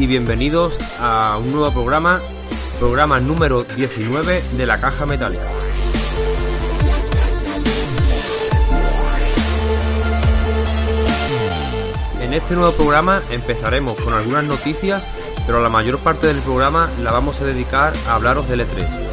y bienvenidos a un nuevo programa, programa número 19 de la Caja Metálica. En este nuevo programa empezaremos con algunas noticias, pero la mayor parte del programa la vamos a dedicar a hablaros del E3.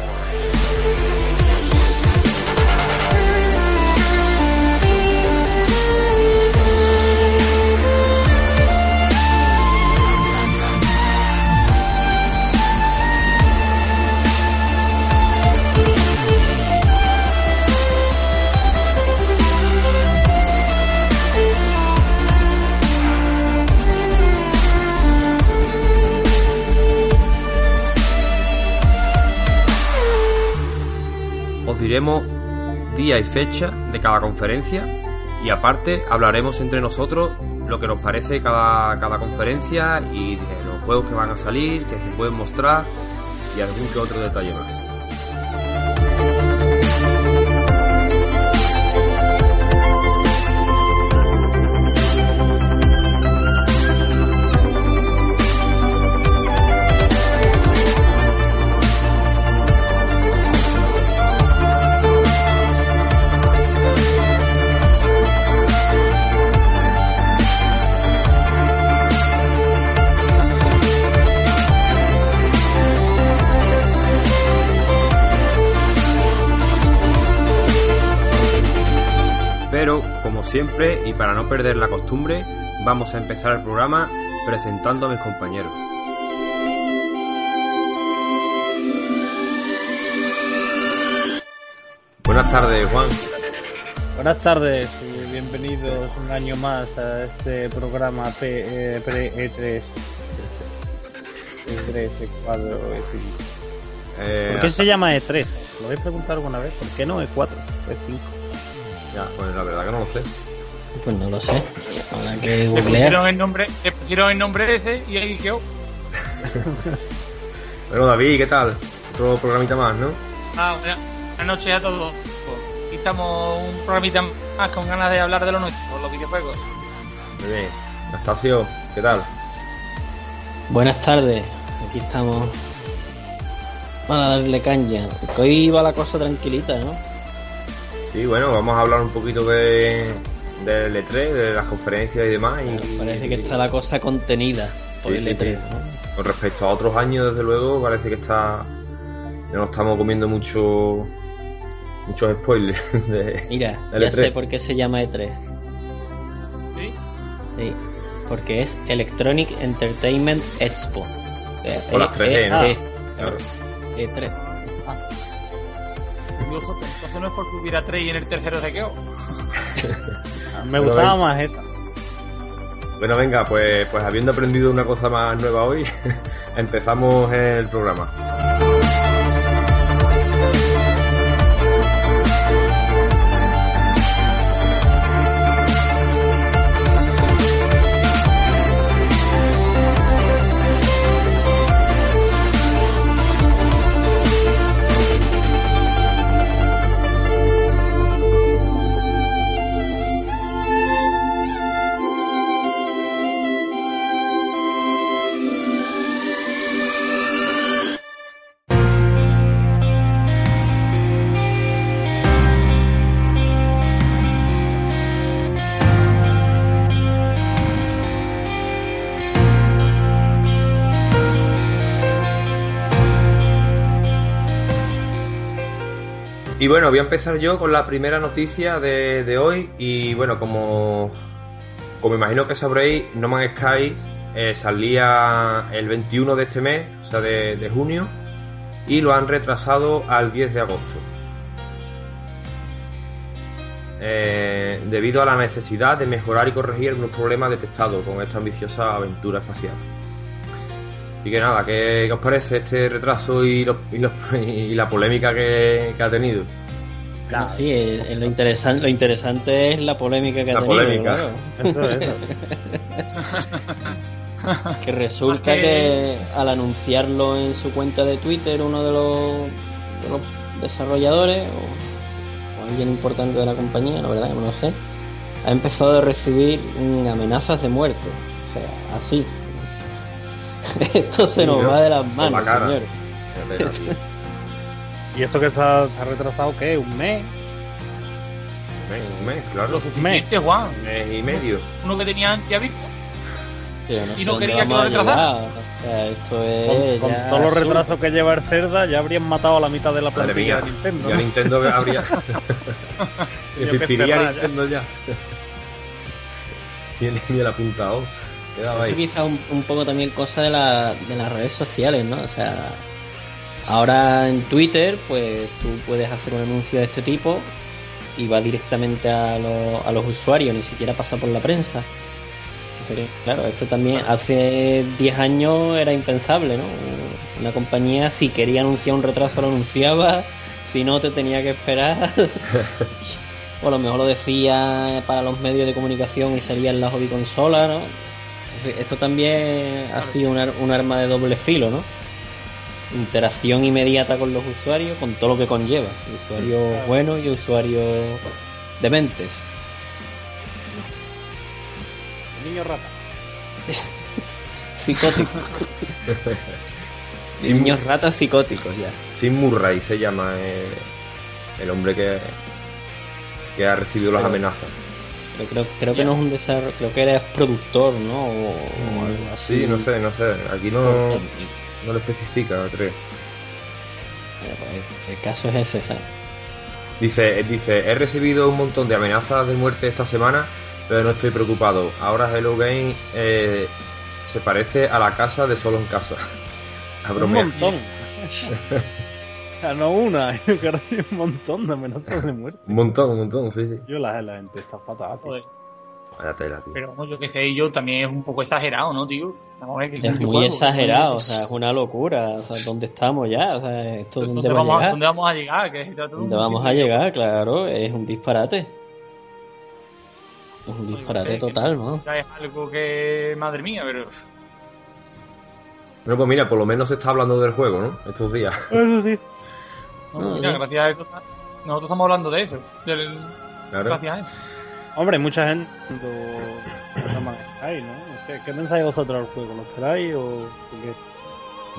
Diremos día y fecha de cada conferencia y aparte hablaremos entre nosotros lo que nos parece cada, cada conferencia y los juegos que van a salir, que se pueden mostrar y algún que otro detalle más. Siempre, y para no perder la costumbre, vamos a empezar el programa presentando a mis compañeros. Buenas tardes, Juan. Buenas tardes y bienvenidos un año más a este programa P, eh, Pre E3. E3, E4, E5. ¿Por qué se llama E3? ¿Lo habéis preguntado alguna vez? ¿Por qué no E4, E5? Ya, pues la verdad que no lo sé. Pues no lo sé. que le pusieron el nombre, le pusieron el nombre ese y ahí quedó. bueno, David, ¿qué tal? Otro programita más, ¿no? Ah, buenas, noches a todos. Aquí estamos un programita más con ganas de hablar de lo nuestro, los videojuegos. Muy bien. Anastasio, ¿qué tal? Buenas tardes. Aquí estamos para darle caña. Hoy iba la cosa tranquilita, ¿no? Sí, bueno, vamos a hablar un poquito de del E3, de las conferencias y demás. Y, parece que está la cosa contenida por el E3. Con respecto a otros años, desde luego, parece que está. Ya no estamos comiendo mucho. Muchos spoilers. De, Mira, ya E3. sé por qué se llama E3. ¿Sí? Sí, porque es Electronic Entertainment Expo. O sea, Con las 3D, e, ¿no? E, claro. E3. Ah. Entonces no es porque hubiera tres y en el tercero se quedó. Me gustaba más esa. Bueno, venga, pues, pues habiendo aprendido una cosa más nueva hoy, empezamos el programa. Y bueno, voy a empezar yo con la primera noticia de, hoy. Y bueno, como, como imagino que sabréis, No Man's Sky eh, salía el 21 de este mes, o sea, de, junio, y lo han retrasado al 10 de agosto. Eh, debido a la necesidad de mejorar y corregir algunos problemas detectados con esta ambiciosa aventura espacial. Así que nada, ¿qué, os parece este retraso y, y, la polémica que, ha tenido? Claro, sí, lo, interesante, lo interesante es la polémica que ha tenido. Polémica. Eso, eso. que resulta que... al anunciarlo en su cuenta de Twitter uno de los, desarrolladores o, alguien importante de la compañía, la verdad que no lo sé, ha empezado a recibir amenazas de muerte. O sea, así, Esto se nos ¿no? va de las manos, señor. ¿Y eso que se ha, se ha retrasado qué? ¿Un mes? Un mes, un mes, claro. Lo suficiente, Juan. Un mes y medio. Uno que tenía antes ya visto. Tío, no Y no quería que lo retrasara. llegar. O sea, esto es. Con, todos los retrasos que lleva el Cerda, ya habrían matado a la mitad de la plantilla de Nintendo. Ya. Nintendo habría. Existiría. Nintendo ya. El, ni el apuntado. Quedaba ahí. quizá un, un poco también cosa de, la, de las redes sociales, ¿no? O sea, ahora en Twitter, pues tú puedes hacer un anuncio de este tipo y va directamente a, los- a los usuarios, ni siquiera pasa por la prensa. Entonces, claro, esto también hace 10 años era impensable, ¿no? Una compañía, si quería anunciar un retraso, lo anunciaba, si no, te tenía que esperar. o a lo mejor lo decía para los medios de comunicación y salía en la hobby consola, ¿no? Esto también ha sido un, ar- un arma de doble filo, ¿no? Interacción inmediata con los usuarios, con todo lo que conlleva. Usuarios Claro. buenos y usuarios dementes. El niño rata. Psicóticos. Sin, Niños ratas psicóticos ya. Sin Murray se llama eh, el hombre que, que ha recibido las amenazas. Creo, creo que no es un desarrollo, creo que eres productor, ¿no? O, o algo así. Sí, no sé, no sé. Aquí no, no lo especifica, creo. Pues, El caso es ese, ¿sabes? Dice, dice, he recibido un montón de amenazas de muerte esta semana, pero no estoy preocupado. Ahora Hello Game eh, se parece a la casa de solo en casa. A Un montón. o sea, no una, que ahora sí un montón de amenazas de muerte. Un montón, un montón, sí, sí. Yo la, la gente está fatal. tío. Joder. Vaya tela, tío. Pero vamos, yo que sé, yo también es un poco exagerado, ¿no, tío? Vamos a ver, que Es muy exagerado, o sea, es una locura. O sea, ¿dónde estamos ya? O sea, ¿esto dónde, ¿Dónde va a vamos, a, llegar? ¿Dónde vamos a llegar? Que es todo ¿Dónde vamos a llegar? Claro, es un disparate. Es un No, yo disparate sé, total, que ¿no? ya Es algo que, madre mía, pero Bueno, pues mira, por lo menos se está hablando del juego, ¿no? Estos días. Eso sí. no, No, mira, ya. gracias a eso nosotros estamos hablando de eso. del- Claro. Gracias a eso. Hombre, mucha gente lo ¿no? ¿Qué pensáis vosotros del juego? ¿Lo esperáis o o qué?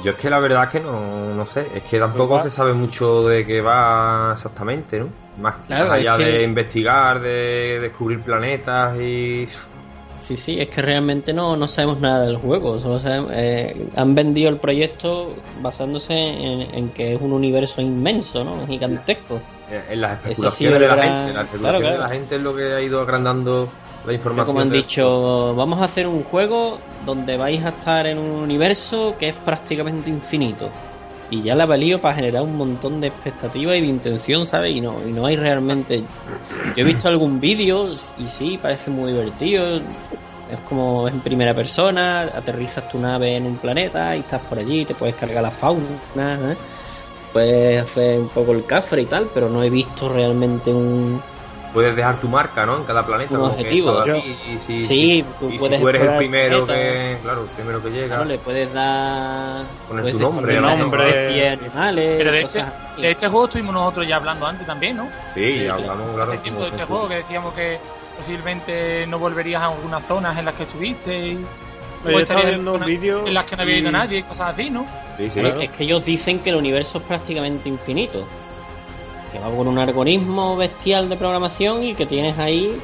Yo es que la verdad es que no, no sé, es que tampoco Pues va. se sabe mucho de qué va exactamente, ¿no? Más que Claro, más allá que- de investigar, de descubrir planetas y... Sí, sí, es que realmente no, no sabemos nada del juego. Solo sabemos, eh, han vendido el proyecto basándose en, en que es un universo inmenso, ¿no? Gigantesco. eh, En las sí especulaciones de la era- gente, claro, de la gente es lo que ha ido agrandando la información. como han dicho, vamos a hacer un juego donde vais a estar en un universo que es prácticamente infinito. Y ya la valió para generar un montón de expectativas y de intención, ¿sabes? Y no, y no hay realmente. Yo he visto algún vídeo y sí, parece muy divertido. Es como en primera persona, aterrizas tu nave en un planeta y estás por allí, te puedes cargar la fauna, ¿eh? puedes hacer un poco el cafre y tal, pero no he visto realmente un, Puedes dejar tu marca, ¿no? En cada planeta. Un como que objetivo. esto de Yo- aquí, y si, Sí, si- tú y si tú eres el primero que... Claro, el primero que llega. Claro, le puedes dar. Poner puedes tu nombre, las Nombre. animales, Pero de este, de este juego estuvimos nosotros ya hablando antes también, ¿no? Sí, Sí, hablamos, claro. De como este juego que decíamos que posiblemente no volverías a algunas zonas en las que estuviste y viendo en un vídeo en las que no había y- ido nadie y cosas así, ¿no? Sí, sí. Es- Es que ellos dicen que el universo es prácticamente infinito. Que va con un algoritmo bestial de programación y que tienes ahí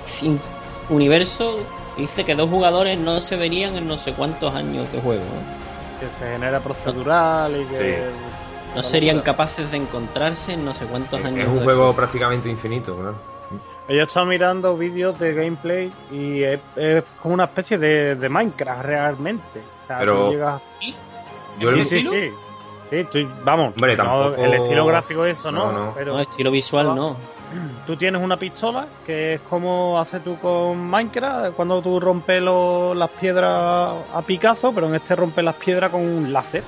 universo. Dice que dos jugadores no se verían en no sé cuántos años de juego. ¿no? que se genera procedural y que... No serían capaces de encontrarse en no sé cuántos años. Es un de juego prácticamente infinito, claro. Yo he estado mirando vídeos de gameplay y es, es como una especie de, de Minecraft realmente. O sea, Pero- tú llegas- Yo el- Sí, sí, sí. Sí, tú- vamos, Hombre, no, tampoco- el estilo gráfico eso no, No, no. pero No, estilo visual no. tú tienes una pistola que es como haces tú con Minecraft cuando tú rompes lo- las piedras a picazo, pero en este rompes las piedras con un láser.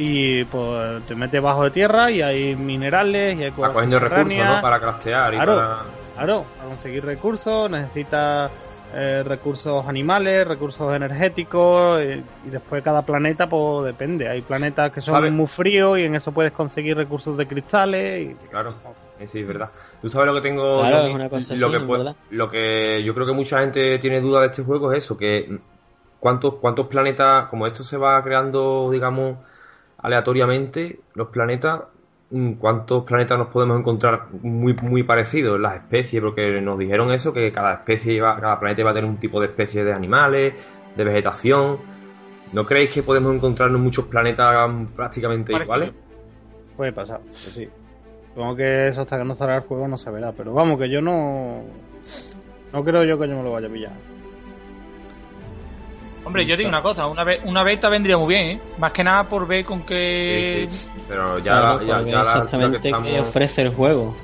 Y pues te metes bajo de tierra y hay minerales y hay cosas cogiendo recursos. ¿no? Para craftear y Claro. para... Claro, para conseguir recursos necesitas eh, recursos animales, recursos energéticos eh, y después cada planeta pues depende. Hay planetas que son ¿Sabe? muy fríos y en eso puedes conseguir recursos de cristales. Y... Claro. Sí, es verdad. Tú sabes lo que tengo. Claro, yo, es una cosa lo así, que puede- ¿verdad? lo que yo creo que mucha gente tiene duda de este juego es eso, que ¿cuántos, ¿cuántos planetas, como esto se va creando, digamos, aleatoriamente, los planetas, ¿cuántos planetas nos podemos encontrar muy, muy parecidos las especies? Porque nos dijeron eso, que cada especie iba, cada planeta iba a tener un tipo de especie de animales, de vegetación. ¿No creéis que podemos encontrarnos muchos planetas prácticamente Parecido. iguales? Puede pasar, pues sí. Supongo que eso hasta que no salga el juego no se verá, pero vamos, que yo no. No creo yo que yo me lo vaya a pillar. Hombre, yo digo una cosa, una, be- una beta vendría muy bien, ¿eh? Más que nada por ver con qué... Sí, sí. Pero ya, Claro, exactamente que estamos... que ofrece el juego.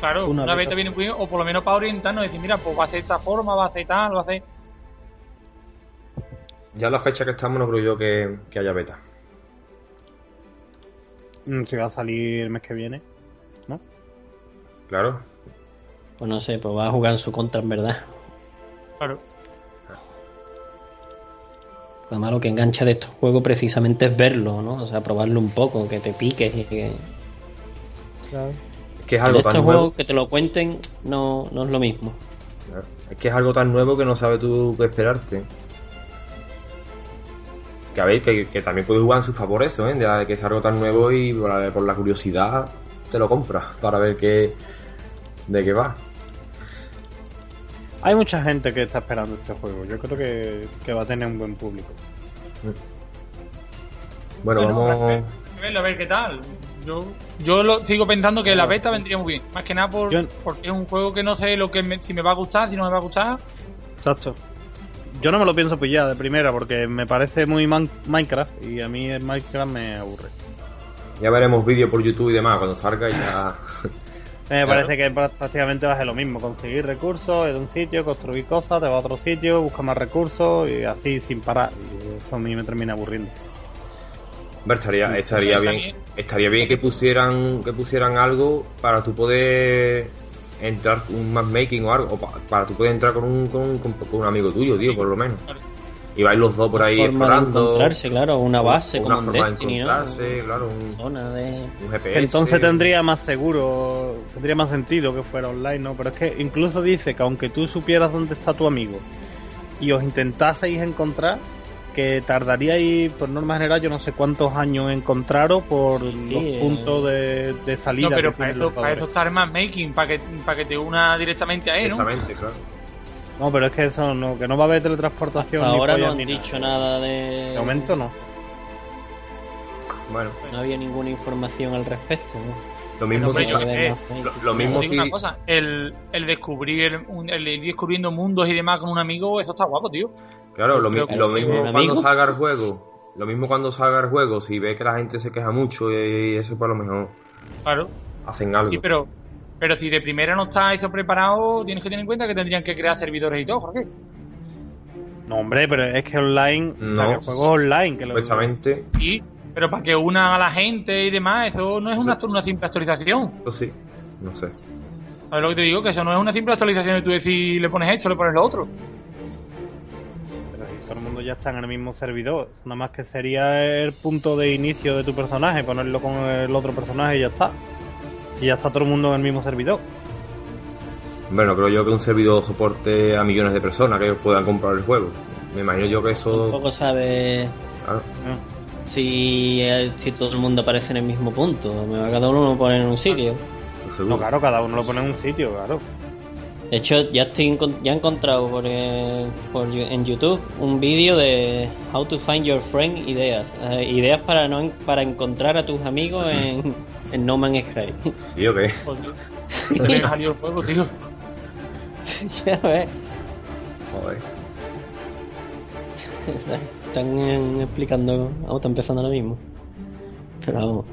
Claro, Una una, beta. beta viene muy bien, o por lo menos para orientarnos y decir, mira, pues va a ser esta forma, va a ser tal, va a ser... Ya la fecha que estamos no creo yo que, que haya beta. Mm, Si va a salir el mes que viene. ¿No? Claro. Pues no sé, pues va a jugar en su contra, en verdad. Claro. Además, lo que engancha de estos juegos precisamente es verlo, ¿no? O sea, probarlo un poco, que te piques y que. Es que es de algo estos tan nuevo. juegos que te lo cuenten no, no es lo mismo. Es que es algo tan nuevo que no sabes tú qué esperarte. Que a ver, que, que también puede jugar en su favor eso, ¿eh? De que es algo tan nuevo y por la, por la curiosidad te lo compras para ver qué, de qué va. Hay mucha gente que está esperando este juego. Yo creo que, que va a tener un buen público. Bueno, Bueno, vamos. Que verlo, a ver qué tal. Yo, yo lo, sigo pensando que la beta vendría muy bien. Más que nada por, Yo- porque es un juego que no sé lo que me- si me va a gustar, si no me va a gustar. Exacto. Yo no me lo pienso pillar de primera porque me parece muy man- Minecraft y a mí el Minecraft me aburre. Ya veremos vídeos por YouTube y demás cuando salga y ya. Me parece que prá- prácticamente va a ser lo mismo, conseguir recursos en un sitio, construir cosas, te va a otro sitio, busca más recursos y así sin parar. Y eso a mí me termina aburriendo. Estaría, estaría bien, estaría bien que pusieran, que pusieran algo para tú poder entrar un matchmaking o algo, o pa- para tú poder entrar con un, con, un- con- con un amigo tuyo, tío, por lo menos. Y vais los dos por ahí forma de explorando. encontrarse, claro, una base una como en forma claro, un, Zona de... un GPS. Entonces tendría más seguro, tendría más sentido que fuera online, ¿no? Pero es que incluso dice que aunque tú supieras dónde está tu amigo y os intentaseis encontrar, que tardaríais, por norma general, yo no sé cuántos años en encontraros por Sí, los eh. puntos de, de salida. No, pero para eso, para eso jugadores. está el matchmaking, para que, para que te una directamente a él, ¿no? Exactamente, claro. No, pero es que eso no, que no va a haber teletransportación. Hasta ni ahora no han ni dicho nada de... De momento no. Bueno, No había ninguna información al respecto, ¿no? lo mismo si sé, lo, lo mismo Os digo si una cosa, el, el descubrir un- el ir descubriendo mundos y demás con un amigo, eso está guapo, tío. Claro, lo, mi- lo mismo cuando amigo. salga el juego. Lo mismo cuando salga el juego, si ve que la gente se queja mucho y eso pues a lo mejor Claro. hacen algo. Sí, pero, pero si de primera no está eso preparado, tienes que tener en cuenta que tendrían que crear servidores y todo, Jorge. No, hombre, pero es que online. o sea, No. que el juego es online. Que lo, Supuestamente, Sí, pero para que unan a la gente y demás, eso no es una, una simple actualización. eso sí, no sé. ¿Sabes lo que te digo? Que eso no es una simple actualización de tú decir, le pones esto, le pones lo otro. Pero si todo el mundo ya está en el mismo servidor. Nada más que sería el punto de inicio de tu personaje, ponerlo con el otro personaje y ya está. Si ya está todo el mundo en el mismo servidor. Bueno, creo yo que un servidor soporte a millones de personas que puedan comprar el juego. Me imagino yo que eso. Tampoco sabe si, eh, si todo el mundo aparece en el mismo punto. Cada uno poner en un sitio. No, claro, cada uno lo pone en un sitio, claro. De hecho, ya estoy ya he encontrado por, eh, por en YouTube un vídeo de How to Find Your Friend ideas. Eh, ideas para no en- para encontrar a tus amigos en, en No Man's Sky. Sí, o qué. Joder. Me salió el juego, tío. ya ves. Joder. Están eh, explicando. Vamos, está empezando ahora mismo. Pero vamos.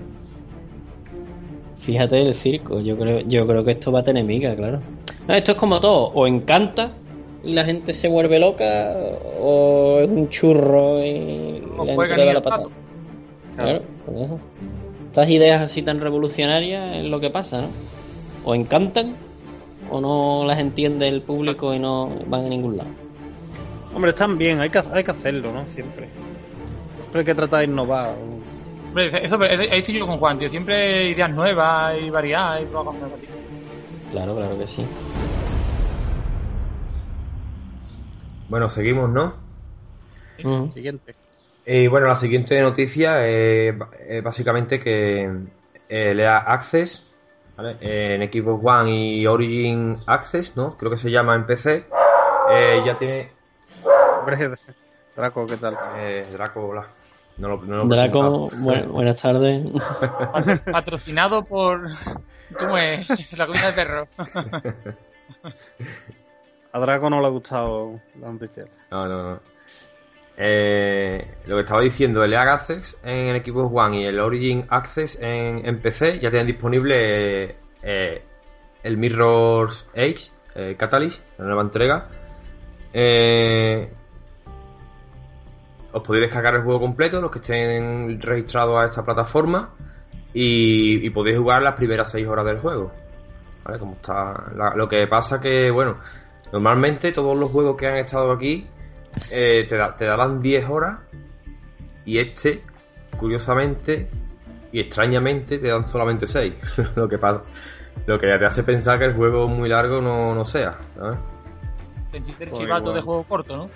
Fíjate el circo. Yo creo, yo creo que esto va a tener miga, claro. Esto es como todo. O encanta y la gente se vuelve loca. O es un churro y O la juegan gente le la patada. Claro, por eso. Estas ideas así tan revolucionarias es lo que pasa, ¿no? O encantan o no las entiende el público y no van a ningún lado. Hombre, están bien, hay que, hay que hacerlo, ¿no? Siempre. Siempre hay que tratar de innovar. Hombre, eso, eso- ahí estoy yo con Juan, tío. Siempre ideas nuevas y variadas y probar cosas nuevas, tío. Claro, claro que sí. Bueno, seguimos, ¿no? Ujú. Siguiente. Y bueno, la siguiente noticia es, básicamente que el EA Access, ¿vale? en Xbox One y Origin Access, ¿no? Creo que se llama en PC, eh, ya tiene... Hombre, Draco, ¿qué tal? Eh, Draco, hola. No lo, no lo he Draco, bu- buenas tardes. Patrocinado por. ¿Cómo es? La comida de perro. A Draco no le ha gustado la noticia. No, no, no. Eh, lo que estaba diciendo, el EA Access en el Xbox One y el Origin Access en, en PC ya tienen disponible eh, el Mirror's Edge, eh, Catalyst, la nueva entrega. Eh, os podéis descargar el juego completo, los que estén registrados a esta plataforma, y, y podéis jugar las primeras 6 horas del juego. ¿Vale? Como está. la- lo que pasa que, bueno, normalmente todos los juegos que han estado aquí eh, te, da- te daban 10 horas, y este, curiosamente y extrañamente, te dan solamente 6. lo que pasa. Lo que te hace pensar que el juego muy largo no, no sea, ¿sabes? El Pues chivato igual. de juego corto, ¿no?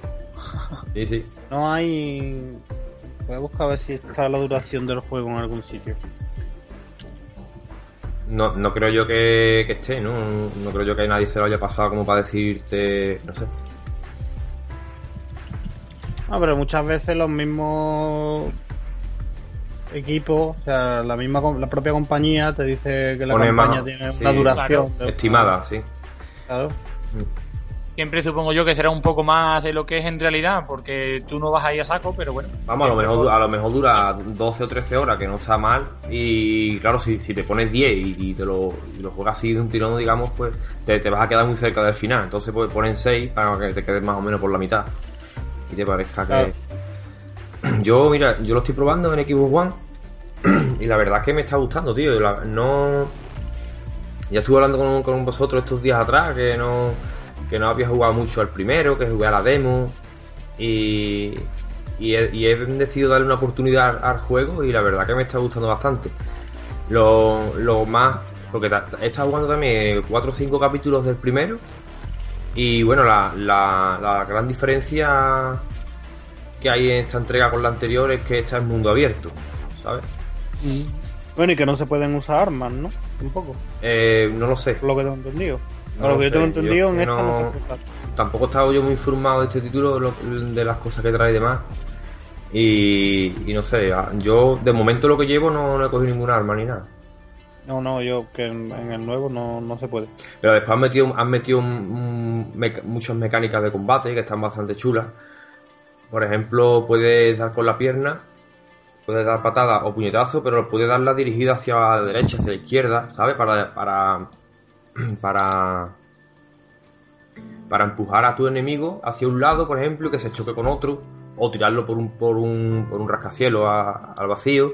Sí, sí. No hay. Voy a buscar a ver si está la duración del juego en algún sitio. No, no creo yo que, que esté, ¿no? No creo yo que nadie se lo haya pasado como para decirte, no sé. Ah, pero muchas veces los mismos equipos, o sea, la misma la propia compañía te dice que la Pone campaña más- tiene sí, una duración claro. Estimada, sí. Claro. Siempre supongo yo que será un poco más de lo que es en realidad, porque tú no vas ahí a saco, pero bueno. Vamos, a lo, mejor, a lo mejor dura 12 o 13 horas, que no está mal. Y claro, si, si te pones 10 y, y te lo, y lo juegas así de un tirón, digamos, pues te, te vas a quedar muy cerca del final. Entonces, pues ponen 6 para que te quedes más o menos por la mitad. Y te parezca Claro. que. Yo, mira, yo lo estoy probando en Xbox One. y la verdad es que me está gustando, tío. La- no. Ya estuve hablando con, con vosotros estos días atrás que no, que no había jugado mucho al primero, que jugué a la demo. Y, he, decidido darle una oportunidad al, juego y la verdad que me está gustando bastante. Lo, más. Porque he estado jugando también 4 o 5 capítulos del primero. Y bueno, la, la, la gran diferencia que hay en esta entrega con la anterior es que esta es mundo abierto, ¿sabes? Bueno, y que no se pueden usar armas, ¿no? Tampoco, Eh, no lo sé. por lo que tengo entendido. No lo lo que yo tengo sé, yo entendido, es en esta no, no- se puede. Tampoco he estado yo muy informado de este título, lo- de las cosas que trae y demás. Y, y no sé, yo de momento lo que llevo no, no he cogido ningún arma ni nada. No, no, yo que en, en el nuevo no, no se puede. Pero después han metido, han metido un- un meca- muchas mecánicas de combate que están bastante chulas. Por ejemplo, puedes dar con la pierna, puedes dar patada o puñetazo, pero puedes darla dirigida hacia la derecha, hacia la izquierda, ¿sabes? Para, para, para, para empujar a tu enemigo hacia un lado, por ejemplo, y que se choque con otro, o tirarlo por un, por un, por un rascacielos al vacío.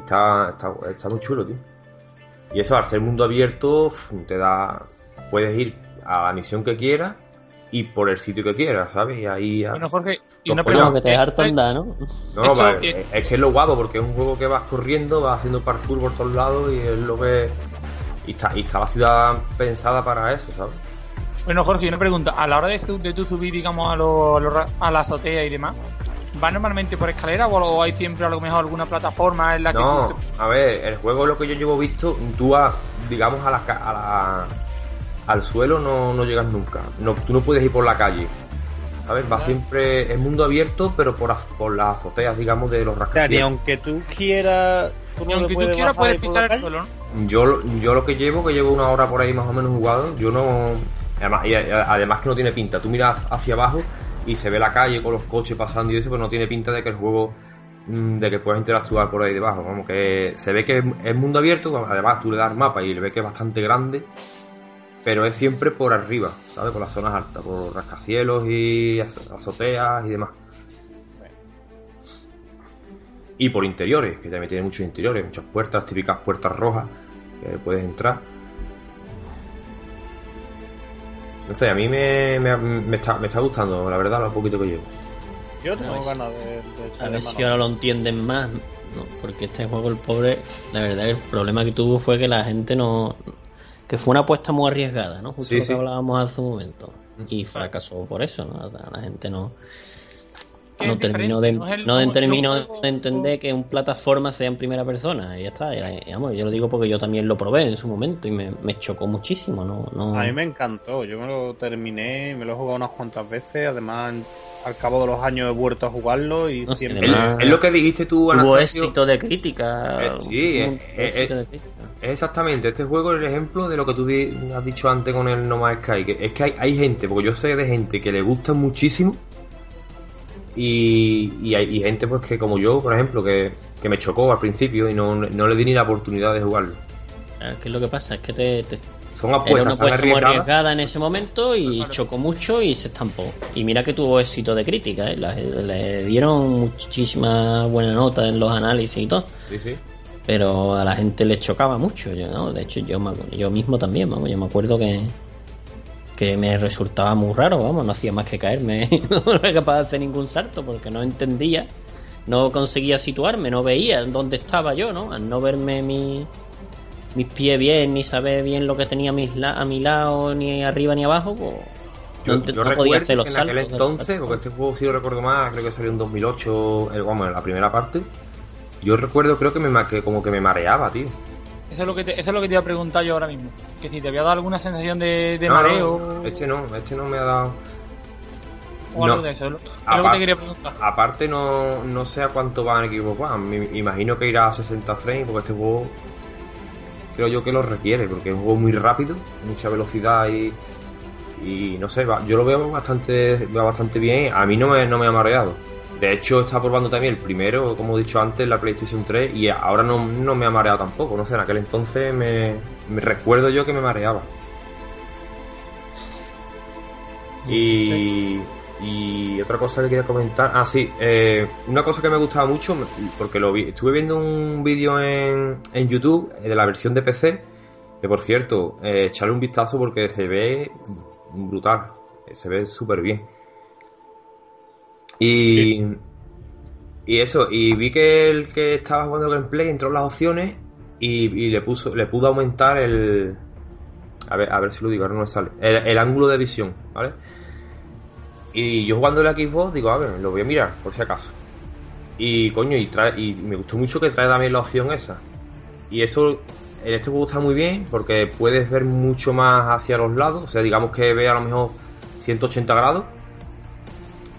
Está, está, está muy chulo, tío. Y eso, al ser mundo abierto, te da. Puedes ir a la misión que quieras y por el sitio que quieras, ¿sabes? Y ahí ya. Bueno, Jorge, y una pregunta. que te harto ¿esto- andar, ¿no? No, no, vale, eh, es que es lo guapo porque es un juego que vas corriendo, vas haciendo parkour por todos lados y es lo que. Y está, y está la ciudad pensada para eso, ¿sabes? Bueno, Jorge, y una pregunta. A la hora de, su- de tú subir, digamos, a, lo- a, lo ra- a la azotea y demás, ¿vas normalmente por escalera o hay siempre a lo mejor alguna plataforma en la que No, a ver, el juego lo que yo llevo visto, tú vas, digamos, a la, ca- a la- al suelo no, no llegas nunca. No, tú no puedes ir por la calle. ¿Sabes? Va siempre, es mundo abierto, pero por, az- por las azoteas, digamos, de los O sea, ni rascacielos. aunque tú quieras. Tú Y no aunque tú quieras, puedes pisar el suelo, ¿no? Yo, lo- yo lo que llevo, que llevo una hora por ahí más o menos jugado, yo no. Además, y además que no tiene pinta. Tú miras hacia abajo y se ve la calle con los coches pasando y eso, pero no tiene pinta de que el juego. mm, de que puedas interactuar por ahí debajo. Vamos, que se ve que es- es mundo abierto, además tú le das mapa y le ves que es bastante grande, pero es siempre por arriba, ¿sabes? Por las zonas altas, por rascacielos y az- azoteas y demás. Y por interiores, que también tiene muchos interiores, muchas puertas, típicas puertas rojas que puedes entrar. No sé, a mí me, me, me está, me está gustando, la verdad, lo poquito que llevo. Yo tengo ganas de, de A ver mano. si ahora lo entienden más, ¿no? Porque este juego, el pobre, la verdad el problema que tuvo fue que la gente no... Que fue una apuesta muy arriesgada, ¿no? Justo Sí, lo que sí. hablábamos hace un momento. Y fracasó por eso, ¿no? La gente no... no diferente, de, no el- termino de entender que un plataforma sea en primera persona y ya está. y, vamos, yo lo digo porque yo también lo probé en su momento y me, me chocó muchísimo. No, no... A mí me encantó, yo me lo terminé, me lo he jugado unas cuantas veces, además al cabo de los años he vuelto a jugarlo y No siempre... Es, es lo que dijiste tú, Hubo éxito de crítica. Eh, sí, un eh, éxito de crítica. Es exactamente, este juego es el ejemplo de lo que tú di- has dicho antes con el No Man's Sky. Que es que hay, hay gente, porque yo sé de gente que le gusta muchísimo. Y, y hay y gente pues que como yo, por ejemplo, que, que me chocó al principio y no, no le di ni la oportunidad de jugarlo. Ah, ¿Qué es lo que pasa? Es que te, te- Son era apuestas una tan apuesta muy arriesgada en ese momento y Claro. chocó mucho y se estampó. Y mira que tuvo éxito de crítica, ¿eh? Le dieron muchísima buena nota en los análisis y todo. Sí, sí. pero a la gente le chocaba mucho yo ¿no? de hecho yo me yo mismo también vamos yo me acuerdo que que me resultaba muy raro vamos no hacía más que caerme no era capaz de hacer ningún salto porque no entendía no conseguía situarme no veía dónde estaba yo no al no verme mi mis pies bien ni saber bien lo que tenía a, mis la- a mi lado ni arriba ni abajo pues Yo, no, ent- yo no recuerdo podía hacer los que en aquel saltos entonces, porque este juego si lo recuerdo más, creo que salió en 2008, el, vamos, en la primera parte. Yo recuerdo, creo que, me, que como que me mareaba, tío. Eso es, lo que te, eso es lo que te iba a preguntar yo ahora mismo. Que si te había dado alguna sensación de, de No, mareo no, este no, este no me ha dado. o algo no. de eso. Es lo, es lo que Aparte- te quería preguntar. Aparte, no, no sé a cuánto va en equipo One. Me imagino que irá a 60 frames, porque este juego creo yo que lo requiere, porque es un juego muy rápido, mucha velocidad y. Y no sé, va- yo lo veo bastante, va bastante bien. A mí no me, no me ha mareado. De hecho, está probando también el primero, como he dicho antes, la PlayStation 3, y ahora no, no me ha mareado tampoco. No sé, en aquel entonces me, me recuerdo yo que me mareaba. Y, y otra cosa que quería comentar, ah sí, eh, una cosa que me gustaba mucho, porque lo vi, estuve viendo un vídeo en, en YouTube eh, de la versión de PC, que por cierto, eh, echarle un vistazo porque se ve brutal, se ve súper bien. Y, y eso, y vi que el que estaba jugando gameplay entró en las opciones y, le puso, le pudo aumentar el, a ver, a ver si lo digo, ahora no me sale. El ángulo de visión, ¿vale? Y yo jugando el Xbox, digo, a ver, lo voy a mirar, por si acaso. Y coño, y, trae, y me gustó mucho que trae también la opción esa. Y eso en este juego está muy bien porque puedes ver mucho más hacia los lados. O sea, digamos que ve a lo mejor 180 grados.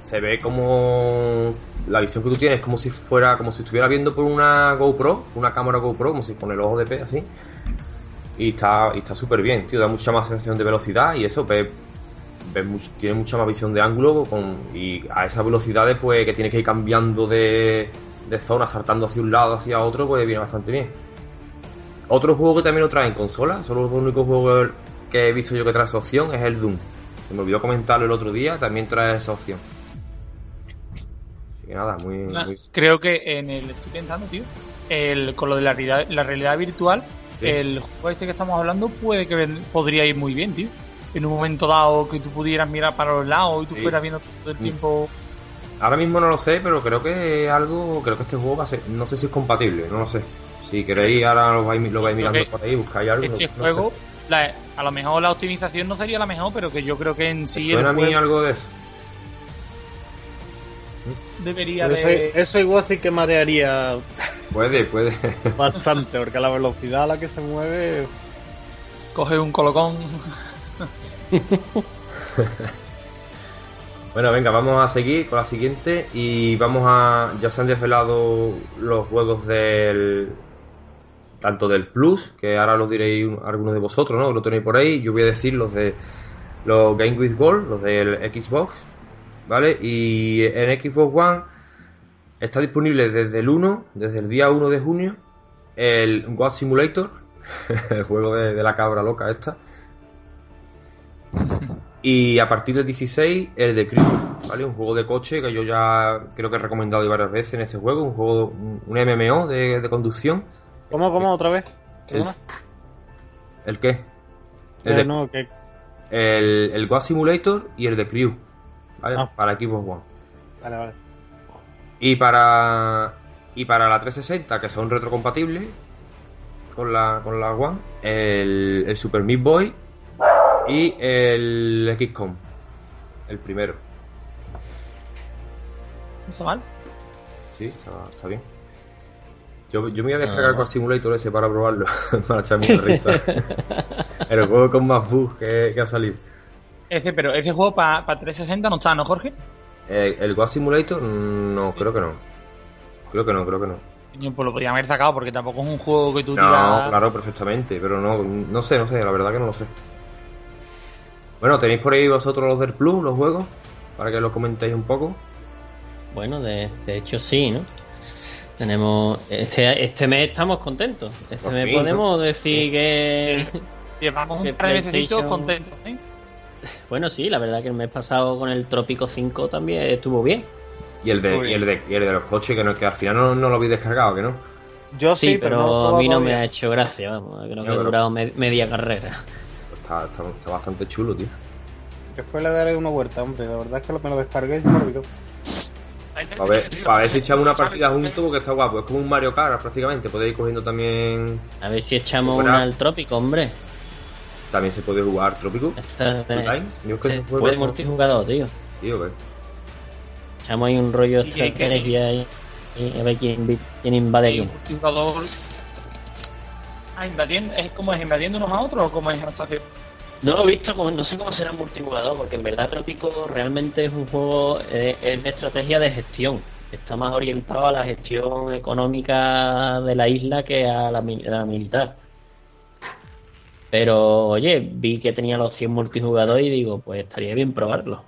Se ve como la visión que tú tienes, como si fuera, como si estuviera viendo por una GoPro, una cámara GoPro, como si con el ojo de pez así. Y está y está súper bien, tío. Da mucha más sensación de velocidad y eso, much- tiene mucha más visión de ángulo con, y a esas velocidades, pues que tienes que ir cambiando de, de zona, saltando hacia un lado, hacia otro, pues viene bastante bien. Otro juego que también lo trae en consola, solo los únicos juegos que he visto yo que trae esa opción es el Doom. Se me olvidó comentarlo el otro día, también trae esa opción. Así que nada, muy, muy- Creo que en el. Estoy pensando, tío. El, con lo de la realidad, la realidad virtual, Sí. el juego este que estamos hablando puede que podría ir muy bien, tío. En un momento dado que tú pudieras mirar para los lados y tú Sí. fueras viendo todo el Mm. tiempo. Ahora mismo no lo sé, pero creo que algo, creo que este juego va a ser, no sé si es compatible, no lo sé. Si queréis ahora lo vais, lo vais mirando por ahí, buscáis algo. Este no sé. juego, la- a lo mejor la optimización no sería la mejor, pero que yo creo que en ¿Te sí el suena a mí juego algo de eso? debería Pero de. eso, eso igual sí que marearía Puede, puede. bastante, porque la velocidad a la que se mueve... coger un colocón. Bueno, venga, vamos a seguir con la siguiente y vamos a. Ya se han desvelado los juegos del. Tanto del Plus, que ahora los diréis un- algunos de vosotros, ¿no? Lo tenéis por ahí. Yo voy a decir los de. Los Game with Gold, los del Xbox, ¿vale? Y en Xbox One está disponible desde el 1, desde el día 1 de junio, el God Simulator, el juego de la cabra loca esta. Y a partir del 16, el de Crew, ¿vale? Un juego de coche que yo ya creo que he recomendado varias veces en este juego, un juego, un MMO de, de conducción. ¿Cómo, cómo, otra vez? El. ¿El qué? El, Eh, de- no, el, el Simulator y el de Crew, ¿vale? Ah. Para Xbox One. Vale, vale. Y para y para la 360, que son retrocompatibles con la, con la One, el, el Super Meat Boy y el XCOM, el primero. No está mal. Sí, está, está bien. Yo, yo me voy a descargar el Quad Simulator ese para probarlo, para echarme una risa. el juego con más bugs que, que ha salido. Ese, pero ese juego para 360 no está, ¿no, Jorge? Eh, ¿El Quad Simulator? No, creo que no. Creo que no, creo que no. Pues lo podrían haber sacado porque tampoco es un juego que tú No, claro, perfectamente, pero no, no sé, no sé, la verdad que no lo sé. Bueno, ¿tenéis por ahí vosotros los del Plus, los juegos? Para que los comentéis un poco. Bueno, de, de hecho sí, ¿no? Tenemos este, este mes estamos contentos. Este Por mes fin, ¿no? podemos decir que Llevamos un par de meses PlayStation- contentos, ¿eh? bueno, sí, la verdad que el mes pasado con el Trópico 5 también estuvo bien. Y el de, y el de, y el de los coches, que, no, que al final no, no lo habéis descargado, que no. Yo Sí, sí, pero, no a mí no me ha hecho gracia, vamos, creo que No, ha pero- durado me- media carrera. Está, está, está bastante chulo, tío. Después le daré una vuelta, hombre. La verdad es que lo me lo descargué y se me olvidó. A ver, a ver si echamos una partida juntos porque está guapo. Es como un Mario Kart prácticamente. Podéis ir cogiendo también. A ver si echamos una al Trópico, hombre. También se puede jugar Trópico. Esta-. Yo que se puede multijugador, tío. Tío, que. Echamos ahí un rollo de estrategia y, y a ver quién, invade multijugador. Ah, invadiendo, ¿es como es invadiendo unos a otros o como es la estación? No lo he visto, como- no sé cómo será multijugador, porque en verdad Trópico realmente es un juego eh, es de estrategia de gestión. Está más orientado a la gestión económica de la isla que a la, mi- a la militar. Pero, oye, vi que tenía los 100 multijugador y digo, pues estaría bien probarlo.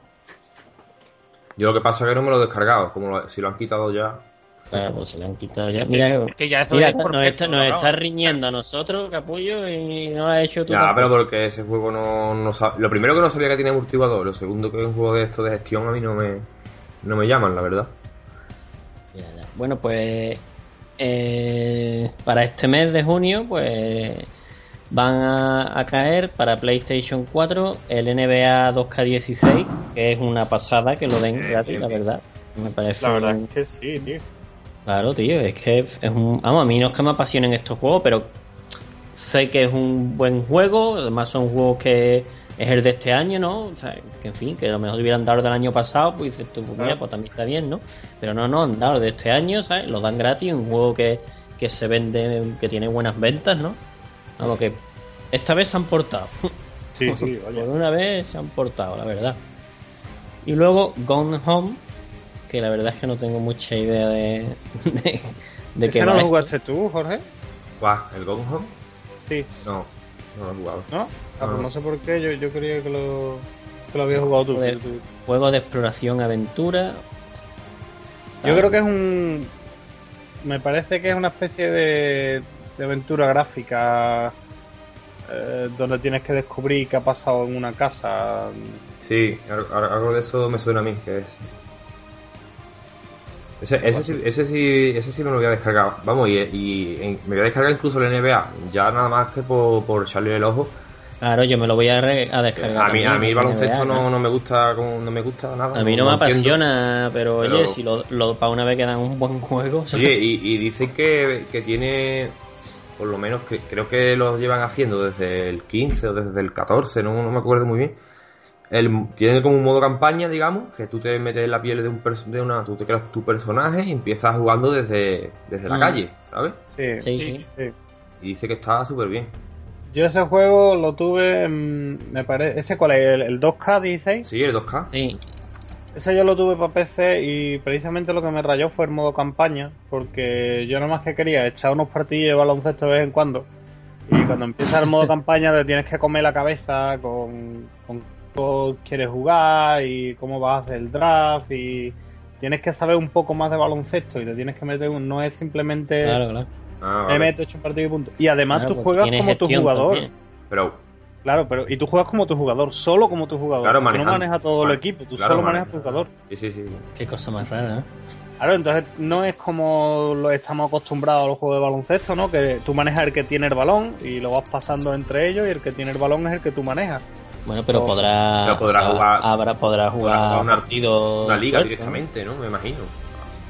Yo lo que pasa es que no me lo he descargado. Como lo- si lo han quitado ya. Claro, pues se le han quitado ya. Mira, Es que ya mira nos, está, nos ¿no? está riñendo a nosotros, capullo, y no has hecho tú. Ya, tampoco. pero porque ese juego no, no sab- Lo primero que no sabía que tiene multijugador. Lo segundo que es un juego de esto de gestión a mí no me, no me llaman, la verdad. Ya, ya. Bueno, pues eh, para este mes de junio, pues van a, a caer para PlayStation 4 el NBA 2K16, que es una pasada que lo den gratis, la verdad. Me parece La verdad un- es que sí, tío. Claro, tío, es que es un... Vamos, a mí no es que me apasionen estos juegos, pero sé que es un buen juego, además son juegos que es el de este año, ¿no? O sea, que en fin, que a lo mejor hubieran dado del año pasado, pues dices tú, pues mira, pues también está bien, ¿no? Pero no, no, han dado de este año, ¿sabes? Lo dan gratis, un juego que, que se vende, que tiene buenas ventas, ¿no? Vamos, que esta vez se han portado. Sí, sí, Por oye. una vez se han portado, la verdad. Y luego Gone Home, que la verdad es que no tengo mucha idea de, de, de qué ¿Ese no va lo esto. jugaste tú, Jorge? ¿Cuál? ¿El Gone Home? Sí, No, no lo he jugado. ¿no? Ah, pues No. no sé por qué, yo, yo creía que lo, que lo habías jugado tú. Juego de exploración, aventura. Yo creo que es un... Me parece que es una especie de, de aventura gráfica eh, donde tienes que descubrir qué ha pasado en una casa. Sí, algo, algo de eso me suena a mí, que es. Ese, ese, sí, ese, sí, ese sí me lo voy a descargar. Vamos, y, me voy a descargar incluso el NBA. Ya nada más que por, por echarle el ojo. Claro, yo me lo voy a, re- a descargar. A mí, también, a mí el baloncesto no, no me gusta no me gusta nada. A mí no, me apasiona, pero, oye, si lo, lo para una vez que dan un buen juego. Oye, y, y dicen que, que tiene, por lo menos, que creo que lo llevan haciendo desde el 15 o desde el 14, no, no me acuerdo muy bien. El, tiene como un modo campaña, digamos, que tú te metes en la piel de un de una, tú te creas tu personaje y empiezas jugando desde, desde la Mm. calle, ¿sabes? Sí, Sí, Sí. Y dice que está súper bien. Yo ese juego lo tuve, me parece, ¿ese cuál es? ¿El, el 2K16? Sí, el 2K. Sí, Ese yo lo tuve para PC y precisamente lo que me rayó fue el modo campaña, porque yo nomás que quería echar unos partidos de baloncesto de vez en cuando. Y cuando empieza el modo campaña te tienes que comer la cabeza con, con cómo quieres jugar y cómo vas a hacer el draft y tienes que saber un poco más de baloncesto y te tienes que meter un... No es simplemente claro, claro. Ah, me vale. meto, hecho un partido y punto. Y además Claro, tú porque juegas como tu jugador. también. Pero, Claro, pero y tú juegas como tu jugador, solo como tu jugador. Claro, tú no manejas todo el equipo, tú Claro, solo maneja- manejas tu jugador. sí, sí, sí. Qué cosa más rara, ¿eh? Claro, entonces no es como lo estamos acostumbrados a los juegos de baloncesto, ¿no? Que tú manejas el que tiene el balón y lo vas pasando entre ellos y el que tiene el balón es el que tú manejas. Bueno, pero podrá, Pero podrá o sea, jugar- habrá, podrá jugar, jugar una- partidos Una liga directamente, ¿no? Me imagino.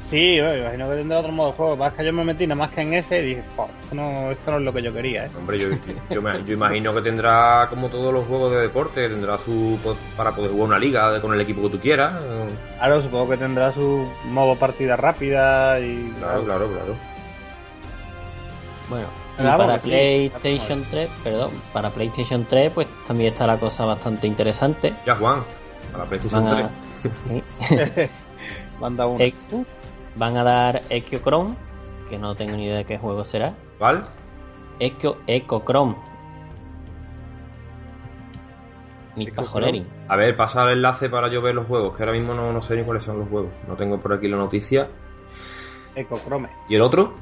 Sí, bueno, imagino que tendrá otro modo de juego. Más que yo me metí nada más que en ese y dije, "Fua, esto no, esto no es lo que yo quería, ¿eh? Hombre, yo, yo, me- yo imagino que tendrá, como todos los juegos de deporte, tendrá su. pues, para poder jugar una liga con el equipo que tú quieras. Claro, supongo que tendrá su modo partida rápida y. Claro, claro, claro. Bueno, y para sí. PlayStation 3, perdón, para PlayStation 3 pues también está la cosa bastante interesante. Ya, Juan, a la PlayStation Van a, 3. Manda uno. Eh, van a dar Ecochrome, que no tengo ni idea de qué juego será. ¿Vale? Eco, Ecochrome. Ni Ecochrome. pajolerín. A ver, pasa el enlace para yo ver los juegos, que ahora mismo no, no sé ni cuáles son los juegos. No tengo por aquí la noticia. Ecochrome. ¿Y el otro?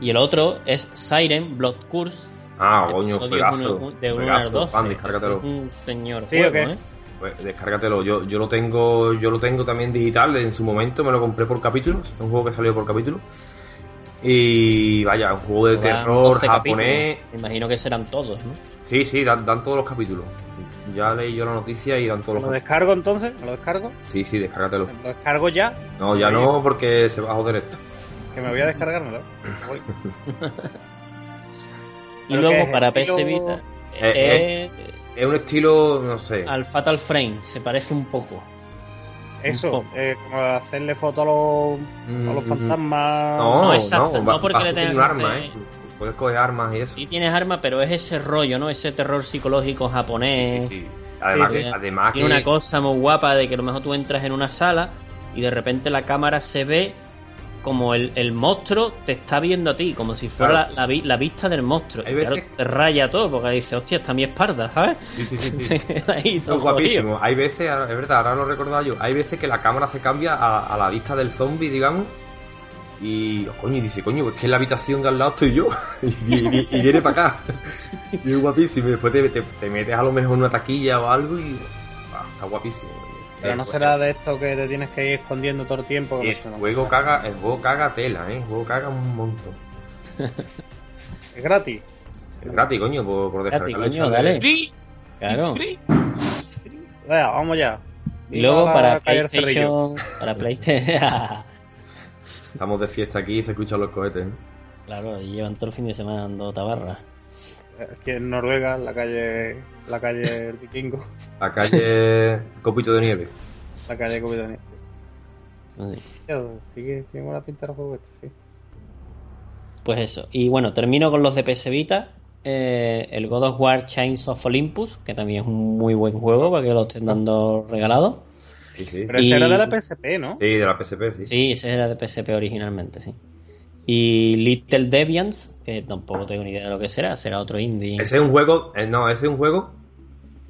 Y el otro es Siren Blood Curse. Ah, coño, uno- de 1 juegazo. al 12. Fan, descárgatelo. Es un señor ¿Sí juego? ¿eh? Pues descárgatelo. Yo, yo lo tengo, yo lo tengo también digital. En su momento me lo compré por capítulos. Es un juego que salió por capítulo. Y vaya, un juego de terror 12 japonés. capítulos. Me imagino que serán todos, ¿no? Sí, sí, dan, dan todos los capítulos. Ya leí yo la noticia y dan todos los ¿Lo capítulos. descargo entonces? ¿Me lo descargo? Sí, sí, descárgatelo. ¿Lo descargo ya? No, ya no, porque se va a joder esto. Que me voy a descargármelo. Voy. Y luego es para estilo- PS Vita Eh, eh, Es un estilo, no sé. al Fatal Frame, se parece un poco. Eso, poco. eh, como hacerle foto a los, a los Mm, fantasmas. No, No, no, exacto, va- no porque le tengas un que arma, hacer- ¿eh? Puedes coger armas y eso. Sí tienes arma, pero es ese rollo, ¿no? Ese terror psicológico japonés. Sí, sí. Además, Sí, que, sí. además Tiene que- una cosa muy guapa de que a lo mejor tú entras en una sala y de repente la cámara se ve como el, el monstruo te está viendo a ti, como si fuera Claro. la, la vi- la vista del monstruo. Hay claro, veces- te raya todo porque dice, hostia, está mi espalda, ¿sabes? Sí, sí, sí, sí. Ahí guapísimo. Hay veces, es verdad, ahora lo he recordado yo, hay veces que la cámara se cambia a, a la vista del zombie, digamos, y oh, coño, y dice, coño, es que en la habitación de al lado estoy yo, y, y- y viene para acá. Y es guapísimo, y después te, te- te metes a lo mejor una taquilla o algo y ah, está guapísimo. Pero no será de esto que te tienes que ir escondiendo todo el tiempo. El no juego caga, el juego caga tela, eh, el juego caga un montón. Es gratis. Es gratis, coño, por, por Gratis, descargar el coño, dale. Free, Claro. it's free. Vamos ya. Y luego para. PlayStation, para PlayStation, Estamos de fiesta aquí y se escuchan los cohetes. ¿eh? claro, y llevan todo el fin de semana dando tabarra. Aquí en Noruega, en la calle, la calle Vikingo, La calle Copito de Nieve. la calle Copitoni. Así. Sigue, tiene buena pinta el juego este, sí. Pues eso. Y bueno, termino con los de PS Vita. Eh, el God of War Chains of Olympus, que también es un muy buen juego para que lo estén dando regalado. Sí, sí. Pero Y- ese era de la PSP, ¿no? Sí, de la PSP, sí. Sí, ese era de PSP originalmente, sí. Y Little Deviants, que tampoco tengo ni idea de lo que será, será otro indie. Ese es un juego, eh, no, ese es un juego.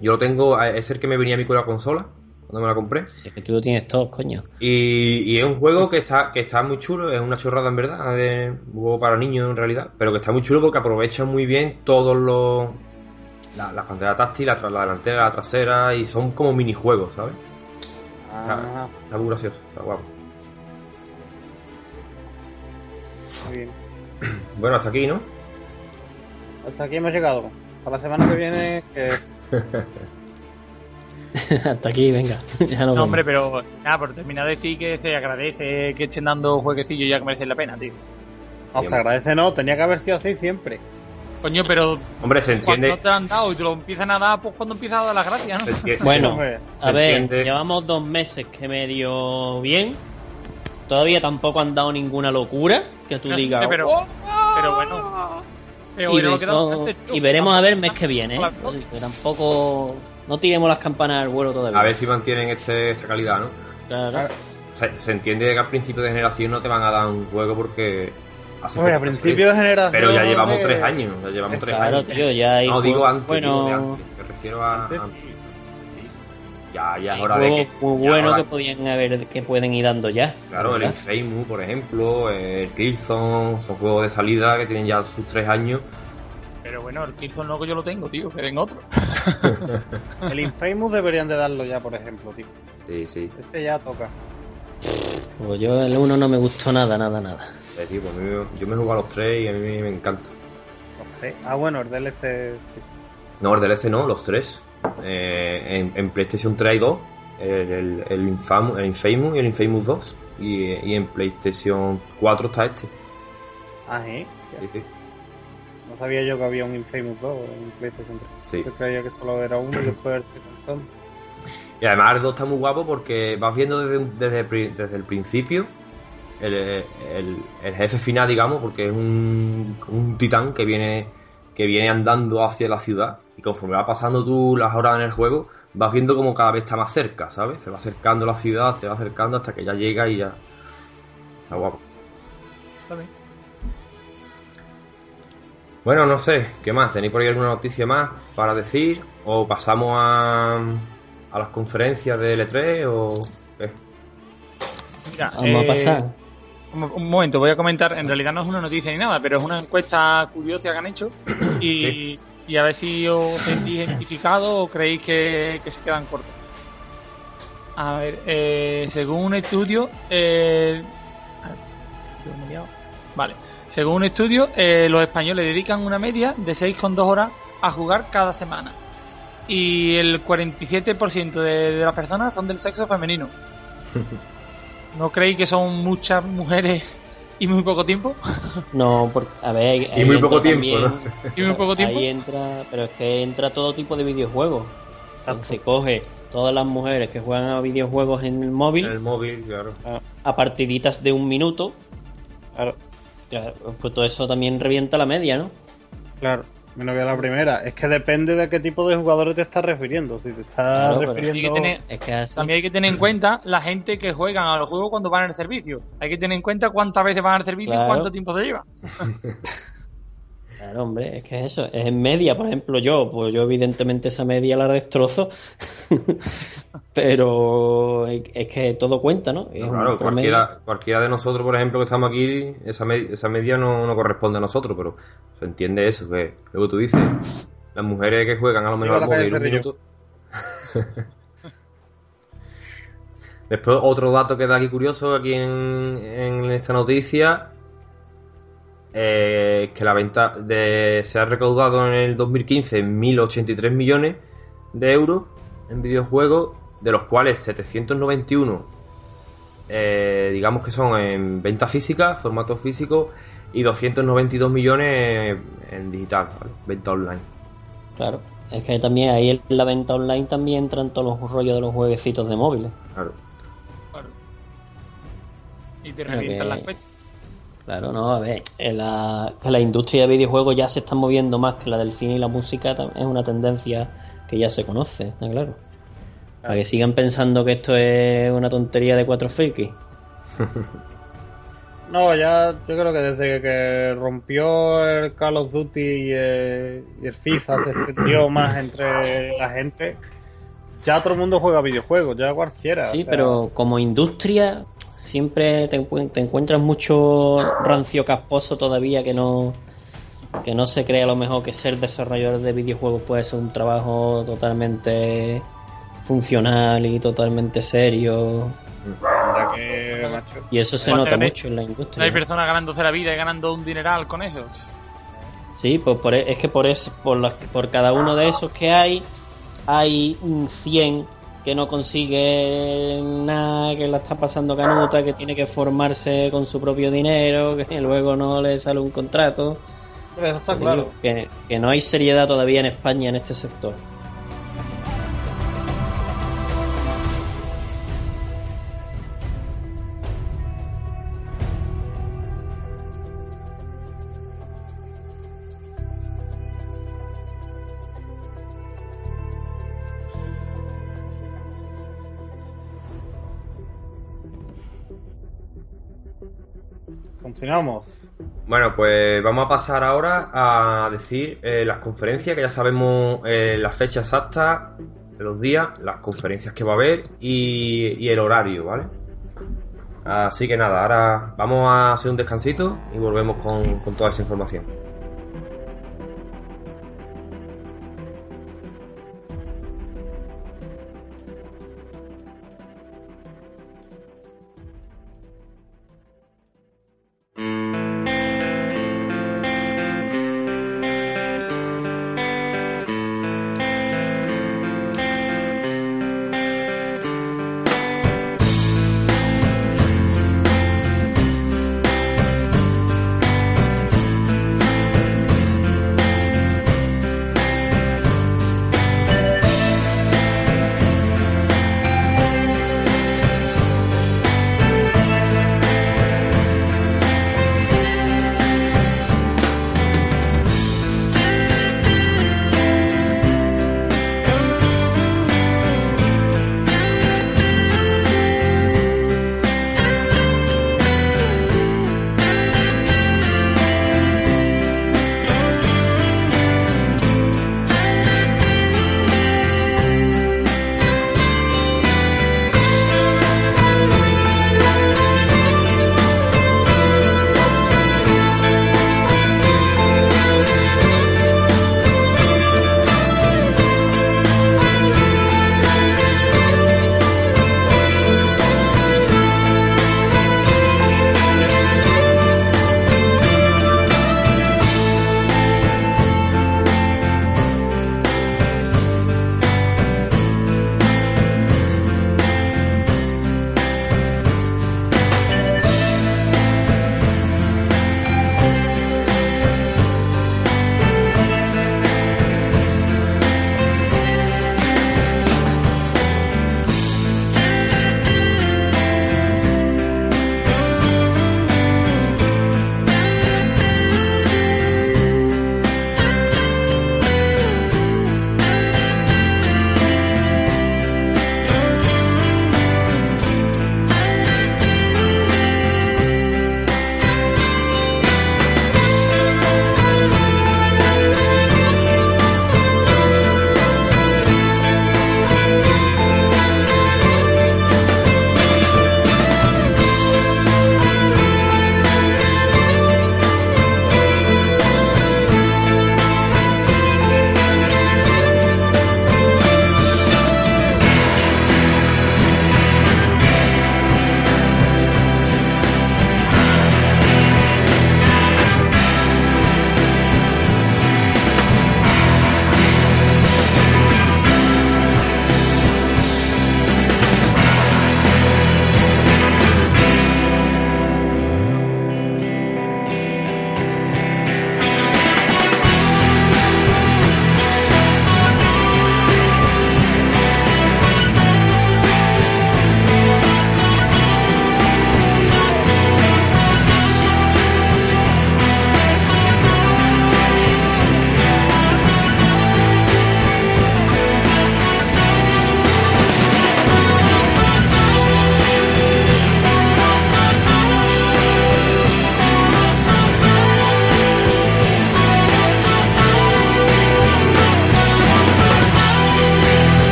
Yo lo tengo, eh, es el que me venía a mí con la consola cuando me la compré. Si es que tú lo tienes todo, coño. Y, y es un juego que está, que está muy chulo, es una chorrada en verdad, de un juego para niños en realidad, pero que está muy chulo porque aprovecha muy bien todos los. La, la pantalla táctil, la, delantera, la trasera, y son como minijuegos, ¿sabes? Ah, Está muy gracioso, está guapo. Muy bien. Bueno, hasta aquí, ¿no? Hasta aquí hemos llegado. Para la semana que viene, que Hasta aquí, venga. ya No, hombre, pero nada, por terminar de decir que se agradece que estén dando jueguecillos ya que merecen la pena, tío. no se agradece, no. Tenía que haber sido así siempre. Coño, pero Hombre, se cuando entiende. no te lo han dado y te lo empiezan a dar, pues cuando empiezas a dar las gracias, ¿no? Bueno, a ver, llevamos dos meses que medio bien. Todavía tampoco han dado ninguna locura que tú No, digas. pero- "Oh". Pero bueno. Pero y, bueno, veremos a ver el mes que viene. ¿eh? Que tampoco. No tiremos las campanas al vuelo todavía. A ver si mantienen este, esta calidad, ¿no? Claro. Se, se entiende que al principio de generación no te van a dar un juego porque. Hace Hombre, a principio de generación. Pero ya llevamos eh, tres años, ya llevamos tres Claro, años. tío, ya hay No, digo antes, digo buenos- de antes, me refiero a... antes. Ya, ya es hay hora de juegos que... muy ahora- que podían haber, que pueden ir dando ya. Claro, el. Infamous, por ejemplo, el Killzone, son juegos de salida que tienen ya sus tres años. Pero bueno, el Killzone no que yo lo tengo, tío, que den otro. El Infamous deberían de darlo ya, por ejemplo, tío. Sí, sí. Este ya toca. Pues yo el 1 no me gustó nada, nada, nada. Eh, tío, pues yo me he jugado a los tres y a mí me encanta. No sé. Ah, bueno, el DLC. sí. No, el DLC no, los tres. Eh, en, en PlayStation 3 hay dos. El, el, el, Infamous, el Infamous y el Infamous 2. y, y en PlayStation 4 está este. Ah, ¿eh? Sí, sí. No sabía yo que había un Infamous 2 en PlayStation 3. Sí. Yo creía que solo era uno y después el Second Son. Y además el 2 está muy guapo porque vas viendo desde, desde, desde el principio el, el- el jefe final, digamos, porque es un, un titán que viene, que viene andando hacia la ciudad y conforme va pasando tú las horas en el juego, vas viendo como cada vez está más cerca, ¿sabes? Se va acercando a la ciudad, se va acercando hasta que ya llega y ya... Está guapo. Está bien. Bueno, no sé, ¿qué más? ¿Tenéis por ahí alguna noticia más para decir? ¿O pasamos a, a las conferencias de L3 o qué? Mira, Vamos eh, a pasar. Un, un momento, voy a comentar. En realidad no es una noticia ni nada, pero es una encuesta curiosa que han hecho. Y, y a ver si os sentís identificado o creéis que, que se quedan cortos. A ver, eh, según un estudio. Eh, vale. Según un estudio, eh, los españoles dedican una media de 6,2 horas a jugar cada semana. Y el 47% de, de las personas son del sexo femenino. ¿No creéis que son muchas mujeres y muy poco tiempo? No, porque, a ver. Y ahí muy entra poco tiempo, también- Y muy poco tiempo. Ahí entra, pero es que entra todo tipo de videojuegos. Se coge todas las mujeres que juegan a videojuegos en el móvil En el móvil, claro. a partiditas de un minuto. Claro, Pues todo eso también revienta la media, ¿no? claro. Me voy a la primera. Es que depende de qué tipo de jugadores te estás refiriendo. Si te estás Claro, refiriendo. Hay que tener- Es que así. También hay que tener en cuenta la gente que juegan a los juegos cuando van al servicio. Hay que tener en cuenta cuántas veces van al servicio Claro. y cuánto tiempo se lleva. Claro, hombre, es que es eso. Es en media, por ejemplo, yo. Pues yo, evidentemente, esa media la destrozo. pero es que todo cuenta, ¿no? Claro, cualquiera, cualquiera de nosotros, por ejemplo, que estamos aquí, esa, me- esa media no, no corresponde a nosotros, pero se entiende eso, que luego tú dices, las mujeres que juegan a lo mejor calle un minuto. Después, otro dato que da aquí curioso aquí en, en esta noticia eh, que la venta de, se ha recaudado en el 2015 1.083 millones de euros en videojuegos, de los cuales 791 eh, digamos que son en venta física, formato físico, y 292 millones en digital, ¿vale? venta online. Claro. Es que también ahí en la venta online también entran todos los rollos de los jueguecitos de móviles. Claro. Claro. Y te revientan que- las cuentas. Claro, no, a ver, en la, que la industria de videojuegos ya se está moviendo más que la del cine y la música, es una tendencia que ya se conoce, está claro. Para que sigan pensando que esto es una tontería de cuatro frikis. No, ya yo creo que desde que rompió el Call of Duty y el, y el FIFA se extendió más entre la gente, ya todo el mundo juega videojuegos, ya cualquiera. Sí, o sea, pero como industria siempre te, te encuentras mucho rancio casposo todavía que no que no se cree a lo mejor que ser desarrollador de videojuegos puede ser un trabajo totalmente funcional y totalmente serio. Anda que, macho, y eso se nota mucho en la No industria hay personas ganándose la vida y ganando un dineral con eso. Sí, pues por, e- es que por eso, por, las- por cada uno de esos que hay, hay un 100 que no consigue nada, que la está pasando canuta, que tiene que formarse con su propio dinero, que luego no le sale un contrato. eso está claro. Que, que no hay seriedad todavía en España en este sector. Continuamos. Bueno, pues vamos a pasar ahora a decir eh, las conferencias, que ya sabemos eh, las fechas exactas los días, las conferencias que va a haber y, y el horario, ¿vale? Así que nada, ahora vamos a hacer un descansito y volvemos con, con toda esa información.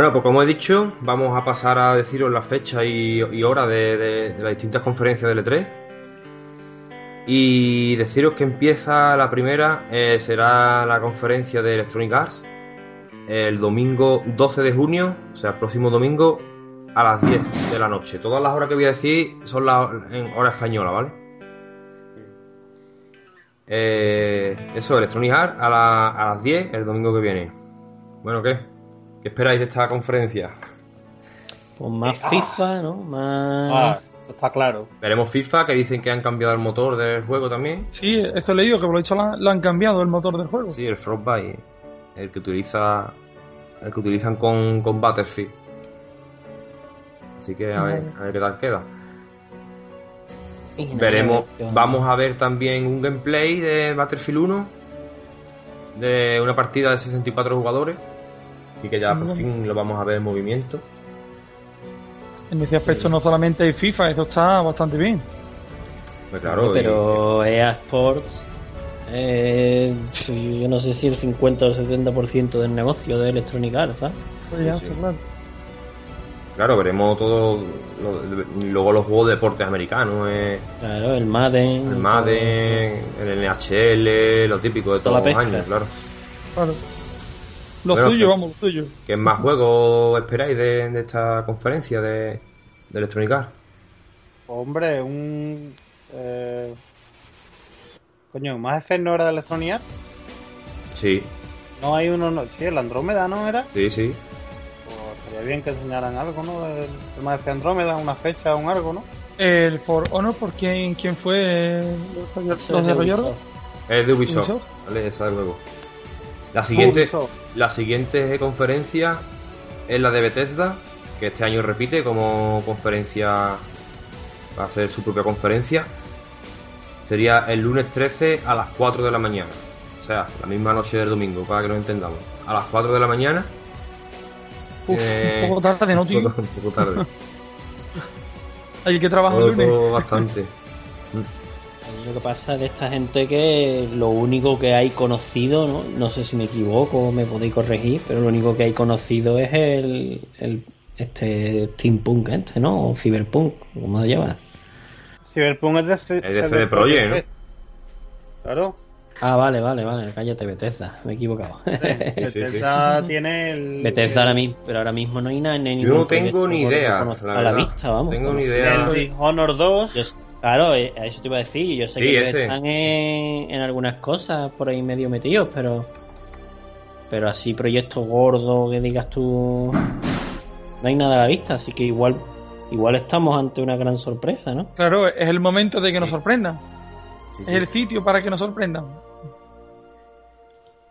Bueno, pues como he dicho, vamos a pasar a deciros la fecha y, y hora de, las distintas conferencias del E3. Y deciros que empieza la primera, eh, será la conferencia de Electronic Arts el domingo 12 de junio, o sea, el próximo domingo a las 10 de la noche. Todas las horas que voy a decir son las en hora española, ¿vale? Eh, eso, Electronic Arts a, la- a las 10 el domingo que viene. Bueno, ¿qué? ¿Qué esperáis de esta conferencia? Pues más FIFA, ¿no? Más. Ah, eso está claro. Veremos FIFA, que dicen que han cambiado el motor del juego también. Sí, esto he leído que por lo dicho lo han, cambiado el motor del juego. Sí, el Frostbite, el que utiliza el que utilizan con, con Battlefield. Así que a ver, a ver qué tal queda. Veremos, vamos a ver también un gameplay de Battlefield 1 de una partida de 64 jugadores. Así que ya por Bueno. fin lo vamos a ver en movimiento. En ese aspecto no solamente hay FIFA, eso está bastante bien. Pues claro, pero EA Sports, eh, yo no sé si el 50 o 70% del negocio de Electronic Arts, ¿sabes? Pues ya, Sí, sí. claro. claro, veremos todo. lo- luego los juegos de deportes americanos, eh, Claro, el Madden. el Madden, el NHL, lo típico de Toda todos los años, claro. claro. Lo Bueno, suyo, vamos, lo suyo. ¿Qué más juegos esperáis de, de esta conferencia de, de Electronic Arts? Hombre, un. Eh... Coño, ¿más Effect no era de Electronic Arts? Sí, No hay uno. No... Sí, el Andrómeda, ¿no era? sí, sí. Pues estaría bien que enseñaran algo, ¿no? El, el Mass Effect Andrómeda, una fecha, un algo, ¿no? El For Honor, ¿por quién, quién fue los, desarrolladores? Ubisoft. Es de Ubisoft, Ubisoft. ¿vale? Esa de juego. La siguiente, la siguiente conferencia es la de Bethesda, que este año repite como conferencia, va a ser su propia conferencia. Sería el lunes 13 a las 4 de la mañana. O sea, la misma noche del domingo, para que nos entendamos. A las 4 de la mañana. Uf, Eh, un poco tarde, ¿no, tío? Un poco, un poco tarde. Hay que trabajar el lunes. bastante. Lo que pasa de esta gente que lo único que hay conocido, ¿no? No sé si me equivoco o me podéis corregir, pero lo único que hay conocido es el, el este steampunk este, ¿no? O cyberpunk, ¿cómo se llama? Cyberpunk es de, C- Es de CD Projekt, ¿no? Claro. Ah, vale, vale, vale, cállate Bethesda, me he equivocado. sí, sí. Bethesda tiene el. Bethesda ahora mismo, pero ahora mismo no hay nada. Yo ningún no tengo ni idea, la a la vista, vamos. Tengo ni idea. El Dishonored 2. Yo- claro, eh, a eso te iba a decir. Yo sé Sí, que ese. están en, en algunas cosas por ahí medio metidos, pero. Pero así, proyectos gordos que digas tú. No hay nada a la vista, así que igual. Igual estamos ante una gran sorpresa, ¿no? Claro, es el momento de que Sí. nos sorprendan. Sí, Es el sitio para que nos sorprendan.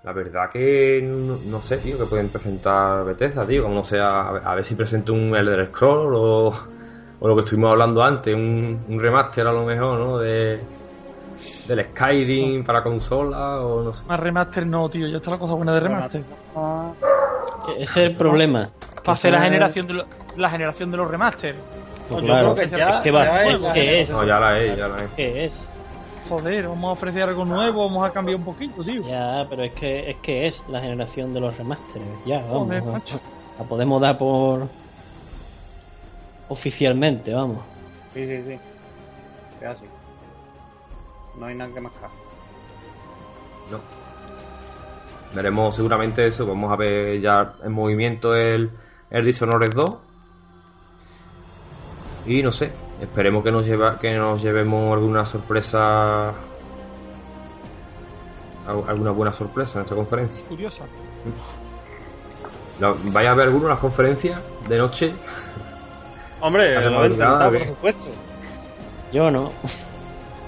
La verdad que no, no sé, tío, que pueden presentar Bethesda, tío. Como no sea, a ver, a ver si presento un Elder Scroll o, o lo que estuvimos hablando antes, un, un remaster a lo mejor, ¿no? De, del Skyrim para consola o no sé. Más remaster no, tío. Ya está la cosa buena de remaster. Ah, Ese es el problema. Para hacer la generación de, lo- la generación de los remaster. Pues Yo claro, creo que ya- es que va, ya es- ¿qué es? No, ya la es, ya la es. ¿Qué es? Joder, vamos a ofrecer algo nuevo, vamos a cambiar un poquito, tío. Ya, pero es que es que es la generación de los remasteres. Ya, vamos. Joder, macho. La podemos dar por oficialmente, vamos. sí, sí, sí. Es así. No hay nada que mascar. No. Veremos seguramente eso. Vamos a ver ya en movimiento el, el Dishonored 2. Y no sé, esperemos que nos, lleva, que nos llevemos alguna sorpresa. al- Alguna buena sorpresa en esta conferencia. Curiosa. ¿Vais a ver alguna las conferencias de noche? Hombre, lo he intentado, nada, por supuesto. Yo no.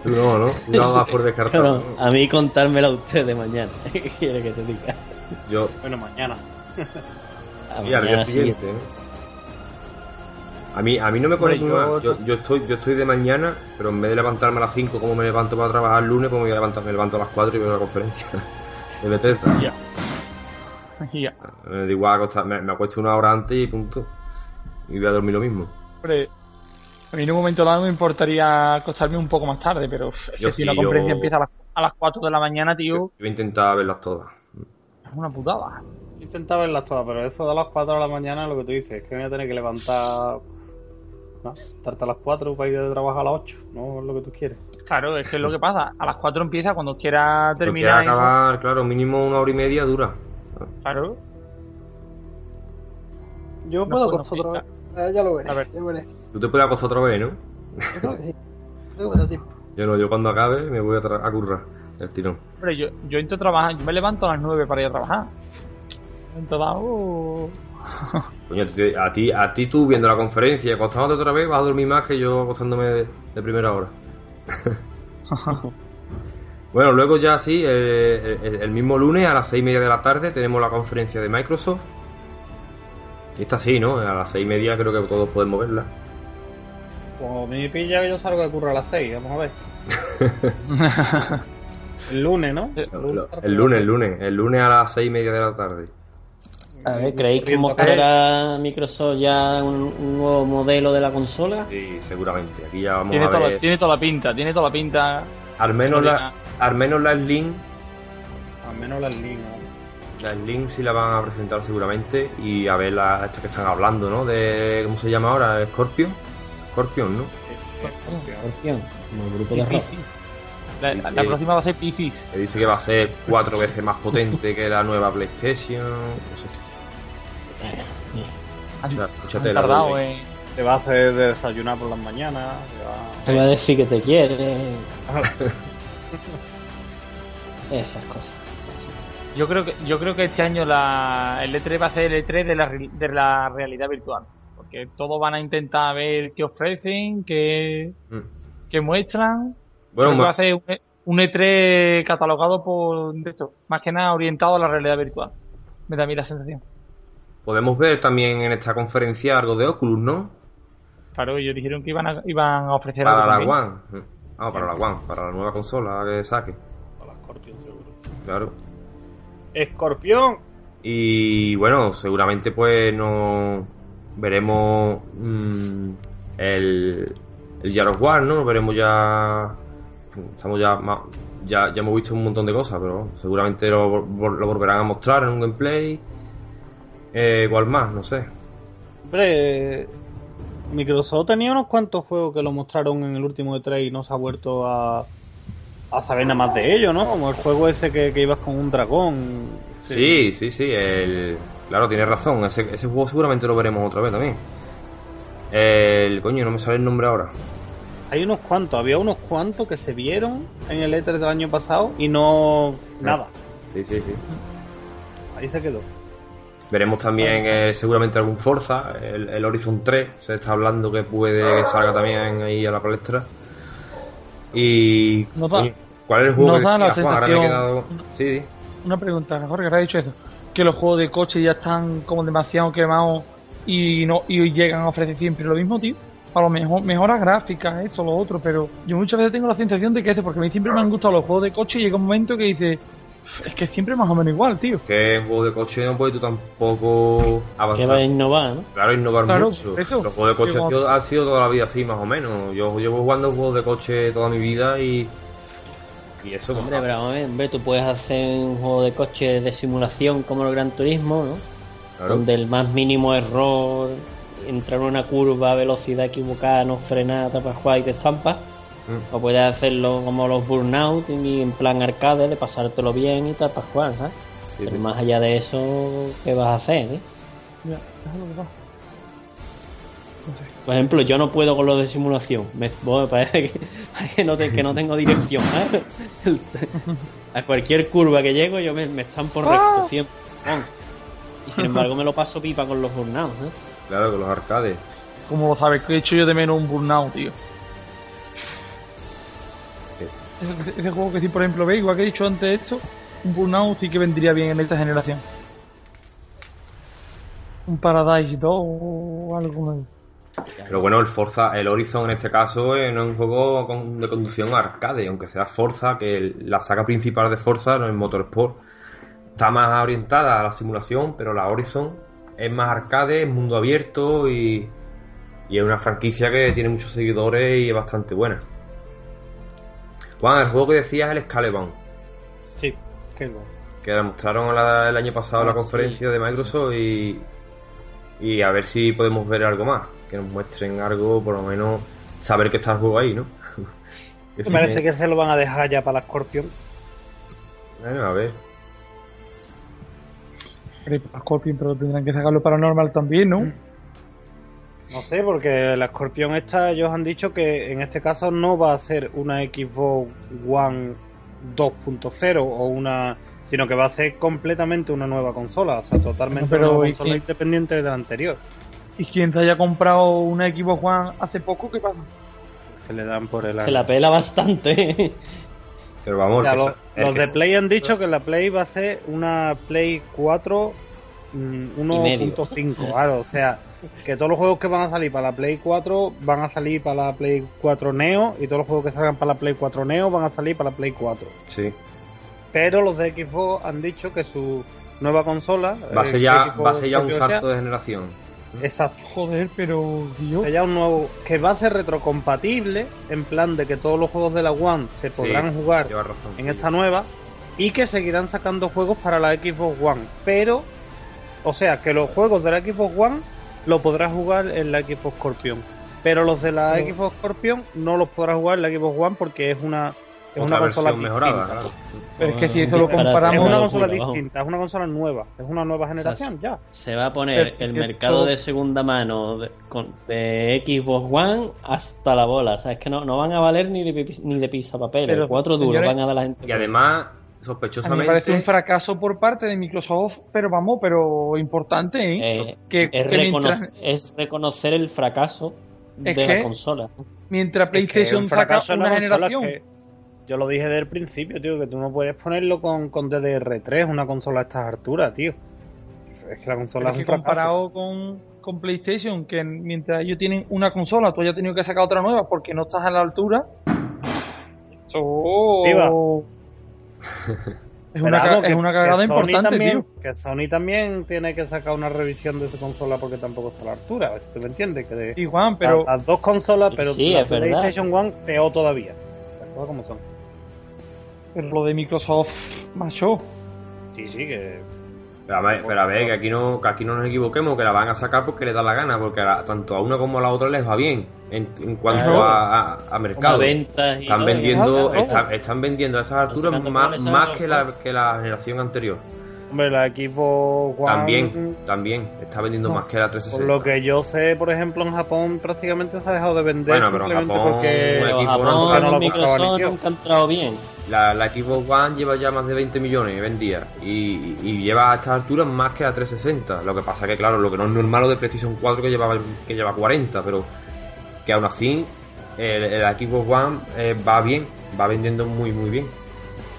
Tú no, ¿no? Tú no das por descartado. Pero a mí contármela a usted de mañana. ¿Qué quiere que te diga? Yo, Bueno, mañana. A sí, al día mañana siguiente, ¿no? A mí, a mí no me muy yo-. Yo, yo estoy, yo estoy de mañana, pero en vez de levantarme a las 5 como me levanto para trabajar el lunes, pues me voy a levantar, me levanto a las 4 y veo la conferencia de Bethesda. Ya. Ya. Me da igual acostar- me, me acuesto una hora antes y punto. Y voy a dormir lo mismo. Hombre, a mí en un momento dado me importaría acostarme un poco más tarde, pero uf, es Yo que si la conferencia yo- empieza a las, a las 4 de la mañana, tío, Yo voy a intentar verlas todas. es una putada. Intentaba verlas todas, pero eso de las 4 de la mañana es lo que tú dices, es que me voy a tener que levantar. ¿no? Estarte a las 4 para ir de trabajo a las 8, no es lo que tú quieres. Claro, es que es lo que pasa. A las 4 empieza cuando quiera terminar. quiere eso. acabar, claro, mínimo una hora y media dura. Claro. Yo No, puedo no acostar otra vez. Eh, ya lo veré. A ver. Ya veré. Tú te puedes acostar otra vez, ¿no? Yo creo que sí. Creo que me da tiempo. Yo no, yo cuando acabe me voy a, tra- a currar el tirón. Hombre, yo, yo entro a trabajar, yo me levanto a las 9 para ir a trabajar. Entonces, Coño, a ti, a ti tú viendo la conferencia y acostándote otra vez vas a dormir más que yo acostándome de, de primera hora. bueno, luego ya sí, el, el- el mismo lunes a las seis y media de la tarde tenemos la conferencia de Microsoft. Y esta sí, ¿no? A las seis y media creo que todos podemos verla. Como me pilla que yo salgo de curro a las 6, vamos a ver. El lunes, ¿no? El lunes, el lunes, el lunes a las seis y media de la tarde. A ver, ¿creéis que mostrará Microsoft ya un, un nuevo modelo de la consola? Sí, seguramente. Aquí ya vamos tiene, a toda, ver. tiene toda la pinta, tiene toda la pinta. Al menos la, al menos la Slim Al menos las líneas. La Slim sí la van a presentar seguramente y a ver la esta que están hablando, ¿no? De ¿cómo se llama ahora? Scorpion. Scorpion, ¿no? Scorpion, como el grupo de rock. La, próxima va a ser Pifis. Que dice que va a ser cuatro veces más potente que la nueva PlayStation. No sé. Han, mucha han tardado en. Te va a hacer desayunar por las mañanas. te va- Te va a decir que te quiere. Esas cosas. Yo creo que yo creo que este año la, el E3 va a ser el E3 de la, de la realidad virtual. Porque todos van a intentar ver qué ofrecen, qué, Mm. qué muestran. Bueno, Creo que va a ser un, E- un E3 catalogado por de esto, más que nada orientado a la realidad virtual. Me da a mí la sensación. podemos ver también en esta conferencia algo de Oculus, ¿no? Claro, ellos dijeron que iban a, iban a ofrecer Para algo la también. One. Ah, para la One, para la nueva consola que saque. Con la Scorpion, seguro. Claro. ¡Escorpión! Y bueno, seguramente pues no veremos mm, el, el of War, ¿no? Veremos ya. Estamos ya. Ya, ya hemos visto un montón de cosas, pero seguramente lo, lo volverán a mostrar en un gameplay. Eh, ¿Cuál más? No sé. Hombre, Microsoft tenía unos cuantos juegos que lo mostraron en el último E3 y no se ha vuelto a, a saber nada más de ello, ¿no? Como el juego ese que, que ibas con un dragón. Sí, sí, sí. El, claro, tienes razón. Ese, ese juego seguramente lo veremos otra vez también. El coño, no me sale el nombre ahora. Hay unos cuantos, había unos cuantos que se vieron en el E3 del año pasado y no. nada. Sí, sí, sí. Ahí se quedó. Veremos también eh, seguramente algún Forza, el, el Horizon 3, se está hablando que puede que salga también ahí a la palestra. Y Nos da- coño, ¿cuál es el juego nos que da la sensación- quedado... Sí, Una pregunta, Jorge, que has dicho eso. Que los juegos de coche ya están como demasiado quemados y no y llegan a ofrecer siempre lo mismo, tío. A lo mejor mejoras gráficas, esto, lo otro, pero yo muchas veces tengo la sensación de que esto, porque a mí siempre me han gustado los juegos de coche y llega un momento que dice, es que siempre más o menos igual, tío. que en juego de coche no puedes tú tampoco Que va a avanzar. innovar, ¿no? Claro, innovar Claro, mucho. eso. Los juegos de coche Digo- ha sido, ha sido toda la vida así, más o menos. Yo llevo jugando juegos de coche toda mi vida y... Y eso... Hombre, pero vamos a ver, hombre, tú puedes hacer un juego de coche de simulación como el Gran Turismo, ¿no? claro. Donde el más mínimo error, entrar en una curva, velocidad equivocada, no frenar, tapas jugar y te estampas. Mm. O puedes hacerlo como los Burnout y en plan arcade, de pasártelo bien y tapas jugar, ¿sabes? Sí, Pero sí. más allá de eso, ¿qué vas a hacer? eh? Ya, déjalo que va. Por ejemplo, yo no puedo con lo de simulación. Me, bueno, parece que, no, te- que no tengo dirección. ¿eh? A cualquier curva que llego, yo me, me están por recto siempre. Y sin embargo, me lo paso pipa con los Burnout. ¿eh? Claro, con los arcades. Como lo sabes, que he hecho yo de menos un burnout, tío. Ese, ese juego que sí, por ejemplo, ve, igual que he dicho antes esto, un burnout sí que vendría bien en esta generación. Un Paradise 2 o algo así. Pero bueno, el Forza, el Horizon en este caso eh, no es un juego con- de conducción arcade, aunque sea Forza, que el- la saga principal de Forza, no es Motorsport, está más orientada a la simulación, pero la Horizon es más arcade, es mundo abierto y, y es una franquicia que tiene muchos seguidores y es bastante buena. Juan, el juego que decías es el Scalebound. Sí, bueno. que la mostraron la- el año pasado en la Ah, conferencia de Microsoft y, y a ver si podemos ver algo más, que nos muestren algo, por lo menos saber que está el juego ahí, ¿no? Me sí parece que- que se lo van a dejar ya para la Scorpion. Bueno, a ver. Pero para Scorpion, pero tendrán que sacarlo para normal también, ¿no? No sé, porque la Scorpion esta, ellos han dicho que en este caso no va a ser una Xbox One 2.0 o una sino que va a ser completamente una nueva consola, o sea, totalmente Pero, una ¿y consola independiente de la anterior. Y quien se haya comprado una Xbox One hace poco, ¿qué pasa? Que le dan por el Se la pela bastante. Pero vamos, los, de Play han dicho que la Play va a ser una Play 4 mm, medio. 1.5, claro, o sea, que todos los juegos que van a salir para la Play 4 van a salir para la Play 4 Neo y todos los juegos que salgan para la Play 4 Neo van a salir para la Play 4. Sí. Pero los de Xbox han dicho que su nueva consola Va a eh, ser ya, Xbox va a ser ya un salto sea- de generación. Exacto. Joder, pero que ya un nuevo que va a ser retrocompatible en plan de que todos los juegos de la One se Sí, podrán jugar razón. en esta nueva y que seguirán sacando juegos para la Xbox One pero o sea que los juegos de la Xbox One lo podrás jugar en la Xbox Scorpion pero los de la Xbox Scorpion no los podrás jugar en la Xbox One porque es una es una consola versión mejorada, distinta. claro. Pero es que si eso lo Para- es comparamos. una consola distinta es una consola nueva es una nueva generación ya Se va a poner Pero, el si mercado esto- de segunda mano de, con- de Xbox One hasta la bola. O sea, es que no, no van a valer ni de, ni de pisapapel. Pero, Cuatro duros señores, van a dar la gente. Y además, A mí me sospechosamente, parece un fracaso por parte de Microsoft, pero vamos, pero importante, ¿eh? Eh, que, es, que recono- mientras, es reconocer el fracaso Es de que- la consola. mientras Es que PlayStation un saca fracaso en una generación. Que- yo lo dije desde el principio, tío, que tú no puedes ponerlo con, con DDR3, una consola a estas alturas, tío. Es que la consola Pero es es que un comparado con, con PlayStation, que mientras ellos tienen una consola, tú hayas tenido que sacar otra nueva porque no estás a la altura. Viva. es una, es que- una que cagada Sony importante, también, tío. Que Sony también tiene que sacar una revisión de su consola porque tampoco está a la altura. ¿Tú me entiendes? Que de, Y Juan, pero las, las dos consolas, Sí, pero sí, la. PlayStation One peor todavía. Las cosas como son. Pero lo de Microsoft, macho. Sí, sí, que. Pero a ver, pero a ver, que aquí no, que aquí no nos equivoquemos, que la van a sacar porque les da la gana, porque a- tanto a una como a la otra les va bien en, en cuanto Claro. a, a- a Como mercado. Están todo, vendiendo, claro. están, están vendiendo a estas alturas más, más que la, que la generación anterior. Hombre, la Xbox One. También, también, está vendiendo No. más que la Por 360. lo que yo sé, por ejemplo, en Japón prácticamente se ha dejado de vender Bueno, pero en simplemente Japón, porque Japón, no- no lo Microsoft nunca ha entrado bien. La, la Xbox One lleva ya más de 20 millones vendida y, y lleva a estas alturas más que la 360. Lo que pasa que, claro, lo que no es normal lo de PlayStation 4 que lleva, que lleva 40, pero que aún así el, el Xbox One eh, va bien, va vendiendo muy, muy bien.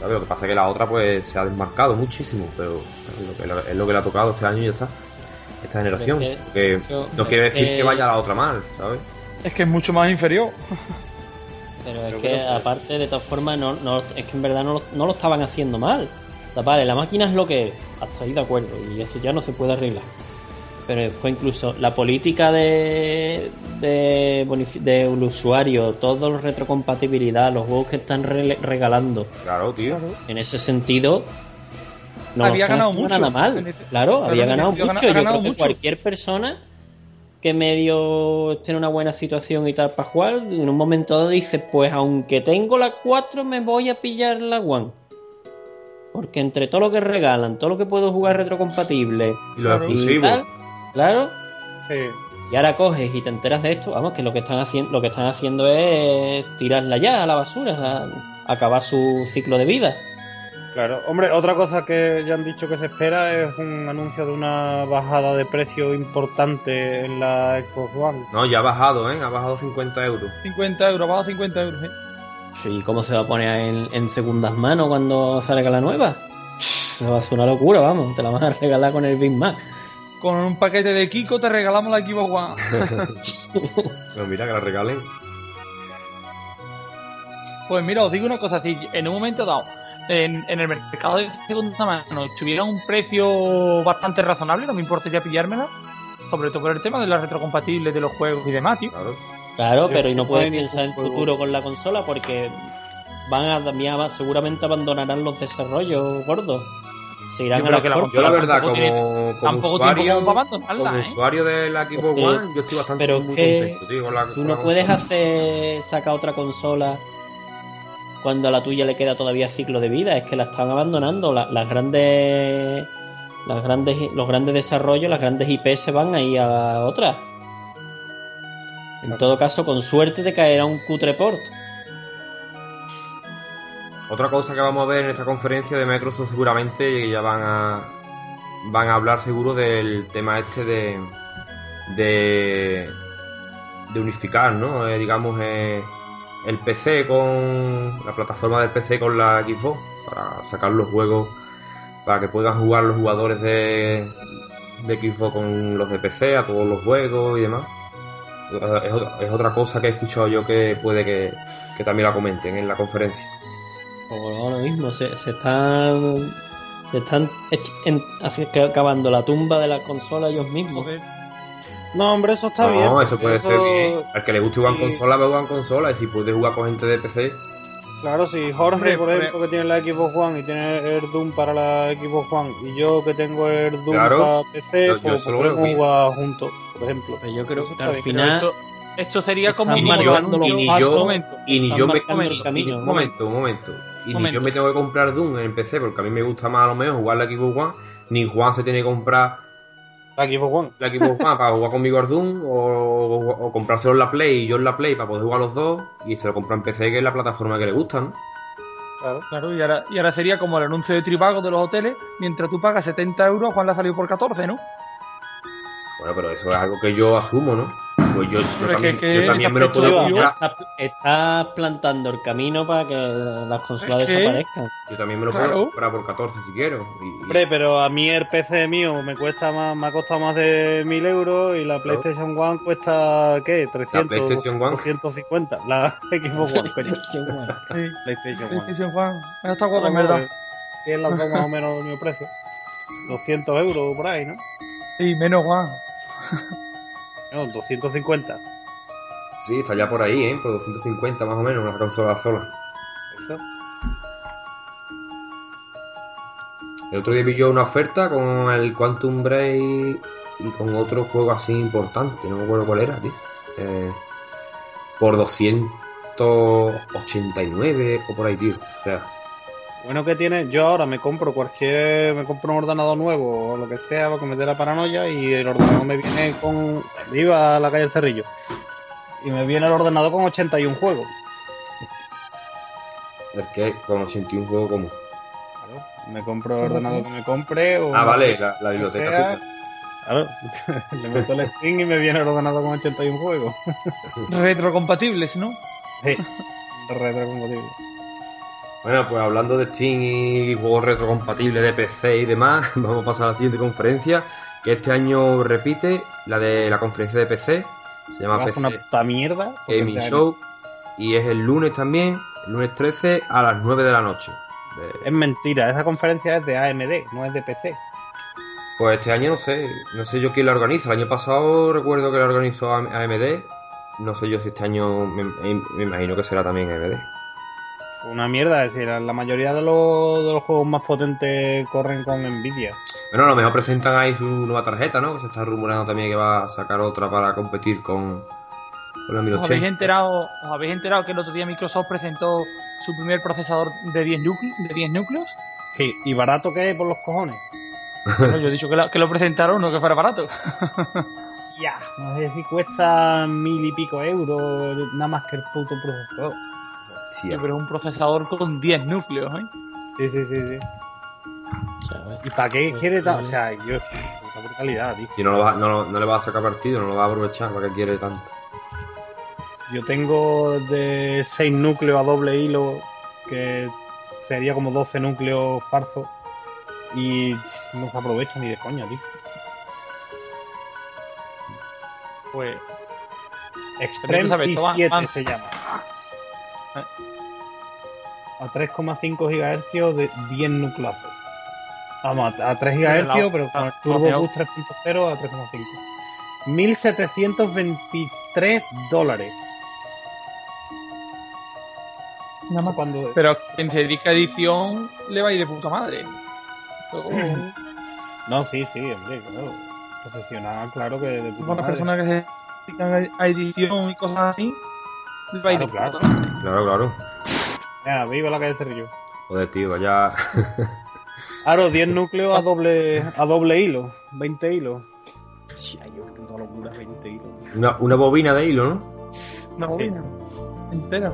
¿Sabes? Lo que pasa que la otra pues se ha desmarcado muchísimo, pero es lo que, es lo que le ha tocado este año y ya está. Esta generación. Es que- yo- no quiere es decir que- que vaya la otra mal, ¿sabes? Es que es mucho más inferior. Pero es Pero que bueno, pues- aparte, de todas formas, no, no, es que en verdad no, lo- no lo estaban haciendo mal. O sea, vale, la máquina es lo que es, hasta ahí de acuerdo, y eso ya no se puede arreglar. Pero después incluso la política de, de, bonifi- del usuario, todo la retrocompatibilidad, los juegos que están re- regalando, Claro, tío. en ese sentido, no Había lo ganado mucho. nada mal. Ese- Claro, había ganado mucho. Yo ganado creo que cualquier persona que medio esté en una buena situación y tal para jugar, en un momento dado dice, pues aunque tengo la 4 me voy a pillar la One. Porque entre todo lo que regalan, todo lo que puedo jugar retrocompatible Y los Claro. Claro, Sí. y ahora coges y te enteras de esto, vamos, que lo que están haciendo, lo que están haciendo es tirarla ya a la basura, a- acabar su ciclo de vida. Claro, hombre, otra cosa que ya han dicho que se espera es un anuncio de una bajada de precio importante en la Xbox One. No, ya ha bajado, ¿eh? Ha bajado 50 euros. 50 euros, bajo 50 euros. ¿eh? ¿Y cómo se va a poner en, en segundas manos cuando salga la nueva? Eso va a ser una locura, vamos. Te la van a regalar con el Big Mac. Con un paquete de Kiko te regalamos la Xbox One. Pero mira, que la regalen. Pues mira, os digo una cosa, si en un momento dado, en, en el mercado de segunda mano, tuviera un precio bastante razonable, no me importaría pillármela, sobre todo por el tema de la retrocompatible de los juegos y demás, tío. Claro. Claro, Sí, pero y no puedes pensar en futuro con la consola porque van a- seguramente abandonarán los desarrollos gordos. Se irán Yo a creo las que la. Yo la verdad, Tampoco como, tiene- como tampoco usuario, tiempo como para abandonarla, como ¿eh? usuario equipo Es que- One, yo estoy bastante pero muy que contento, tío, con la- Tú con no la puedes consola. hacer sacar otra consola cuando a la tuya le queda todavía ciclo de vida. Es que la están abandonando. La- las grandes, las grandes, los grandes desarrollos, las grandes IP se van ahí a otra. En todo caso, con suerte te caerá un cutre port. Otra cosa que vamos a ver en esta conferencia de Microsoft seguramente ya van a van a hablar seguro del tema este de de, unificar, ¿no? Eh, digamos eh, el PC con la plataforma del PC con la Xbox para sacar los juegos para que puedan jugar los jugadores de de Xbox con los de PC a todos los juegos y demás. Es otra cosa que he escuchado yo que puede que, que también la comenten en la conferencia. O ahora mismo se, se están se están en- acabando la tumba de la consola ellos mismos. No, hombre, eso está no, bien. eso puede ser bien. Al que le guste jugar sí. consola, va a jugar consola. Y si puede jugar con gente de PC, Claro, si Jorge, Hombre, por ejemplo, que tiene la Xbox One y tiene el Doom para la Xbox One, y yo que tengo el Doom Claro. para PC, Yo- pues podemos jugar juntos, por ejemplo. Pero yo creo que al final esto, esto sería como y ni yo, y ni yo, Un momento. y ni Están yo me, y- camino, un ¿no? momento, un momento. Y ni yo me tengo que comprar Doom en PC porque a mí me gusta más a lo mejor jugar la Xbox One. Ni Juan se tiene que comprar La Xbox One. la Xbox One para jugar conmigo al Doom o, o, o comprárselo en la Play y yo en la Play para poder jugar los dos y se lo compra en PC que es la plataforma que le gusta, ¿no? Claro. Claro, y ahora, y ahora sería como el anuncio de Tribago de los hoteles, mientras tú pagas 70 euros, Juan le ha salido por 14, ¿no? Bueno, pero eso es algo que yo asumo, ¿no? Pues yo, también, que- yo también me lo puedo comprar. Estás plantando el camino para que las consolas Es que- desaparezcan. Yo también me lo Claro. puedo comprar por 14 si quiero. Y, Hombre, pero a mí el PC mío me cuesta más, me ha costado más de 1000 euros y la PlayStation One cuesta, ¿qué? 300, PlayStation One. 250. La Xbox One, coño. Sí. PlayStation One. PlayStation Juan. Me está guapo, en verdad. Que es dos más o menos mismo precio. 200 euros por ahí, ¿no? Sí, menos Juan. No, 250. Sí, está ya por ahí, ¿eh? Por 250 más o menos, una consola sola. Eso. El otro día vi yo una oferta con el Quantum Break y con otro juego así importante, no me acuerdo cuál era, tío. Eh, por 289 o por ahí, tío. O sea, Bueno que tiene, yo ahora me compro cualquier, me compro un ordenador nuevo o lo que sea para que me dé la paranoia y el ordenador me viene con, iba a la calle del Cerrillo y me viene el ordenador con 81 juegos. es que con 81 juegos como... Claro, me compro el ordenador que me compre o... Ah, vale, la, la biblioteca. sea. Claro, le meto el Steam y me viene el ordenador con 81 juegos. Retrocompatibles, ¿no? Sí, retrocompatible. Bueno, pues hablando de Steam y juegos retrocompatibles de PC y demás, vamos a pasar a la siguiente conferencia, que este año repite la de la conferencia de PC, se llama PC una puta mierda. Gaming este Show, y es el lunes también, el lunes 13 a las 9 de la noche. De- Es mentira, esa conferencia es de AMD, no es de PC. Pues este año no sé, no sé yo quién la organiza. El año pasado recuerdo que la organizó AM- AMD, no sé yo si este año me, me imagino que será también AMD. Una mierda, es decir, la mayoría de los, de los juegos más potentes corren con Nvidia. Bueno, a lo mejor presentan ahí su nueva tarjeta, ¿no? Que se está rumorando también que va a sacar otra para competir con, con la ¿Os habéis, 1080. enterado, ¿Os habéis enterado que el otro día Microsoft presentó su primer procesador de 10, núcleos, de 10 núcleos? Sí, y barato que es por los cojones. Bueno, yo he dicho que lo, que lo presentaron, no que fuera barato. Ya, no sé si cuesta mil y pico euros, nada más que el puto procesador. Sí, Sí, pero es un procesador con 10 núcleos, ¿eh? Sí, sí, sí, sí. ¿Y para qué quiere tan? O sea, yo, puta brutalidad, tío. Si no, lo va- no, no le va a sacar partido, no lo va a aprovechar, ¿para qué quiere tanto? Yo tengo de 6 núcleos a doble hilo, que sería como 12 núcleos falsos, y no se aprovecha ni de coña, tío. Pues Extreme Pero tú sabes, toma, i7 man. se llama. A 3,5 GHz de 10 nucleazos. Vamos, a a 3 Pero la- GHz, pero con el Turbo Boost 3.0 a 3,5. 1723 dólares. nada más. Cuando, Pero en dedica edición le va a ir de puta madre. No, sí, sí, hombre, claro. Profesional, claro que de puta las madre. personas que se dedican a edición y cosas así. Claro, claro. Claro, claro. Venga, viva la calle Cerrillo. Joder, tío, vaya. Claro, 10 núcleos a doble, a doble hilo, 20 hilos. Hostia, yo qué puta locura, 20 hilos. Una, una bobina de hilo, ¿no? Una bobina entera.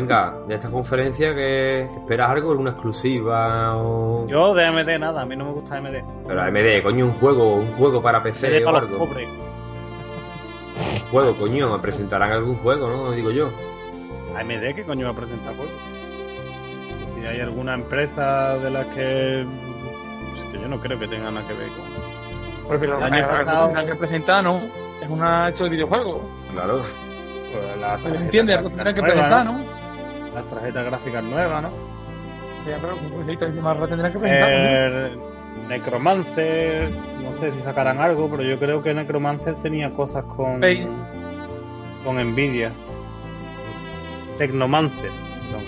Venga, de esta conferencia que esperas algo, alguna exclusiva o. Yo de AMD nada, a mí no me gusta AMD. Pero AMD, coño, un juego, un juego para PC AMD o para los algo. pobres. Un juego, coño, me presentarán algún juego, ¿no? Digo yo. AMD, ¿qué coño va a presentar juegos? Si hay alguna empresa de las que... pues que yo no creo que tenga nada que ver con... Porque lo El año pasado- que presentar no es una hecho de videojuego. Claro. pues, las ¿Me tarjetas entiendes? Lo gráficas tendrán que presentar, ¿no? ¿No? Las tarjetas gráficas nuevas, ¿no? Ya, pero tendrán que. ¿no? Necromancer, no sé si sacarán algo, pero yo creo que Necromancer tenía cosas con con Nvidia. Tecnomancer. perdón.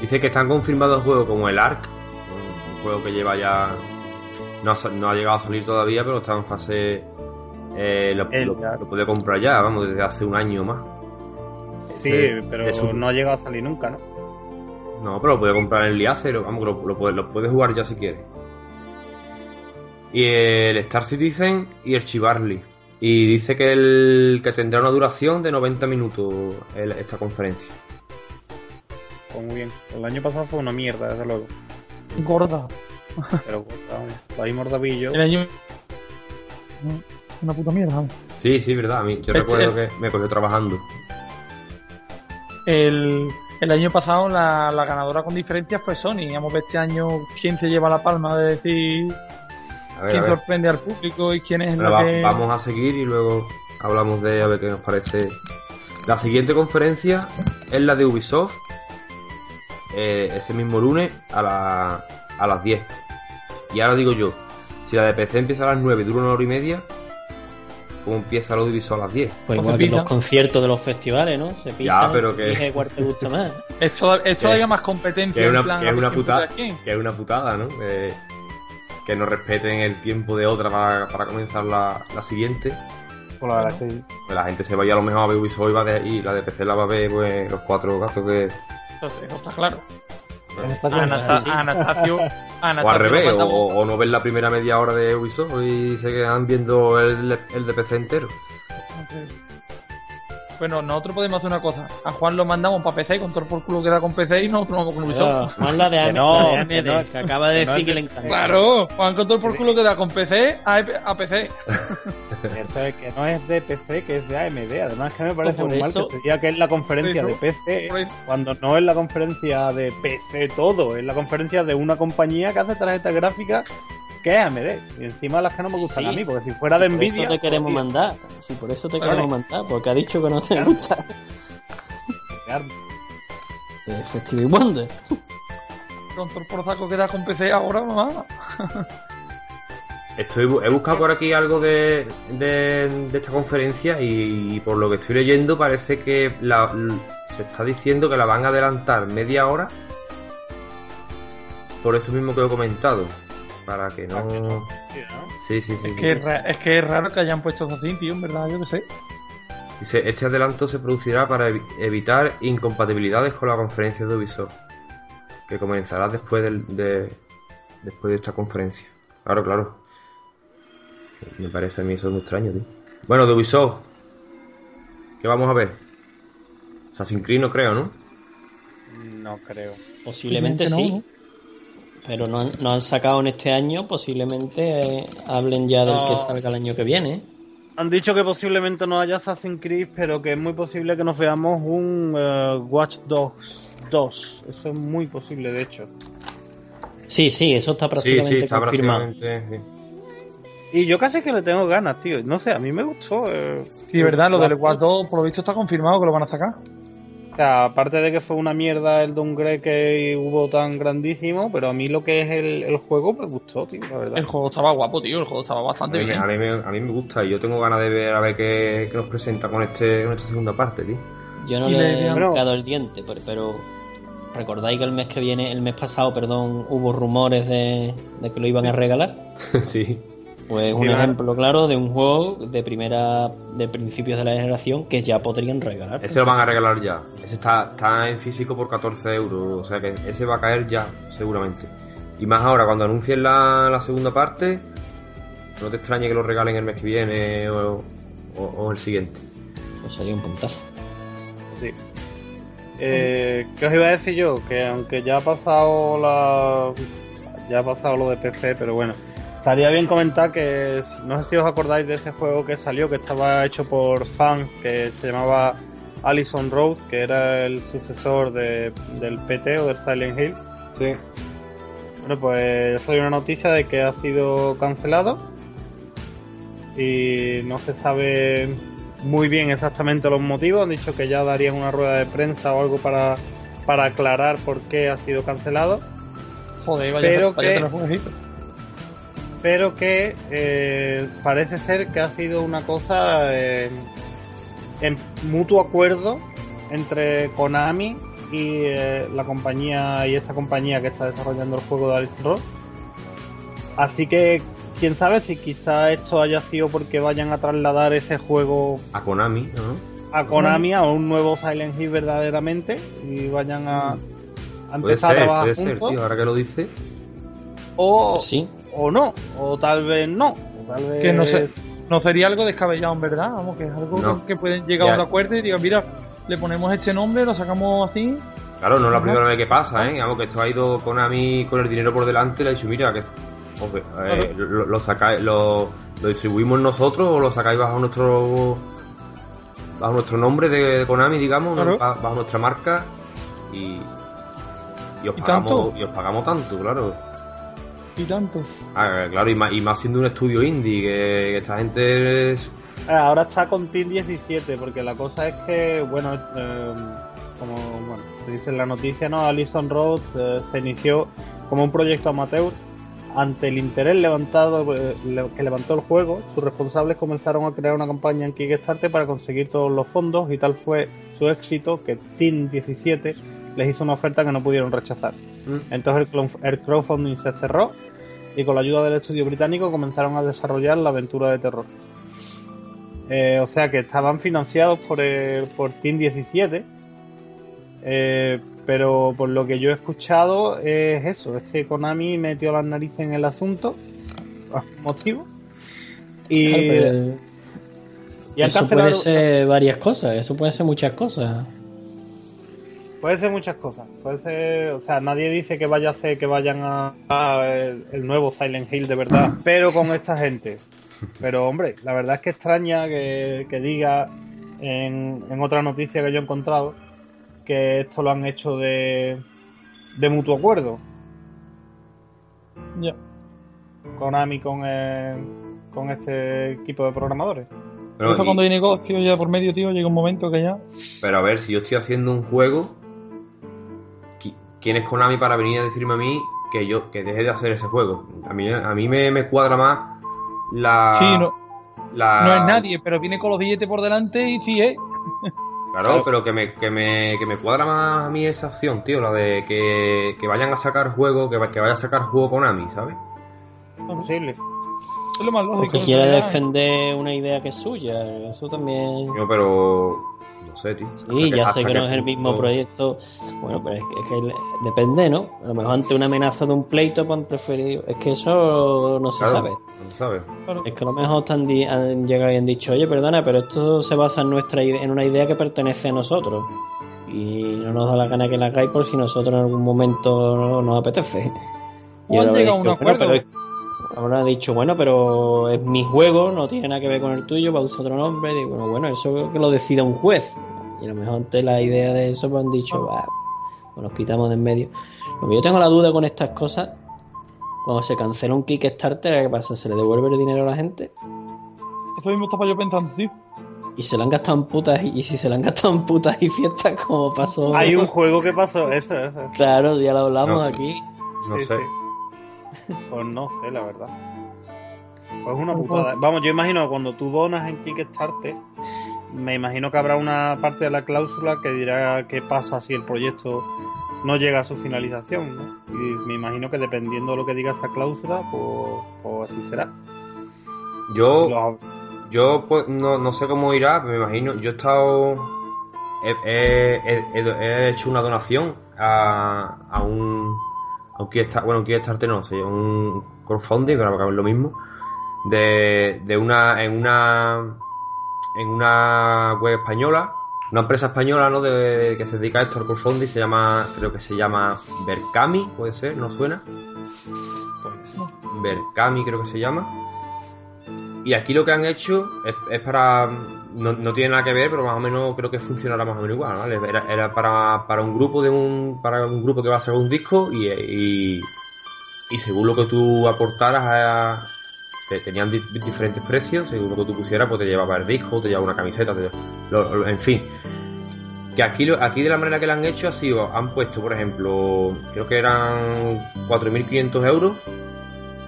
Dice que están confirmados juegos como el Ark, un juego que lleva ya. No ha, no llegado a salir todavía, pero está en fase. eh, lo, El lo, Ark. lo puede comprar ya, vamos, desde hace un año más. Sí, pero no ha llegado a salir nunca, ¿no? No, pero lo puede comprar en el Liacer, vamos, lo, lo, puede, lo puede jugar ya si quiere. Y el Star Citizen y el Chivarly. Y dice que el que tendrá una duración de 90 minutos el- esta conferencia. Pues muy bien. El año pasado fue una mierda, desde luego. Gorda. Pero vamos, ahí mordabillo. El año. Una puta mierda. vamos. Sí, sí, verdad. A mí, yo Este- recuerdo que me cogió trabajando. El, el año pasado la, la ganadora con diferencias fue Sony. Vamos a ver este año quién se lleva la palma de decir A ver, quién sorprende al público y quién es Bueno, la va- que... Vamos a seguir y luego hablamos de a ver qué nos parece. La siguiente conferencia es la de Ubisoft. eh, ese mismo lunes a, la- a las 10. Y ahora digo yo, si la de PC empieza a las 9 y dura una hora y media, ¿cómo empieza de Ubisoft a las 10? Pues igual que los conciertos de los festivales, ¿no? Se pisan, pero que- cuál te gusta más. Es, toda- es todavía más competencia. Que es en una, plan, que es una putada, que es una putada, ¿no? Eh, que no respeten el tiempo de otra para, para comenzar la, la siguiente. Pues la verdad que Pues la gente se vaya a lo mejor a ver Ubisoft y, va de- y la de PC la va a ver pues, los cuatro gatos que... Entonces, eso está claro. Anasta- a Anastasio, a O al revés, o, no ver la primera media hora de Ubisoft y se quedan viendo el, el de PC entero. Bueno, nosotros podemos hacer una cosa. A Juan lo mandamos para PC con todo por culo que da con PC y nosotros vamos con Ubisoft. Juan la de Que AMD, no, la de AMD, que no, que acaba de decir que le encanta. Claro, Juan con todo por culo que da con PC a, a PC. Eso es que no es de PC, que es de AMD. Además, que me parece Por muy mal que se diga que es la conferencia de PC, cuando no es la conferencia de PC todo, es la conferencia de una compañía que hace tarjetas gráficas que es AMD. Y encima las que no me gustan Sí. a mí, porque si fuera de Por Nvidia. eso te queremos pues, mandar. Sí, por eso te Vale. queremos mandar, porque ha dicho que no te gusta. claro, Eh, Festival Wonder. Con todo por saco que da con PC ahora, mamá. Estoy, bu- he buscado por aquí algo de, de, de esta conferencia y, por lo que estoy leyendo parece que la- se está diciendo que la van a adelantar media hora por eso mismo que he comentado. Para que no... sí, ¿no? Sí, sí, sí. Es sí. que, es ra- es que es raro que hayan puesto así, tío, en verdad, yo qué sé. Dice, este adelanto se producirá para evi- evitar incompatibilidades con la conferencia de Ubisoft, que comenzará después del- de, después de esta conferencia. Claro, claro. Me parece a mí eso muy extraño, tío. Bueno, de Ubisoft. ¿Qué vamos a ver? Assassin's Creed no creo, ¿no? No creo. Posiblemente No, sí. Pero no han, no han sacado en este año, posiblemente eh, hablen ya del No. que salga el año que viene. Han dicho que posiblemente no haya Assassin's Creed, pero que es muy posible que nos veamos un eh, Watch Dogs 2. Eso es muy posible, de hecho. Sí, sí, eso está prácticamente sí, está confirmado. prácticamente. sí. Y yo casi que le tengo ganas, tío. No sé, a mí me gustó. eh, Sí, verdad, lo del Watch Watch 2 por lo visto está confirmado que lo van a sacar. Sea, aparte de que fue una mierda el downgrade que hubo tan grandísimo, pero a mí lo que es el, el juego me gustó, tío, la verdad. El juego estaba guapo, tío, el juego estaba A bastante mí, me- bien. a, mí me, a mí me gusta y yo tengo ganas de ver a ver qué, qué nos presenta con este con esta segunda parte, tío. Yo no le le- he marcado el diente, pero, pero recordáis que el mes que viene, el mes pasado, perdón, hubo rumores de, de que lo iban a regalar. sí. Pues un ejemplo claro de un juego de primera, de principios de la generación que ya podrían regalar. Ese lo van a regalar ya. Ese está, está en físico por 14 euros. O sea que ese va a caer ya, seguramente. Y más ahora, cuando anuncien la, la segunda parte, no te extrañe que lo regalen el mes que viene o, o- o el siguiente. Pues sería un puntazo. Sí. Eh, ¿Qué os iba a decir yo? Que aunque ya ha pasado la. Ya ha pasado lo de PC, pero bueno. Estaría bien comentar que. No sé si os acordáis de ese juego que salió, que estaba hecho por fan, que se llamaba Allison Road, que era el sucesor de- del PT o del Silent Hill. Sí. Bueno, pues soy una noticia de que ha sido cancelado y no se sabe muy bien exactamente los motivos. Han dicho que ya darían una rueda de prensa o algo para, para aclarar por qué ha sido cancelado, Joder, vaya, Pero vaya que-. Pero que eh, parece ser que ha sido una cosa eh, en mutuo acuerdo entre Konami y eh, la compañía y esta compañía que está desarrollando el juego de Alice Road. Así que quién sabe si quizá esto haya sido porque vayan a trasladar ese juego A Konami, ¿no? a Konami a un nuevo Silent Hill verdaderamente y vayan a, a Puede empezar a ser, trabajar puede ser, juntos tío. Ahora que lo dice. o, sí. O no o tal vez no o tal vez Que no sé. No sería algo descabellado, en verdad. Vamos, que es algo No. que pueden llegar Ya. a un acuerdo y digan, mira, le ponemos este nombre, lo sacamos así. Claro, no es la primera vez que pasa, ¿eh? Vamos, que esto ha ido Konami con el dinero por delante y le ha dicho, mira, que hombre, eh, lo, lo sacáis, lo, lo distribuimos nosotros o lo sacáis bajo nuestro bajo nuestro nombre de, de Konami, digamos, bajo nuestra marca y, y os ¿Y pagamos tanto? y os pagamos tanto, claro. Y tanto. Ah, claro, y más, y más siendo un estudio indie, que, que esta gente es... Eh, Ahora está con Team 17, porque la cosa es que, bueno, eh, como bueno, se dice en la noticia, ¿no? Alison Rhodes eh, se inició como un proyecto amateur. Ante el interés levantado eh, que levantó el juego, sus responsables comenzaron a crear una campaña en Kickstarter para conseguir todos los fondos y tal fue su éxito que Team 17 les hizo una oferta que no pudieron rechazar. Mm. Entonces el, el crowdfunding se cerró y con la ayuda del estudio británico comenzaron a desarrollar la aventura de terror. Eh, o sea que estaban financiados por, el, por Team 17, eh, pero por lo que yo he escuchado es eso, es que Konami metió las narices en el asunto, motivo, y, Claro, y han eso cancelado... puede ser varias cosas, eso puede ser muchas cosas. Puede ser muchas cosas. Puede ser, o sea, nadie dice que vaya a ser que vayan a, a el, el nuevo Silent Hill de verdad, pero con esta gente. Pero hombre, la verdad es que extraña que, que diga en, en otra noticia que yo he encontrado que esto lo han hecho de, de mutuo acuerdo. Ya. Konami con, el- con este equipo de programadores. Pero, y- cuando hay negocio ya por medio, tío, llega un momento que ya. pero a ver, si yo estoy haciendo un juego, ¿quién es Konami para venir a decirme a mí que yo que deje de hacer ese juego? A mí, a mí me, me cuadra más la... Sí, no, la- no es nadie, pero viene con los billetes por delante y sí, ¿eh? Claro, pero que me, que, me, que me cuadra más a mí esa opción, tío, la de que, que vayan a sacar juego, que, va- que vaya a sacar juego Konami, ¿sabes? Es posible. Es lo más lógico. Porque quiere realidad. defender una idea que es suya, eso también. Yo, pero No sé, tío. Sí, ya sé que no es el mismo proyecto. Bueno, pero es que, es que depende, ¿no? A lo mejor ante una amenaza de un pleito pues han preferido. Es que eso no se Claro, sabe. No se sabe. Es que a lo mejor te han, di- han llegado y han dicho, oye, perdona, pero esto se basa en nuestra en una idea que pertenece a nosotros. Y no nos da la gana que la hagáis por si nosotros en algún momento no nos apetece. Y ¿O han llegado a un acuerdo? pero es- Ahora han dicho, bueno, pero es mi juego, no tiene nada que ver con el tuyo, va a usar otro nombre. Y bueno, bueno, eso que lo decida un juez. Y a lo mejor ante la idea de eso pues han dicho, va, pues nos quitamos de en medio. Lo que yo tengo la duda con estas cosas, cuando se cancela un Kickstarter, ¿qué pasa? ¿Se le devuelve el dinero a la gente? Eso mismo estaba yo pensando, tío. Y se la han gastado en putas, y, si se la han gastado en putas y fiestas, como pasó. Hay un juego que pasó, eso, eso. Claro, ya lo hablamos No. aquí. No Sí, sé. sí. Pues no sé, la verdad. Pues una putada. Vamos, yo imagino que cuando tú donas en Kickstarter, me imagino que habrá una parte de la cláusula que dirá qué pasa si el proyecto no llega a su finalización, ¿no? Y me imagino que dependiendo de lo que diga esa cláusula, pues, pues así será. Yo, Los- yo pues, no, no sé cómo irá, pero me imagino. Yo he estado. He, he- he- he hecho una donación a, a un. Un Kickstarter, bueno, un Kickstarter no, sé, un crowdfunding, pero es lo mismo. De, de una. En una. En una web española. Una empresa española, ¿no? De, que se dedica a esto al crowdfunding. Se llama. Creo que se llama Berkami, puede ser, ¿no suena? Berkami creo que se llama. Y aquí lo que han hecho es, es para. No, no tiene nada que ver, pero más o menos creo que funcionará más o menos igual. Era, era para, para un grupo de un. para un grupo que va a hacer un disco y, y, según lo que tú aportaras a- te- tenían di- diferentes precios, según lo que tú pusieras, pues te llevaba el disco, te llevaba una camiseta, en fin. Que aquí, aquí de la manera que lo han hecho ha sido, han puesto, por ejemplo, creo que eran 4.500 euros,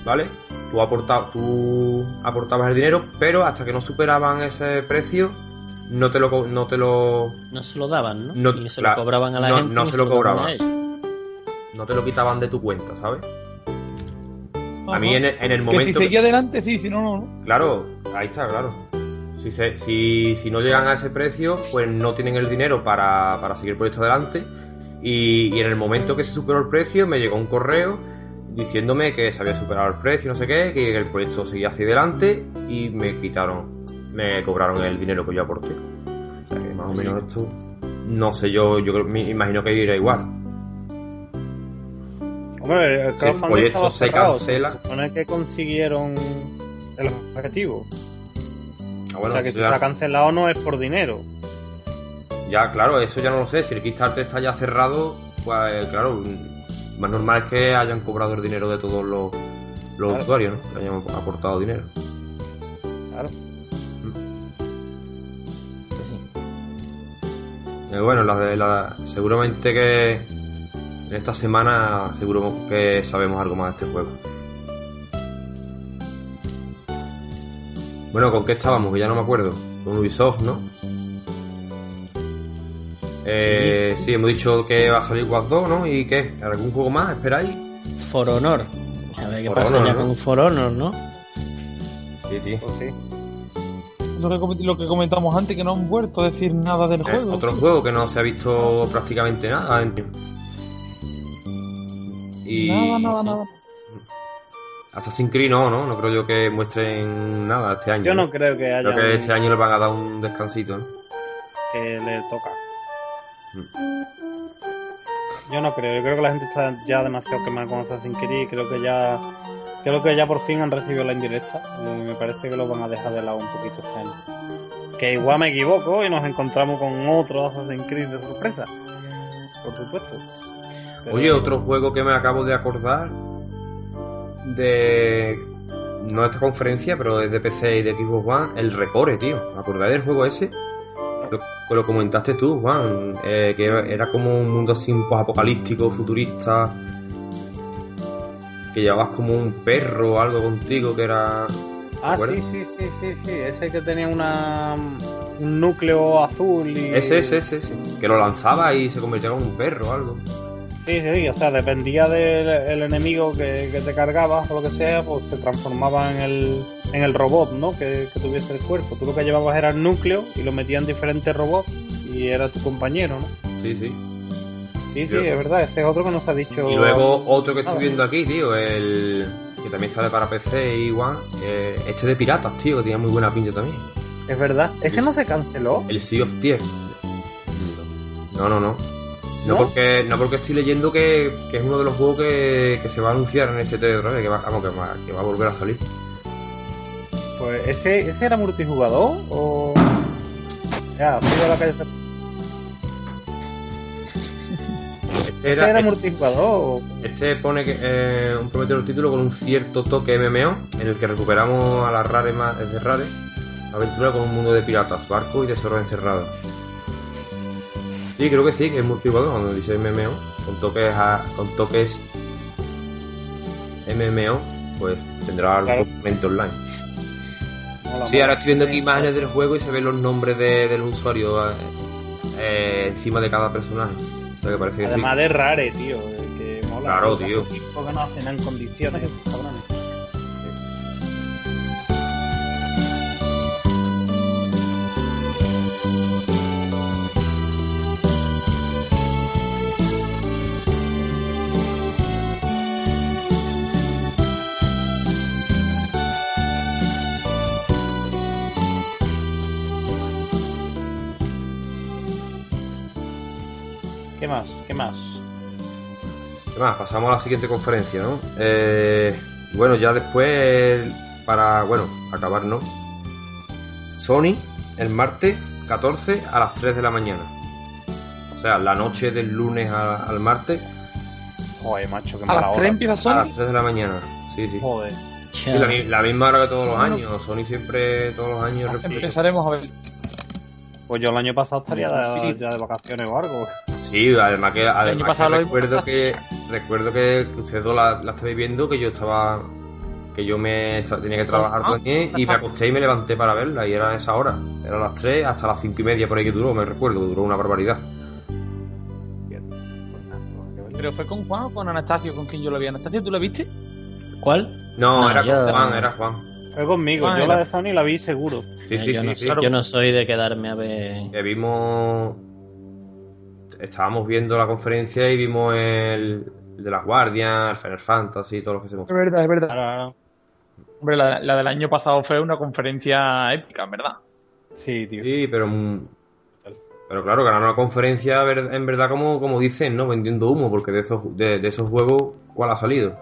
¿vale? Tú, aporta- tú aportabas el dinero, pero hasta que no superaban ese precio, no te lo, no te lo, No se lo daban, ¿no? No, y se lo cobraban a la no- gente. no se lo cobraban. no te lo quitaban de tu cuenta, ¿sabes? A mí en el, en el Que momento... si seguía adelante, sí, si no, no. no. Claro, ahí está, claro. Si, se- si, si no llegan a ese precio, pues no tienen el dinero para, para seguir el proyecto adelante. Y, y en el momento que se superó el precio, me llegó un correo diciéndome que se había superado el precio, no sé qué, que el proyecto seguía hacia adelante y me quitaron, me cobraron el dinero que yo aporté. O sea que más o menos esto, no sé, yo, yo me imagino que irá igual. Hombre, el Si el proyecto se cerrado, cancela- Se supone que consiguieron el objetivo. Ah, bueno, o sea que si ya- se ha cancelado no es por dinero. Ya, claro, eso ya no lo sé. Si el Kickstarter está ya cerrado, pues claro, más normal es que hayan cobrado el dinero de todos los, los Claro. usuarios, ¿no? Que hayan aportado dinero. Claro. Pues sí. Eh, bueno, la de la, seguramente que en esta semana seguro que sabemos algo más de este juego. Bueno, ¿con qué estábamos? Que ya no me acuerdo. Con Ubisoft, ¿no? Eh, sí. hemos dicho que va a salir Watch 2, ¿no? ¿Y qué? ¿Algún juego más? ¿Esperáis? For Honor. A ver qué For pasa Honor, ya ¿no? con For Honor, ¿no? Sí, sí. Pues sí. Lo que, com- lo que comentamos antes, que no han vuelto a decir nada del Eh, juego. otro juego que no se ha visto prácticamente nada. en- Y... Nada, nada, sí. nada. Assassin's Creed no, ¿no? No creo yo que muestren nada este año. Yo ¿no? no creo que haya Creo que un- este año le van a dar un descansito, ¿no? que le toca. Yo no creo, yo creo que la gente está ya demasiado quemada con Assassin's Creed y creo que ya creo que ya por fin han recibido la indirecta y me parece que lo van a dejar de lado un poquito este. Que igual me equivoco y nos encontramos con otro Assassin's Creed de sorpresa. Por supuesto. Oye, otro juego que me acabo de acordar de... No esta conferencia, pero es de PC y de Xbox One, el Recore, tío. ¿Me acordáis del juego ese? Lo, que lo comentaste tú, Juan, eh, que era como un mundo así un apocalíptico, futurista, que llevabas como un perro o algo contigo que era... Ah, sí, sí, sí, sí, sí, ese que tenía una un núcleo azul y Ese, ese, ese, ese, que lo lanzaba y se convertía en un perro o algo. Sí, sí, o sea, dependía del el enemigo que, que te cargabas o lo que sea, pues se transformaba en el, en el robot, ¿no? Que, que tuviese el cuerpo. Tú lo que llevabas era el núcleo y lo metían en diferentes robots y era tu compañero, ¿no? Sí, sí. Sí, sí, es verdad, ese es otro que nos ha dicho. Y luego otro que estoy Nada. viendo aquí, tío, el que también sale para PC y One, eh, este de piratas, tío, que tenía muy buena pinta también. Es verdad, ese no se canceló. El Sea of Thieves. No, no, no. No, ¿No? porque no porque estoy leyendo que, que es uno de los juegos que, que se va a anunciar en este T3, que va, vamos, que va, que va a volver a salir. Pues ese, ese era multijugador o. Ya, fui a la calle. Este, Ese era- era multijugador este pone que eh, un prometedor título con un cierto toque MMO en el que recuperamos a las rares más de aventura con un mundo de piratas, barcos y tesoros encerrados. Sí, creo que sí, que es multijugador cuando dice MMO, con toques a- con toques MMO, pues tendrá algún Claro. componente online. Mola, Sí, ahora estoy viendo aquí imágenes del juego y se ven los nombres de, de los usuarios eh, eh, encima de cada personaje. O sea que parece que sí. Además de rare, tío. eh, Que mola. Claro, tío. que no hacen en condiciones cabrones. Más? ¿Qué más? ¿Qué más? Pasamos a la siguiente conferencia, ¿no? Eh, bueno, ya después, para, bueno, acabar, ¿no? Sony, el martes 14 a las 3 de la mañana. O sea, la noche del lunes a- al martes Joder, macho, qué A mala las hora. 3 empieza a Sony. las 3 de la mañana. Sí, sí. Joder. Sí, la, la misma hora que todos los Bueno. años. Sony siempre, todos los años. Empezaremos a ver. Pues yo el año pasado estaría Sí. ya de vacaciones o algo. Sí, además que, además pasado que lo recuerdo que recuerdo que ustedes dos la, la estabais viendo que yo estaba que yo me tenía que trabajar Ah, también y me acosté y me levanté para verla y era esa hora, era las 3 hasta las 5 y media por ahí que duró, me recuerdo, duró una barbaridad. Pero fue con Juan o con Anastasio, con quien yo lo vi. Anastasio, ¿tú lo viste? ¿Cuál? No, No, era yo- con Juan, era Juan. Fue conmigo, Ah, yo era. la de Sony la vi seguro. Sí, sí, yo, sí, no, sí. yo no soy de quedarme a ver. Que vimos estábamos viendo la conferencia y vimos el, el de las guardias, el Final Fantasy, todo lo que se mostró. Es verdad, es verdad. Ahora- Hombre, la, la del año pasado fue una conferencia épica, en verdad. Sí, tío. Sí, pero. mm, Pero claro, ganar una conferencia en verdad, como, como dicen, ¿no? Vendiendo humo, porque de esos, de, de esos juegos, ¿cuál ha salido?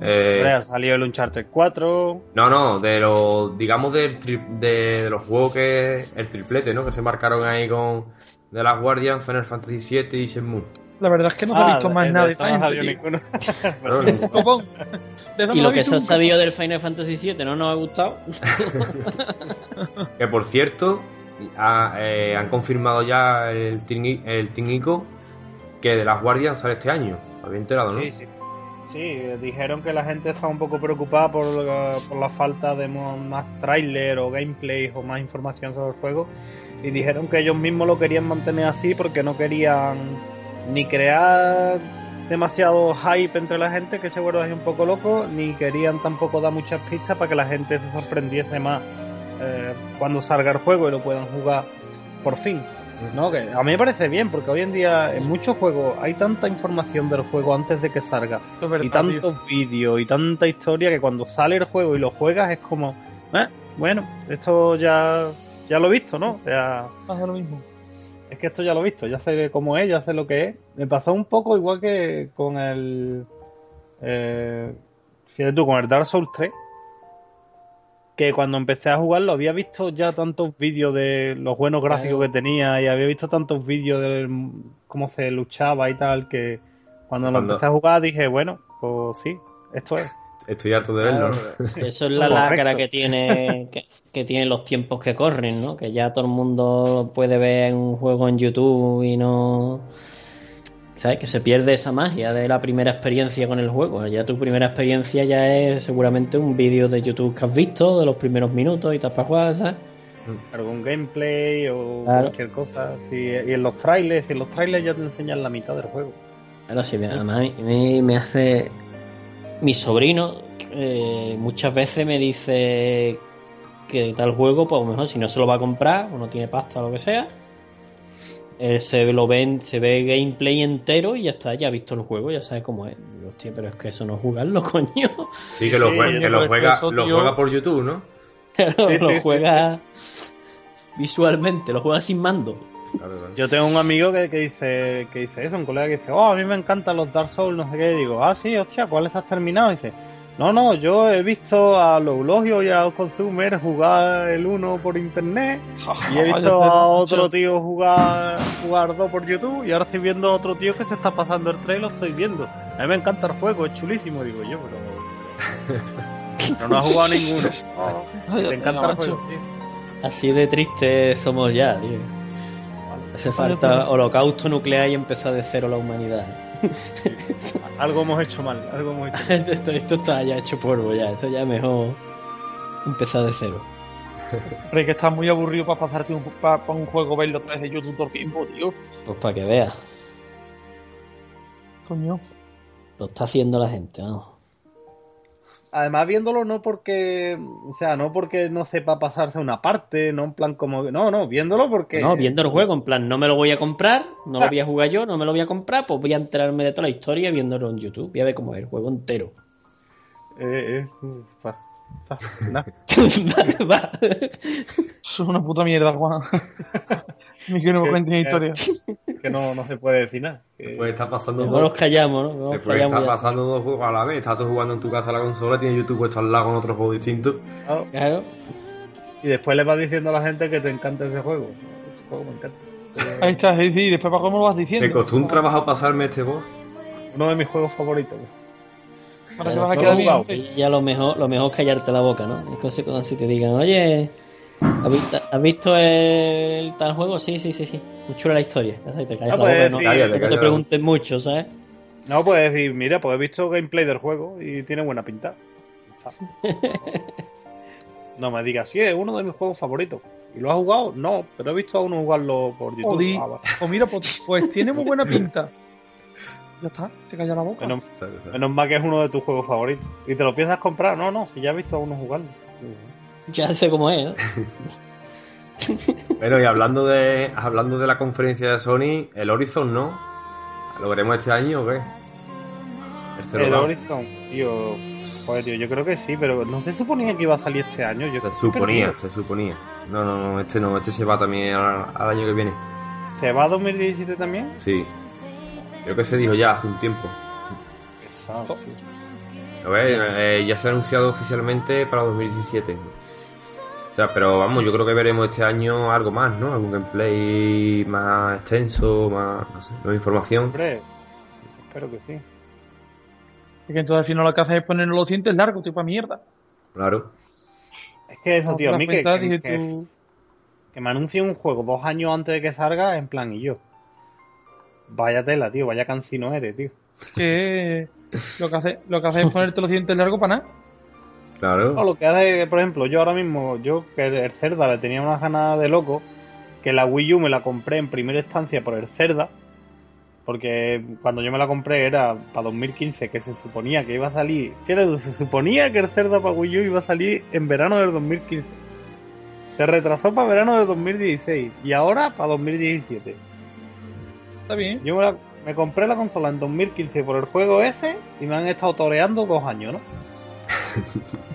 Eh, Hombre, ha salido el Uncharted 4. no, no, de los. Digamos del tri- de, de los juegos que. El triplete, ¿no? Que se marcaron ahí con. De las Guardian, Final Fantasy VII y Shenmue. La verdad es que no se ha visto más de- nada de de salió. De eso Y lo que se ha sabido del Final Fantasy VII no nos ha gustado. que por cierto, ha- eh, han confirmado ya el el Team Ico que de las Guardian sale este año. Había enterado, ¿no? Sí, sí. Sí, dijeron que la gente estaba un poco preocupada por, la- por la falta de más tráiler o gameplay o más información sobre el juego. Y dijeron que ellos mismos lo querían mantener así porque no querían ni crear demasiado hype entre la gente, que seguro es un poco loco, ni querían tampoco dar muchas pistas para que la gente se sorprendiese más eh, cuando salga el juego y lo puedan jugar por fin. No, que a mí me parece bien, porque hoy en día en muchos juegos hay tanta información del juego antes de que salga, verdad, y tantos vídeos y tanta historia que cuando sale el juego y lo juegas es como, eh, bueno, esto ya, ya lo he visto, ¿no? O sea, Pasa lo mismo. es que esto ya lo he visto, ya sé cómo es, ya sé lo que es. Me pasó un poco igual que con el. Eh, fíjate tú, con el Dark Souls 3. Que cuando empecé a jugarlo había visto ya tantos vídeos de los buenos gráficos que tenía y había visto tantos vídeos de cómo se luchaba y tal que cuando lo empecé a jugar dije, bueno, pues sí, esto es. Estoy harto de verlo. Eso es la lacra que tiene que, que tienen los tiempos que corren, ¿no? Que ya todo el mundo puede ver un juego en YouTube y no ¿sabes? Que se pierde esa magia de la primera experiencia con el juego. Ya tu primera experiencia ya es seguramente un vídeo de YouTube que has visto de los primeros minutos y tal para jugar, ¿sabes? Algún gameplay o Claro. cualquier cosa. Sí, y en los trailers, y en los trailers ya te enseñan la mitad del juego. Ahora sí, además a mí me hace. Mi sobrino eh, muchas veces me dice que tal juego, pues a lo mejor si no se lo va a comprar o no tiene pasta o lo que sea, eh, se lo ven, se ve gameplay entero y ya está, ya ha visto el juego, ya sabe cómo es. Hostia, pero es que eso no es jugarlo, coño. Sí, que lo, Sí, que lo pues juega, eso, lo juega por YouTube, ¿no? Lo juega visualmente, lo juega sin mando. Yo tengo un amigo que, que dice que dice eso, un colega que dice, oh, a mí me encantan los Dark Souls, no sé qué. Y digo, ah, sí, hostia, ¿cuál estás terminado? Y dice, no, no, yo he visto a los Eulogio y a los Consumer jugar el uno por internet y he visto a otro tío jugar jugar dos por YouTube y ahora estoy viendo a otro tío que se está pasando el 3 y lo estoy viendo. A mí me encanta el juego, es chulísimo, digo yo, pero... pero no ha jugado ninguno. Oh, te encanta el juego, tío. Así de triste somos ya, tío. Hace falta holocausto nuclear y empezar de cero la humanidad. Algo hemos hecho mal, algo hemos hecho mal. esto, esto está ya hecho polvo ya, esto ya mejor empezar de cero. Pero es que estás muy aburrido para pasarte un, para, un juego verlo otra vez de YouTube todo el tiempo, tío. Pues para que veas, Coño. lo está haciendo la gente, vamos. Además, viéndolo no porque, o sea, no porque no sepa pasarse una parte, no en plan como, no, no, viéndolo porque... No, viendo el juego, en plan, no me lo voy a comprar, no lo voy a jugar yo, no me lo voy a comprar, pues voy a enterarme de toda la historia viéndolo en YouTube. Voy a ver cómo es el juego entero. Eh, eh, es una puta mierda, Juan. Ni que no me que- historia. que no, no se puede decir nada. Que- Pues está pasando Mejor nos dos, callamos, ¿no? Después callamos está ya. pasando dos juegos a la vez. Estás tú jugando en tu casa a la consola, tienes YouTube puesto al lado con otro juego distinto. Claro. Y después le vas diciendo a la gente que te encanta ese juego. Ese juego me encanta. Ahí está, sí, sí, y después cómo lo vas Me diciendo. costó un trabajo pasarme este boss. Uno de mis juegos favoritos. Para que Claro, vas a no quedar lo he jugado. bien. Y ya lo mejor, lo mejor es callarte la boca, ¿no? Es cosa como si te digan, oye, ¿has visto, has visto el tal juego? Sí, sí, sí, sí. Muy chula la historia. Ya sabes, te callas Ah, la pues boca, ¿no? cállate, No te cállate. preguntes mucho, ¿sabes? No, puedes decir, mira, pues he visto gameplay del juego y tiene buena pinta. No me digas, sí, es uno de mis juegos favoritos. ¿Y lo has jugado? No, pero he visto a uno jugarlo por YouTube. O di- Ah, vale. o mira, pues, pues tiene muy buena pinta. Ya está, te calla la boca. Menos, menos mal que es uno de tus juegos favoritos. ¿Y te lo piensas comprar? No, no, si ya he visto a uno jugarlo. Ya sé cómo es, ¿no? Bueno, y hablando de hablando de la conferencia de Sony, el Horizon no. ¿Lo veremos este año o qué? El Zero El. Horizon, tío. Joder, tío, yo creo que sí, pero no se suponía que iba a salir este año. Yo Se suponía, perdido. se suponía. No, no, no, este no, este se va también al, al año que viene. ¿Se va a 2017 también? Sí. Creo que se dijo ya hace un tiempo. Pesado, sí. A ver, eh, ya se ha anunciado oficialmente para 2017. O sea, pero vamos, yo creo que veremos este año algo más, ¿no? Algún gameplay más extenso, más, no sé, más información. Hombre, espero que sí. Es que entonces al final lo que haces es poner los dientes largos, tipo a mierda. Claro. Es que eso, tío, a mí que, que, tú- que me anuncien un juego dos años antes de que salga, en plan, y yo. Vaya tela, tío, vaya cansino eres, tío. que lo que hace, lo que hace es ponerte los dientes largos para nada. No, Claro. lo que hace, por ejemplo, yo ahora mismo, yo que el Cerda le tenía unas ganas de loco, que la Wii U me la compré en primera instancia por el Cerda, porque cuando yo me la compré era para 2015, que se suponía que iba a salir, fíjate, se suponía que el Cerda para Wii U iba a salir en verano del 2015. Se retrasó para verano de 2016 y ahora para 2017. Está bien. Yo me, la- me compré la consola en 2015 por el juego ese y me han estado toreando dos años, ¿no?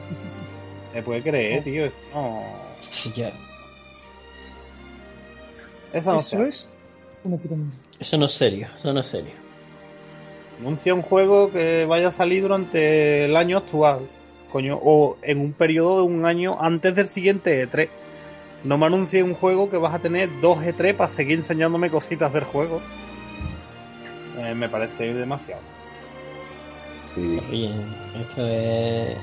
Me puede creer, tío. Eso no, Ya. eso no Eso se es. Eso no es serio, eso no es serio. Anuncia un juego que vaya a salir durante el año actual, coño, o en un periodo de un año antes del siguiente E3. No me anuncie un juego que vas a tener dos E3 para seguir enseñándome cositas del juego. Eh, me parece demasiado. Sí. Bien, esto es...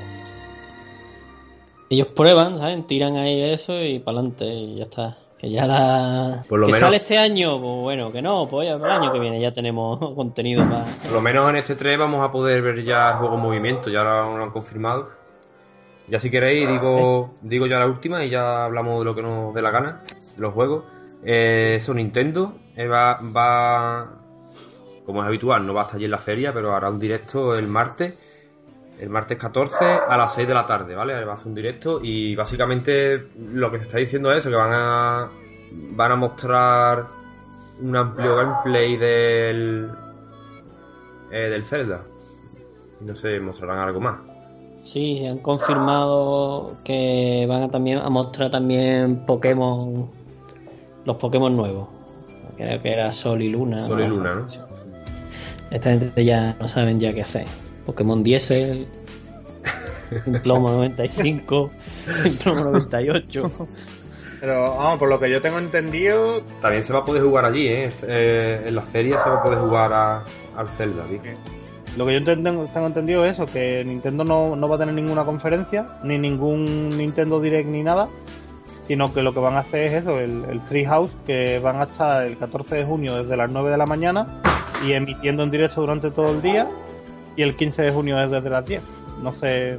Ellos prueban, ¿saben? Tiran ahí eso y para adelante y ya está. Que ya la... Por lo que menos- sale este año, pues bueno, que no, pues ya el año que viene ya tenemos contenido más... Por lo menos en este 3 vamos a poder ver ya el juego en movimiento, ya lo han confirmado. Ya si queréis digo, digo ya la última y ya hablamos de lo que nos dé la gana, de los juegos. Eh, eso Nintendo eh, va, va, como es habitual, no va a estar allí en la feria, pero hará un directo el martes, el martes 14 a las 6 de la tarde, ¿vale? Va a hacer un directo y básicamente lo que se está diciendo es eso, que van a, van a mostrar un amplio gameplay del eh, del Zelda. No sé, mostrarán algo más. Sí, han confirmado que van a también a mostrar también Pokémon, los Pokémon nuevos. Creo que era Sol y Luna. Sol y Luna, ¿no? Esta gente ya no saben ya qué hacer. Pokémon Diesel, Plomo 95, Plomo 98. Pero vamos, por lo que yo tengo entendido, También se va a poder jugar allí, ¿eh? Eh, en la feria se va a poder jugar a- al Zelda, ¿sí? Lo que yo tengo, tengo entendido es eso, que Nintendo no, no va a tener ninguna conferencia, ni ningún Nintendo Direct ni nada, sino que lo que van a hacer es eso, el, el que van a estar el 14 de junio desde las 9 de la mañana y emitiendo en directo durante todo el día, y el 15 de junio es desde las 10. No sé.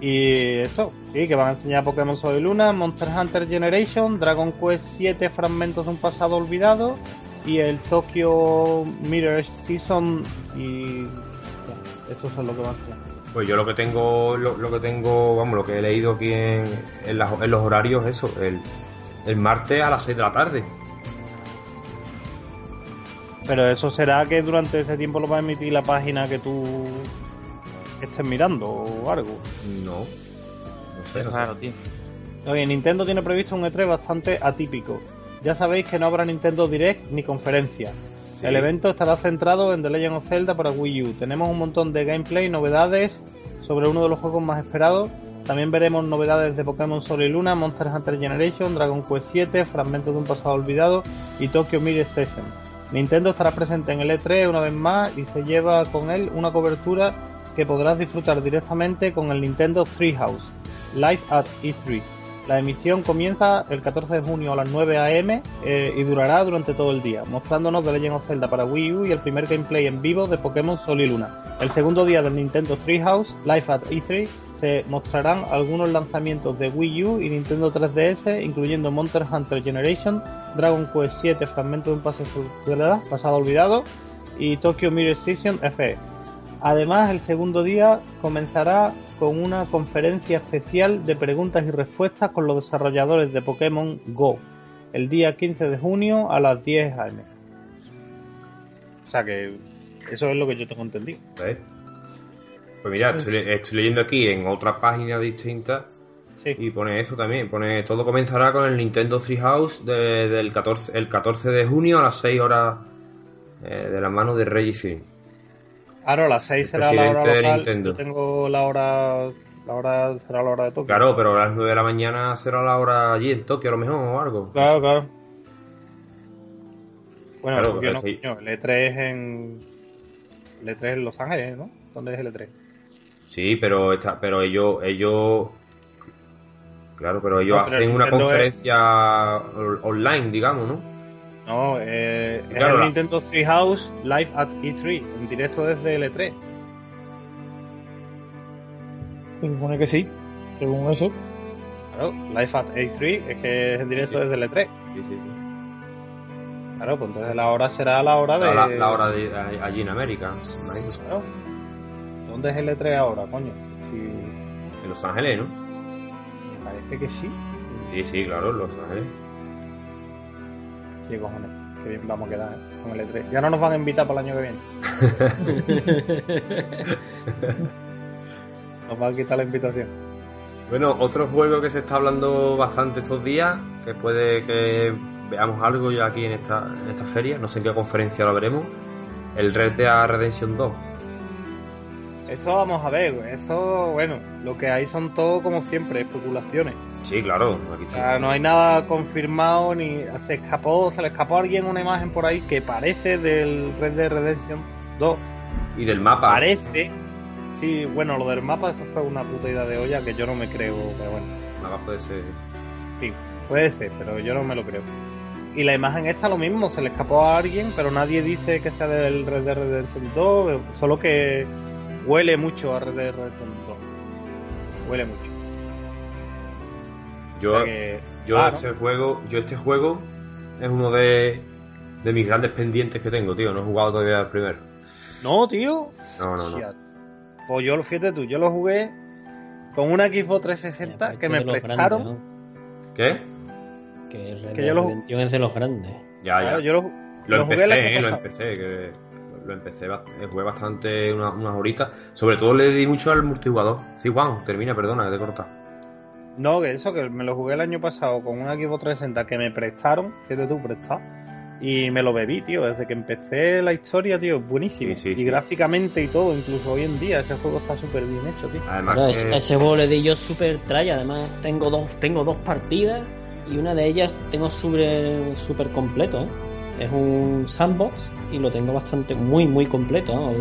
Y eso, sí, que van a enseñar Pokémon Sol y Luna, Monster Hunter Generation, Dragon Quest 7 Fragmentos de un pasado olvidado y el Tokyo Mirror Season y estos son lo que van a enseñar. Pues yo lo que tengo, lo, lo que tengo, vamos, lo que he leído aquí en, en, los horarios, eso, el, el martes a las 6 de la tarde. Pero eso será que durante ese tiempo lo va a emitir la página que tú estés mirando o algo. No. No sé, no sé. Claro, tío. Oye, Nintendo tiene previsto un E3 bastante atípico. Ya sabéis que no habrá Nintendo Direct ni conferencia. El evento estará centrado en The Legend of Zelda para Wii U. Tenemos un montón de gameplay, novedades sobre uno de los juegos más esperados. También veremos novedades de Pokémon Sol y Luna, Monster Hunter Generation, Dragon Quest 7, Fragmentos de un pasado olvidado y Tokyo Mirror Session. Nintendo estará presente en el E3 una vez más y se lleva con él una cobertura que podrás disfrutar directamente con el Nintendo Treehouse, Live at E3. La emisión comienza el 14 de junio a las 9 am eh, y durará durante todo el día, mostrándonos The Legend of Zelda para Wii U y el primer gameplay en vivo de Pokémon Sol y Luna. El segundo día del Nintendo Treehouse, Live at E3, se mostrarán algunos lanzamientos de Wii U y Nintendo 3DS, incluyendo Monster Hunter Generation, Dragon Quest 7 Fragmento de un pasado, pasado olvidado y Tokyo Mirror Session FE. Además, el segundo día comenzará con una conferencia especial de preguntas y respuestas con los desarrolladores de Pokémon Go, el día 15 de junio a las 10 am. O sea que eso es lo que yo tengo entendido. ¿Ves? Pues mira, estoy, le- estoy leyendo aquí en otra página distinta Sí. y pone eso también. Pone todo comenzará con el Nintendo Treehouse de- del 14, el 14 de junio a las 6 horas eh, de la mano de Reggie Fils. Claro, a las 6 El será la hora local. Nintendo. Yo tengo la hora. La hora será la hora de Tokio. Claro, pero a las 9 de la mañana será la hora allí en Tokio a lo mejor o algo. Claro, claro. Bueno, Claro, Tokio no, sí. coño, el E3 es en. El E3 en Los Ángeles, ¿no? ¿Dónde es el E E3? Sí, pero está, pero ellos, ellos, claro, pero ellos No, pero hacen el una es- conferencia on- online, digamos, ¿no? No, eh, es el Nintendo Treehouse Live at E3, en directo desde el E3. Se supone que sí, según eso. Claro, Live at E3 es que es en directo Sí. desde el E3. Sí, sí, sí. Claro, pues entonces la hora será la hora de. La, hora de allí en América, imagino. Claro. ¿Dónde es el E3 ahora, coño? Si En Los Ángeles, ¿no? me parece que sí. Sí, sí, claro, en Los Ángeles. Sí, cojones. Qué bien vamos a quedar ¿eh? con el E3. Ya no nos van a invitar para el año que viene. Nos van a quitar la invitación. Bueno, otro juego que se está hablando bastante estos días, que puede que veamos algo ya aquí en esta, en esta feria, no sé en qué conferencia lo veremos, el Red Dead Redemption 2. Eso vamos a ver, eso, bueno, lo que hay son todo como siempre, especulaciones. Sí, claro, aquí O sea, no hay nada confirmado ni se escapó, se le escapó a alguien una imagen por ahí que parece del Red Dead Redemption 2. Y del mapa. Parece. Sí, bueno, lo del mapa eso fue una puta idea de olla que yo no me creo, pero bueno. Mapa puede ser. Sí, puede ser, pero yo no me lo creo. Y la imagen esta lo mismo, se le escapó a alguien, pero nadie dice que sea del Red Dead Redemption 2, solo que huele mucho a Red Dead Redemption 2. Huele mucho. Yo, O sea que- yo claro. este juego, yo este juego es uno de, de mis grandes pendientes que tengo, tío. No he jugado todavía el primero. No, tío. No, no, no. Pues yo, fíjate tú, yo lo jugué con una Xbox 360 que me prestaron. grandes, ¿no? ¿Qué? Que, Que yo lo- Redemption es de los grandes. Ya, Claro, ya. yo, lo, Lo, Lo jugué empecé, eh, lo empecé, que lo empecé, eh, jugué bastante una- unas horitas. Sobre todo le di mucho al multijugador. Sí, Juan, termina, perdona, que te he cortado. No, que eso, que me lo jugué el año pasado con un equipo 360 que me prestaron, que de tú prestado, y me lo bebí, tío. Desde que empecé la historia, tío, es buenísimo. Sí, sí, y sí. gráficamente y todo, incluso hoy en día, ese juego está súper bien hecho, tío. Además, que- ese, juego le di yo super try, además tengo dos, tengo dos partidas y una de ellas tengo super, super completo. ¿eh? Es un sandbox y lo tengo bastante muy muy completo. ¿no?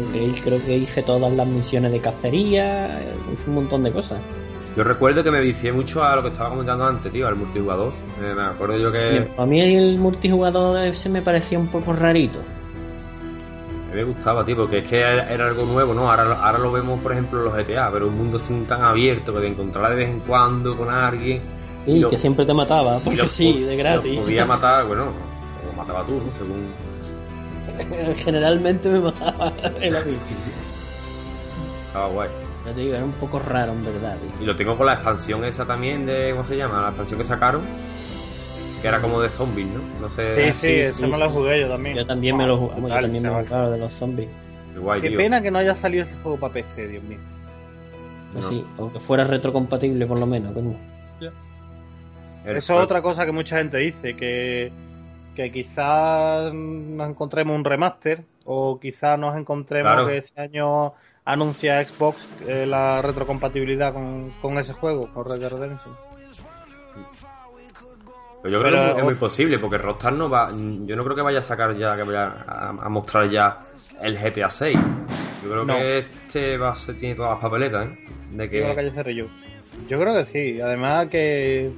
Creo que hice todas las misiones de cacería, hice un montón de cosas. yo recuerdo que me vicié mucho a lo que estaba comentando antes, tío, al multijugador. Eh, me acuerdo yo que Sí, a mí el multijugador ese me parecía un poco rarito. a mí me gustaba, tío, porque es que era, algo nuevo, ¿no? Ahora, ahora lo vemos, por ejemplo, en los GTA, pero un mundo así tan abierto que te encontrarás de vez en cuando con alguien. Sí, Y lo- que siempre te mataba, y porque sí, de gratis. podía matar, bueno, o mataba tú, ¿no? Según. Generalmente me mataba el amigo. Estaba guay. Ya te digo, era un poco raro en verdad. tío. Y lo tengo con la expansión esa también de. ¿Cómo se llama? La expansión que sacaron. Que era como de zombies, ¿no? No sé. Sí, sí, sí, ese sí, me lo sí. jugué yo también. Yo también me lo jugué, yo también me lo chaval. jugué claro, de los zombies. Qué guay, Qué tío. pena que no haya salido ese juego para PC, Dios mío. Pues No. sí, aunque fuera retrocompatible por lo menos, coño. Eso es otra cosa que mucha gente dice, que, que quizás nos encontremos un remaster o quizás nos encontremos Claro. que este año anuncia Xbox eh, la retrocompatibilidad con, con ese juego, con Red Dead Redemption. Pero yo creo Pero- que es muy, posible, porque Rockstar no va. Yo no creo que vaya a sacar ya, que vaya a, a mostrar ya el GTA 6. Yo creo No. que este va a ser, tiene todas las papeletas, ¿eh? De que. Yo creo que sí. Además que,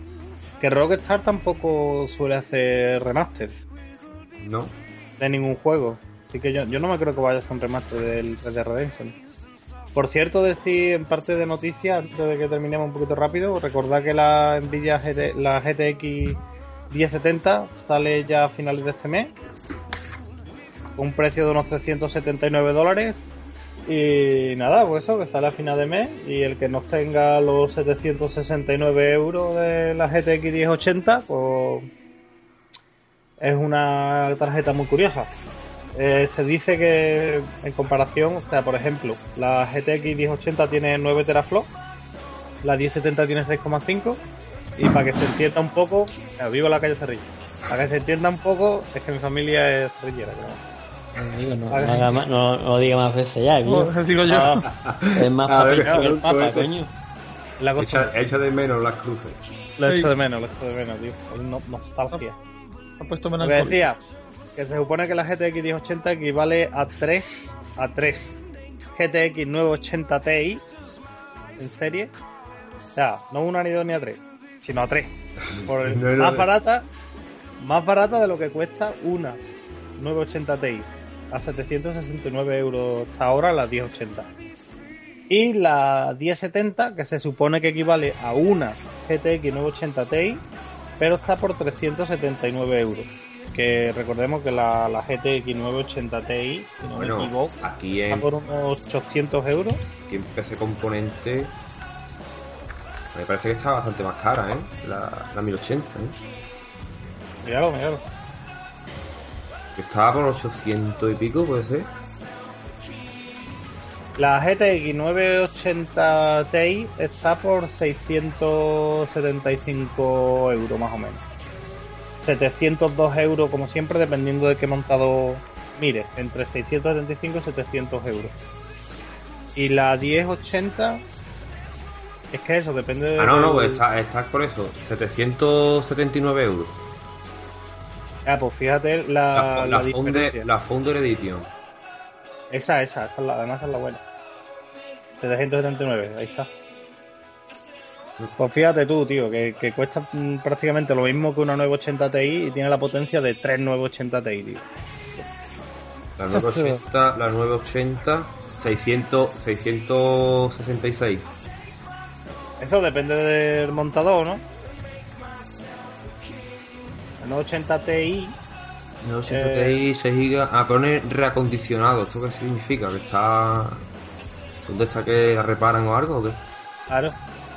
que Rockstar tampoco suele hacer remaster No. de ningún juego. Así que yo, yo no me creo que vaya a ser un remaster del Red Dead Redemption. Por cierto, decir en parte de noticias, antes de que terminemos un poquito rápido, recordad que la Nvidia GT la GTX 1070 sale ya a finales de este mes. Con un precio de unos 379 dólares. Y nada, pues eso, que sale a final de mes. Y el que no tenga los 769 euros de la GTX 1080, pues es una tarjeta muy curiosa. Eh, se dice que en comparación, o sea, por ejemplo, la GTX 1080 tiene 9 teraflops, la 1070 tiene 6,5 y para que se entienda un poco, eh, vivo la calle Cerrillo, para que se entienda un poco, es que mi familia es cerrillera. No, digo, no, haga más- no- no lo diga más veces ya, coño. digo yo. Ah, Es más papel que el papa, este- coño. la cosa Echa, echa de menos las cruces. lo echo de menos, lo echo de menos, tío. Es no- nostalgia. Ha puesto melancolía. decía, que se supone que la GTX 1080 equivale a 3 a 3 GTX 980 Ti en serie. O sea, no una ni dos ni a 3, sino a 3. Por el- No, no, más barata, más barata de lo que cuesta una 980 Ti. A 769 euros hasta ahora la 1080. Y la 1070, que se supone que equivale a una GTX 980 Ti, pero está por 379 euros. Que recordemos que la, la GTX 980 Ti, si no Bueno, me equivoco, aquí está por unos 800 euros. aquí en PC Componente. Me parece que está bastante más cara, ¿eh? La, la 1080, ¿eh? Míralo, míralo. Que estaba por 800 y pico, puede ser. La GTX 980 Ti está por 675 euros más o menos. 702 euros como siempre dependiendo de qué montado mire, entre 675 y 700 euros. Y la 1080 es que eso depende de... Ah, no, no, pues está, está por eso. 779 euros. Ah, pues fíjate la, La, la la, Founder, diferencia. la Founder Edition. Esa, esa, esa es la, además es la buena. 779, ahí está. Pues fíjate tú, tío, que, que cuesta mm, prácticamente lo mismo que una 980 Ti y tiene la potencia de tres 980 Ti, tío. La 980, la 980, 600, 666. Eso depende del montador, ¿no? La 980 Ti, 980 Eh. Ti, 6 GB. Ah, pone reacondicionado. ¿Esto qué significa? ¿Que está. ¿Dónde está que la reparan o algo? ¿o qué? claro,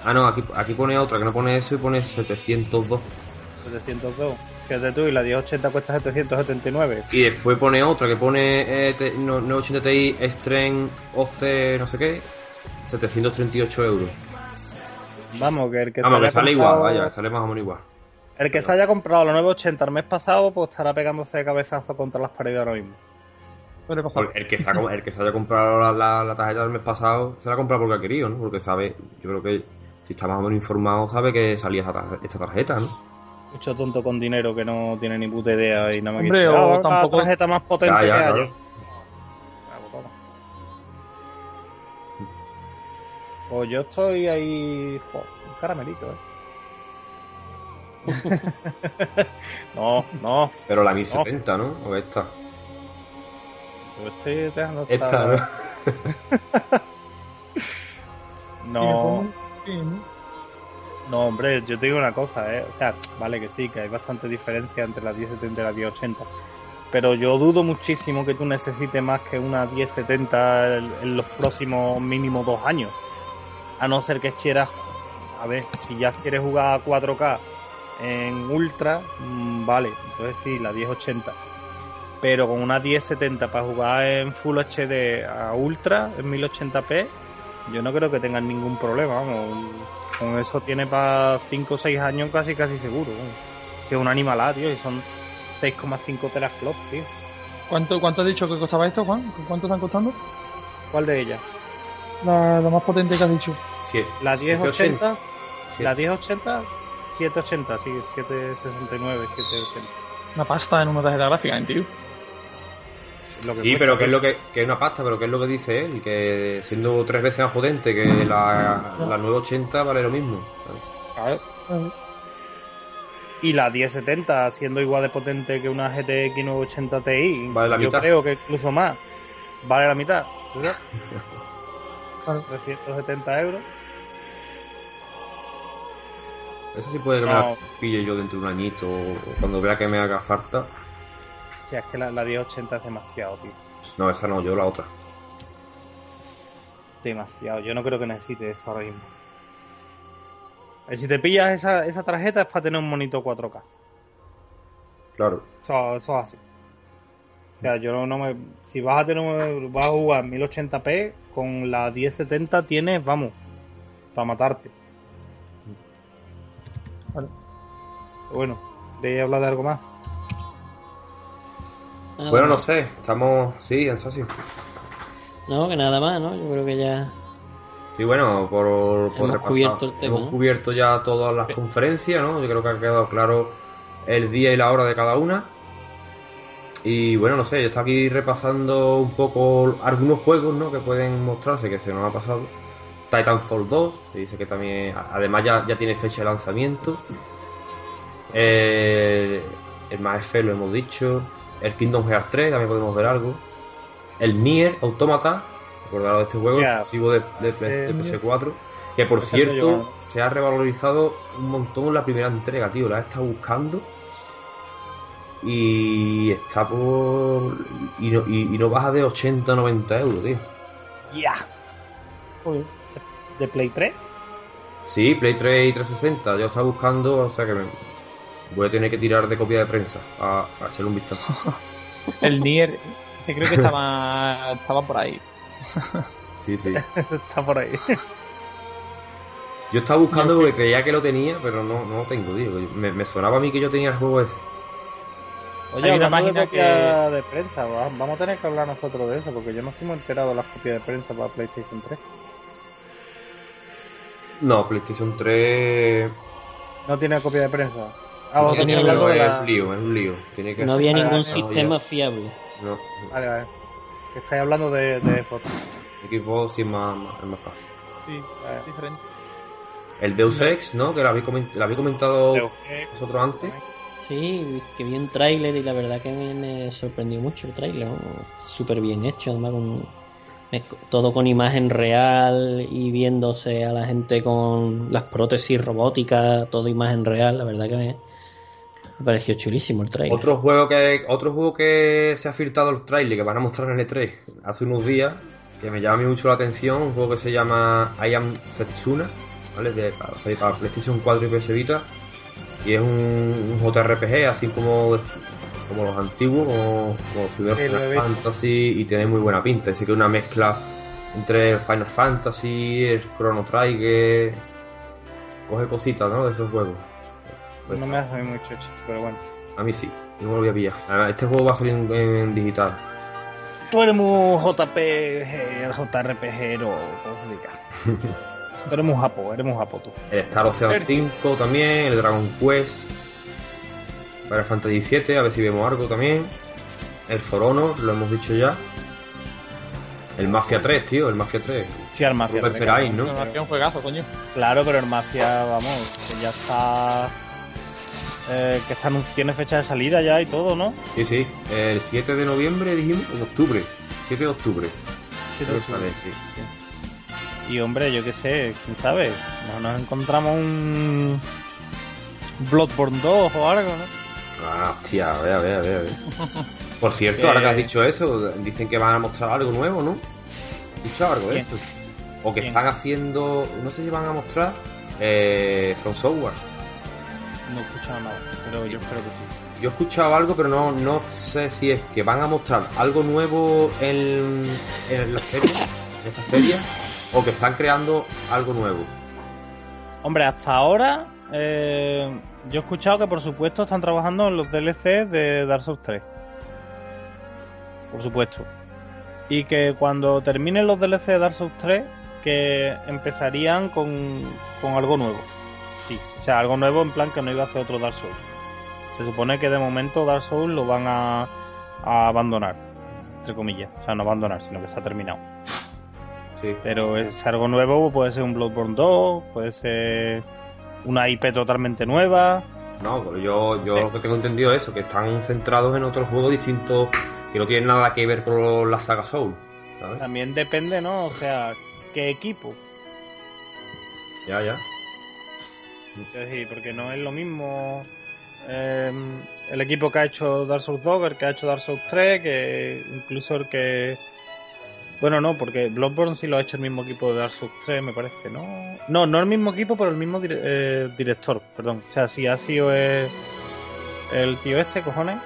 Ah, no, aquí, aquí pone otra que no pone eso y pone 702. 702. Fíjate tú, y la 1080 cuesta 779. Y después pone otra que pone eh, te- no- 980 Ti Extreme OC no sé qué, 738 euros. Vamos, que el que Vamos, que sale comprado- igual, vaya, sale más o menos igual. El que se haya comprado la 980 el mes pasado, pues estará pegándose de cabezazo contra las paredes ahora mismo. El que, se ha, el que se haya comprado la, la- la tarjeta del mes pasado, se la ha comprado porque ha querido, ¿no? Porque sabe, yo creo que si está más o menos informado, sabe que salía tar- esta tarjeta, ¿no? Mucho tonto con dinero que no tiene ni puta idea y nada más Hombre, que o "Ah, la tampoco- tarjeta más potente Ya, ya, que haya". claro. Pues. Pues yo estoy ahí. Joder, un caramelito, eh. no, no. Pero la 1070, ¿no? O esta. Yo estoy dejando Esta, ¿no? No, ¿no? no, hombre, yo te digo una cosa, ¿eh? O sea, vale que sí, que hay bastante diferencia entre la 1070 y la 1080. Pero yo dudo muchísimo que tú necesites más que una 1070 en en los próximos mínimo dos años. A no ser que quieras, a ver, si ya quieres jugar a 4K en Ultra, mm, vale, entonces sí, la 1080. Pero con una 1070 para jugar en Full HD a Ultra, en 1080p, yo no creo que tengan ningún problema, vamos. Con eso tiene para 5 o 6 años casi casi seguro. Que es una animalada, tío, y son 6,5 teraflops, tío. ¿Cuánto, ¿Cuánto has dicho que costaba esto, Juan? ¿Cuánto están costando? ¿Cuál de ellas? La, la más potente que has dicho. Sie- La 1080, 780. la 1080, 780, sí, 769, 780. Una pasta en una tarjeta gráfica, ¿eh, tío. Lo Sí, cuesta, pero que es tío. lo que, que es una pasta, pero que es lo que dice él, que siendo tres veces más potente que la, la 980 vale lo mismo. Y la 1070 siendo igual de potente que una GTX 980 Ti, Vale la yo mitad. creo que incluso más, vale la mitad. ¿verdad? Claro. 370 euros. Esa sí puede que me No. la pille yo dentro de un añito o cuando vea que me haga falta. Sea, es que la, la 1080 es demasiado, tío. No, esa no, yo la otra. Demasiado. Yo no creo que necesite eso ahora mismo. Eh, Si te pillas esa, esa tarjeta es para tener un monito 4K. Claro. Eso, eso es así. O sea, yo no, no me. Si vas a tener. Vas a jugar 1080p, con la 1070 tienes, vamos, para matarte. Vale. Pero bueno, ¿queréis hablar de algo más? Nada Bueno, no sé, estamos. Sí, en socio. No, que nada más, ¿no? Yo creo que ya. Sí, bueno, por, por Hemos repasar, cubierto el tema, hemos ¿no? cubierto ya todas las conferencias, ¿no? Yo creo que ha quedado claro el día y la hora de cada una. Y bueno, no sé, yo estoy aquí repasando un poco algunos juegos, ¿no? Que pueden mostrarse que se nos ha pasado. Titanfall 2, se dice que también, además ya, ya tiene fecha de lanzamiento. Eh, el Maefel lo hemos dicho. El Kingdom Hearts 3, también podemos ver algo. El Nier Automata, acordaros de este juego, Ya, exclusivo de, de, ese de Nier- PS4. Que por cierto, se ha revalorizado un montón la primera entrega, tío. La he estado buscando. Y está por. Y no, y, y no baja de 80 90 euros, tío. ¡Ya! Joder. ¿De Play 3? Sí, Play 3 y 360. Yo estaba buscando, o sea que me voy a tener que tirar de copia de prensa a, a echarle un vistazo. El Nier, que creo que estaba, estaba por ahí. Sí, sí. Está por ahí. Yo estaba buscando porque creía que lo tenía, pero no, no lo tengo, tío. Me, me sonaba a mí que yo tenía el juego ese. Oye, Hay una hablando de página copia de prensa, va- vamos a tener que hablar nosotros de eso, porque yo no estoy muy enterado de las copias de prensa para PlayStation 3. No, PlayStation 3. No tiene copia de prensa. Ah, no vos tiene, pero es la... lío, es un lío. Tiene que No había Ah, ningún no, sistema fiable. No, Vale, vale. Que estáis hablando de, de Xbox. Xbox sí es más, más- es más fácil. Sí, Eh, diferente. El Deus Ex, ¿no? Que lo habéis, coment- lo habéis comentado Deus Ex. vosotros antes. Sí, que vi un tráiler y la verdad que me, me sorprendió mucho el tráiler. ¿no? Súper bien hecho, además con, todo con imagen real y viéndose a la gente con las prótesis robóticas, todo imagen real. La verdad que me, pareció chulísimo el tráiler. Otro juego que otro juego que se ha filtrado el trailer que van a mostrar en E3 hace unos días que me llama mucho la atención, un juego que se llama I Am Setsuna, ¿vale? De, para, o sea, para PlayStation 4 y PS Vita. Y es un JRPG, así como, como los antiguos, como, como los primeros Final. Fantasy, y tiene muy buena pinta. Así que una mezcla entre Final Fantasy, el Chrono Trigger. Coge cositas, ¿no? De esos juegos. Pues, No me hace mucho chiste, pero bueno. A mí sí, yo me lo voy a pillar. Además, Este juego va a salir en, en digital. Tú eres muy JPG, JRPG o ¿cómo se diga? Tú eres muy japo, eres muy japo tú. El Star Ocean Verde. 5 también, el Dragon Quest, Final Fantasy 7, a ver si vemos algo también. El For Honor, lo hemos dicho ya. El Mafia 3, tío, el Mafia 3. Sí, al Mafia. Lo que esperáis, ¿no? Me pareció un juegazo, coño. Claro, pero el Mafia, vamos, que ya está. eh, que está tiene fecha de salida ya y todo, ¿no? Sí, sí, el 7 de noviembre dijimos, en octubre. 7 de octubre. Creo que sale, sí. Y hombre, yo qué sé, quién sabe. Nos, nos encontramos un. Bloodborne 2 o algo, ¿no? Ah, hostia, a ver, a ver, a ver. Por cierto, ahora que has dicho eso, dicen que van a mostrar algo nuevo, ¿no? ¿Has escuchado algo de eso? O que están haciendo, no sé si van a mostrar eh, From Software. No he escuchado nada, pero yo espero que sí. Yo he escuchado algo, pero no, no sé si es que van a mostrar algo nuevo en, en la feria, en esta feria, o que están creando algo nuevo. Hombre, hasta ahora. eh, yo he escuchado que por supuesto están trabajando en los DLC de Dark Souls 3. Por supuesto. Y que cuando terminen los DLC de Dark Souls 3, que empezarían con, con algo nuevo. Sí, o sea, algo nuevo en plan que no iba a ser otro Dark Souls. Se supone que de momento Dark Souls lo van a, a abandonar, entre comillas. O sea, no abandonar, sino que se ha terminado. Sí. Pero es algo nuevo, puede ser un Bloodborne 2, puede ser una IP totalmente nueva. No, pero yo, yo Sí. lo que tengo entendido es eso, que están centrados en otros juegos distintos que no tienen nada que ver con la saga Soul. ¿sabes? También depende, ¿no? O sea, qué equipo. Ya, ya. Decir, porque no es lo mismo eh, el equipo que ha hecho Dark Souls 2, el que ha hecho Dark Souls 3, que incluso el que... Bueno, no, porque Bloodborne sí lo ha hecho el mismo equipo de Dark Souls 3, me parece, ¿no? No, no el mismo equipo, pero el mismo dire- eh, director, perdón. O sea, sí ha sido el tío este, cojones.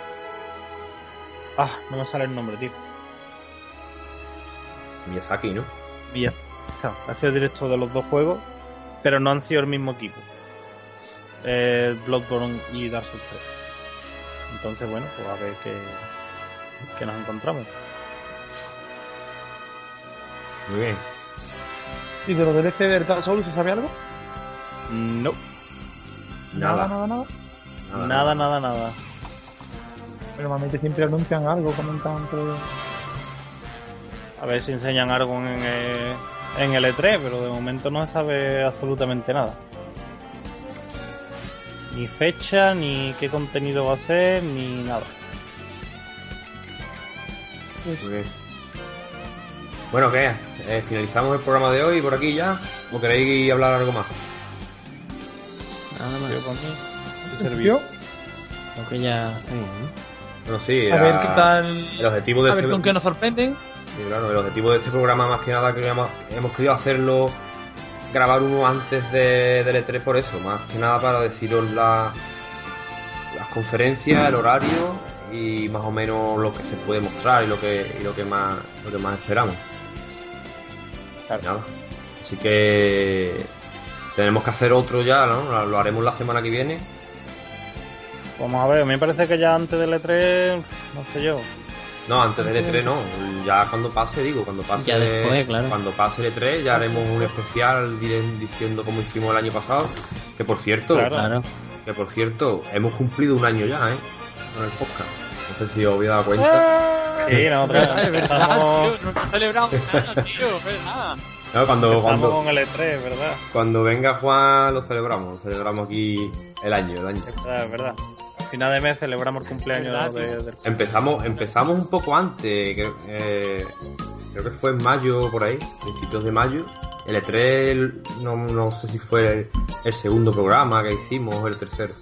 Ah, no me sale el nombre, tío. Miyazaki, ¿no? Está. Ha sido director de los dos juegos, pero no han sido el mismo equipo. Eh, Bloodborne y Dark Souls 3. Entonces, bueno, pues a ver qué, qué nos encontramos. Muy bien. ¿Y de los DLC de Dark Souls se sabe algo? No, Nada. nada, nada. nada, nada, nada. Pero normalmente siempre anuncian algo, comentan todo. A ver si enseñan algo en, eh, en el E3, pero de momento no se sabe absolutamente nada. Ni fecha, ni qué contenido va a ser, ni nada. Muy bien. Bueno, ¿qué? Eh, ¿Finalizamos el programa de hoy por aquí ya? ¿O queréis hablar algo más? Nada más. Yo por mí, ¿Se servido. Creo que ya está bien, ¿no? Bueno, sí. A ver qué tal. El objetivo de A este ver con qué nos sorprenden. Sí, claro, el objetivo de este programa más que nada que hemos, hemos querido hacerlo grabar uno antes de, del E3 por eso, más que nada para deciros la, las conferencias, el horario y más o menos lo que se puede mostrar y lo que y lo que más lo que más esperamos. Claro. Nada. Así que tenemos que hacer otro ya, ¿no? Lo- haremos la semana que viene. Vamos a ver, me parece que ya antes del E3, no sé yo. No, antes del E3 no, ya cuando pase, digo, cuando pase Ya después, claro. cuando pase el E3 ya haremos un especial diciendo como hicimos el año pasado, que por cierto. Claro. que por cierto, hemos cumplido un año ya, ¿eh? Con el podcast. No sé si os habéis dado cuenta. Sí, nosotros Es verdad, estamos, tío, no hemos celebrado nada, tío, es verdad. No, cuando, estamos cuando, con el E3, ¿verdad? cuando venga Juan lo celebramos, celebramos aquí el año, el año. Es verdad, es verdad. A final de mes celebramos el cumpleaños ¿Verdad, de, del... Empezamos, empezamos un poco antes, que, eh, creo que fue en mayo por ahí, principios de mayo. El E3, el- no, no sé si fue el, el segundo programa que hicimos o el tercero.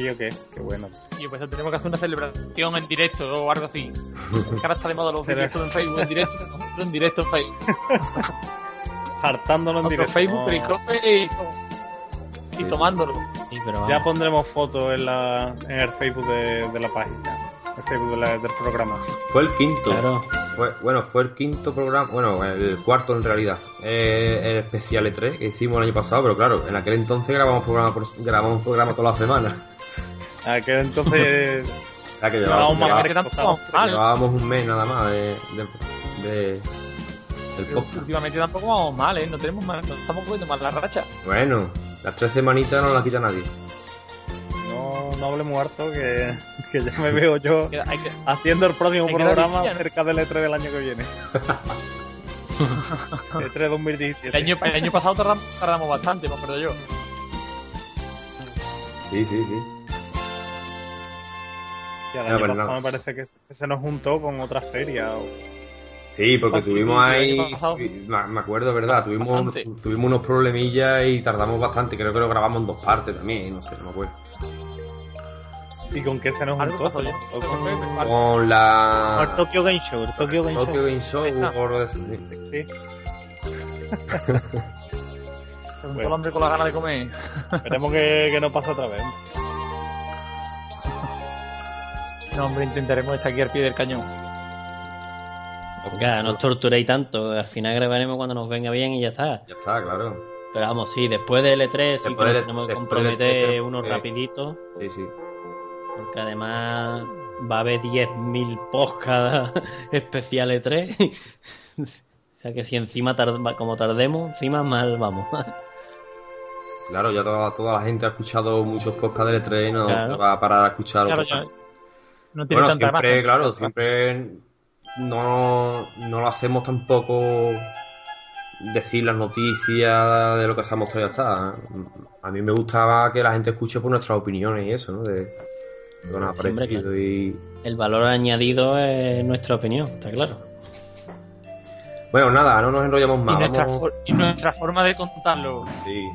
Sí o qué, qué bueno. Y pues tenemos que hacer una celebración en directo o algo así. Que ahora está de moda los directos en Facebook en directo. Nosotros en directo en Facebook. Hartándolo en Otro directo. Facebook, no- Periscope y y tomándolo. Sí, pero Ya pondremos fotos en, la, en el Facebook de, de la página, el Facebook de la- del programa. Fue el quinto. Claro. Fue, bueno, fue el quinto programa, bueno, el cuarto en realidad. Eh, el especial E3 que hicimos el año pasado, pero claro, en aquel entonces grabamos programa, por- grabamos programa toda la semana. Aquel Ah, entonces Ya que No, llevábamos, llevábamos- que tampoco llevábamos un mes nada más de, de, de- del Pero podcast. Últimamente tampoco vamos mal, ¿eh? No tenemos mal, no estamos cogiendo mal la racha. Bueno, las tres semanitas no las quita nadie. no, no hablemos harto, que, que ya me veo yo que, haciendo el próximo programa cerca del E3 del año que viene. E3 2017. el, año, el año pasado tardamos, tardamos bastante, me acuerdo yo. Sí, sí, sí. Y el No, año pero pasado no. me parece que, se nos juntó con otra feria. o- Sí, porque Ah, tuvimos el ahí, me acuerdo, ¿verdad? Tuvimos, Bastante. tuvimos unos problemillas y tardamos bastante. Creo que lo grabamos en dos partes también, no sé, no me acuerdo. ¿Y con qué se nos juntó? pasó juntó con- Con con la... el Tokyo Game Show. El Tokyo Game Tokyo Show. Game Show de eso, sí. Sí. Un Bueno. hombre con las ganas de comer. Esperemos que, que no pase otra vez. No, hombre, intentaremos estar aquí al pie del cañón. Venga, no os torturéis tanto. Al final grabaremos cuando nos venga bien y ya está. Ya está, claro. Pero vamos, sí, después del E3 sí que nos tenemos que comprometer E3, unos porque- rapiditos. Sí, sí. Porque además va a haber 10.000 podcasts especiales 3. o sea que si encima, como tardemos, encima mal vamos. Claro, ya toda, toda la gente ha escuchado muchos podcasts del E3 y no Claro. se va a parar a escuchar Claro, otros. No tiene Bueno, tanta siempre, gracia. claro, siempre no, no lo hacemos tampoco decir las noticias de lo que se ha mostrado y ya está. A mí me gustaba que la gente escuche por nuestras opiniones y eso, ¿no? De lo que nos ha y... El valor añadido es nuestra opinión, está claro. Bueno, nada, no nos enrollamos Y más. nuestra, Vamos... for- y nuestra forma de contarlo. Sí.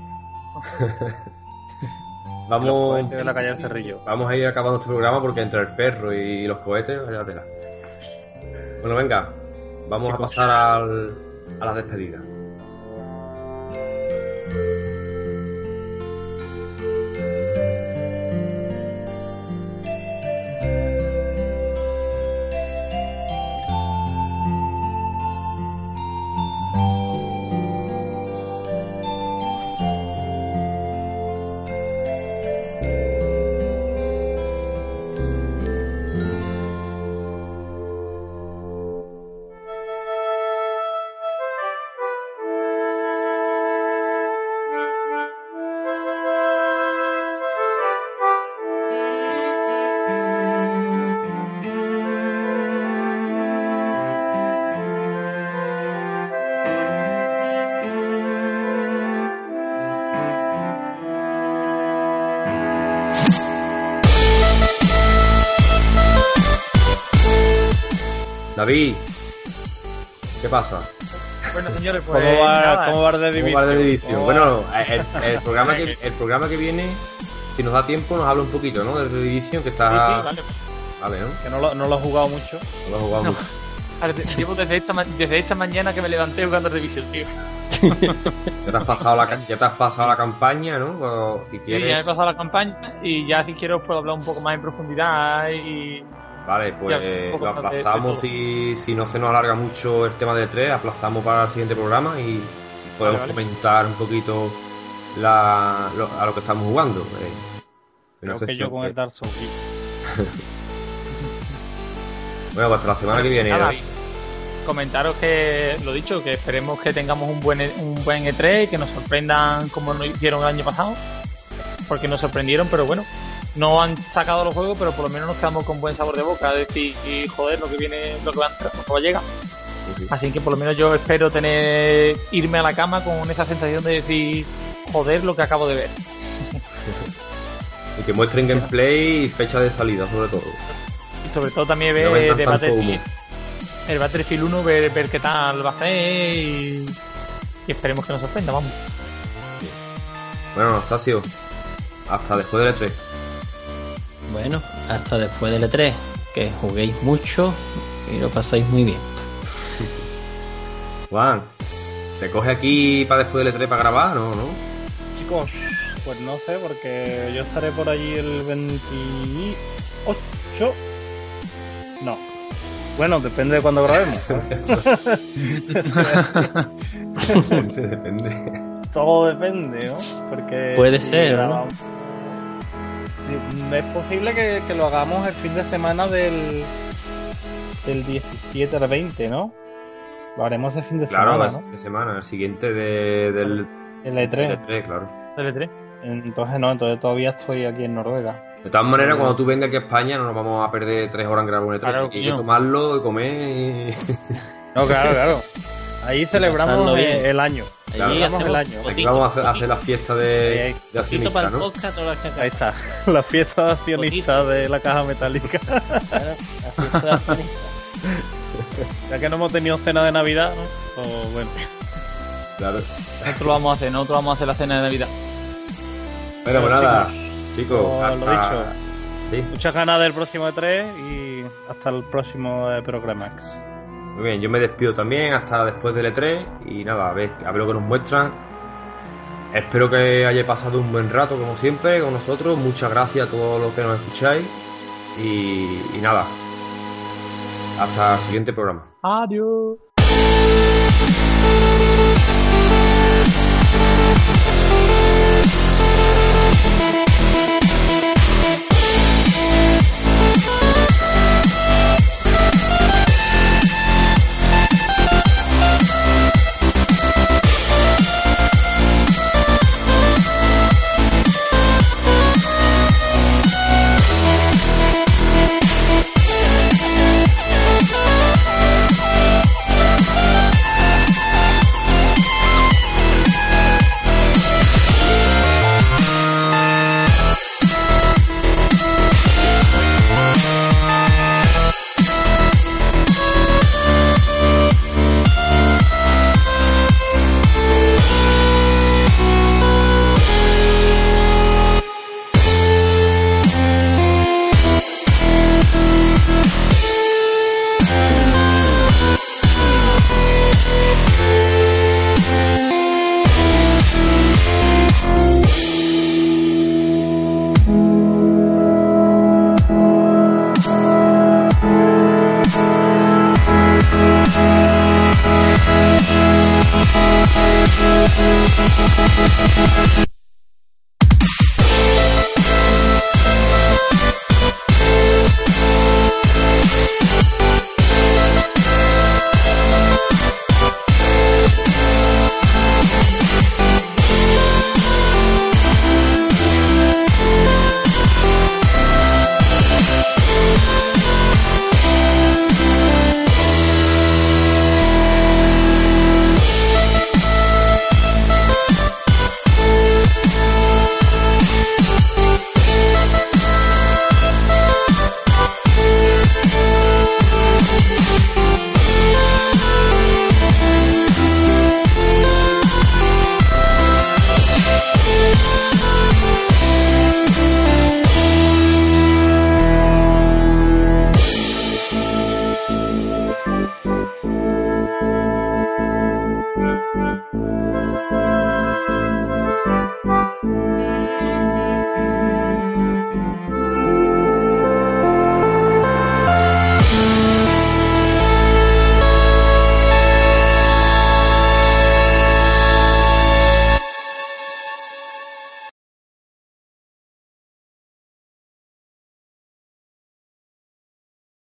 Vamos, de la calle del Cerrillo. vamos a ir acabando este programa porque entre el perro y los cohetes, vaya tela. Bueno, venga, vamos a pasar al, a la despedida. David, ¿qué pasa? Bueno, señores, pues. ¿Cómo va, nada, ¿Cómo va de ¿Cómo división? va de división? ¿Cómo Bueno, va? el, el programa que, el programa que viene, si nos da tiempo, nos habla un poquito, ¿no? De Division, que sí, está... sí, vale. Vale, ¿no? Que no lo, no lo he jugado mucho. No lo he jugado No. mucho. Llevo desde esta, desde esta mañana que me levanté jugando Revision, tío. Ya te has pasado la, ya te has pasado la campaña, ¿no? O si Sí, ya he quieres... pasado la campaña y ya si quiero puedo hablar un poco más en profundidad y Vale, pues lo de- de aplazamos todo. si, no se nos alarga mucho el tema de 3, aplazamos para el siguiente programa y podemos Vale, vale. comentar un poquito la, lo- a lo que estamos jugando. eh. Creo que yo con que- el Dark Souls. Bueno, pues hasta la semana que viene. Nada, comentaros que lo dicho, que esperemos que tengamos un buen E- un buen E3 y que nos sorprendan como nos hicieron el año pasado, porque nos sorprendieron, pero bueno, no han sacado los juegos, pero por lo menos nos quedamos con buen sabor de boca, es decir, y, joder, lo que viene, lo que va a entrar, lo que va a llegar. Sí, sí. Así que por lo menos yo espero tener irme a la cama con esa sensación de decir, joder, lo que acabo de ver. Y que muestren gameplay y fecha de salida, sobre todo. Y sobre todo también No ver de tanto Battlefield, el Battlefield 1, ver, ver qué tal va a ser y, y esperemos que nos sorprenda, vamos. Bueno, Anastasio, hasta después del E3. Bueno, hasta después del E3, que juguéis mucho y lo pasáis muy bien. Juan, ¿te coge aquí para después del E3 para grabar? No, no. Chicos, Pues no sé, porque yo estaré por allí el 28. No. Bueno, depende de cuando grabemos. depende, depende. Todo depende, ¿no? Porque Puede si ser, ¿no? grabamos- es posible que, que lo hagamos el fin de semana del, del 17 al 20, ¿no? Lo haremos el fin de Claro, la semana, de semana, el siguiente de, del. El E3. E3, claro. Tele3. Entonces no, entonces todavía estoy aquí en Noruega. De todas maneras, cuando tú vengas aquí a España, no nos vamos a perder tres horas en grabar un E3. Claro, Hay que tomarlo y comer y... No, claro, claro. Ahí celebramos el, el año. Claro. Celebramos el año. Aquí vamos a hacer, a fotito, hacer la fiesta de, de fotito accionista, para el ¿no? Ahí está. La fiesta accionista de la caja metálica. Claro, la fiesta de accionistas. Ya que no hemos tenido cena de Navidad, ¿no? Pues bueno. Claro. Nosotros lo vamos a hacer, nosotros vamos a hacer la cena de Navidad. Bueno, pues nada, chicos, lo dicho. Sí, Muchas ganas del próximo E3 y hasta el próximo eh, Programax. Muy bien, yo me despido también hasta después del E3 y nada, a ver, a lo que nos muestran. Espero que hayáis pasado un buen rato como siempre con nosotros. Muchas gracias a todos los que nos escucháis y, nada, hasta el siguiente programa. Adiós.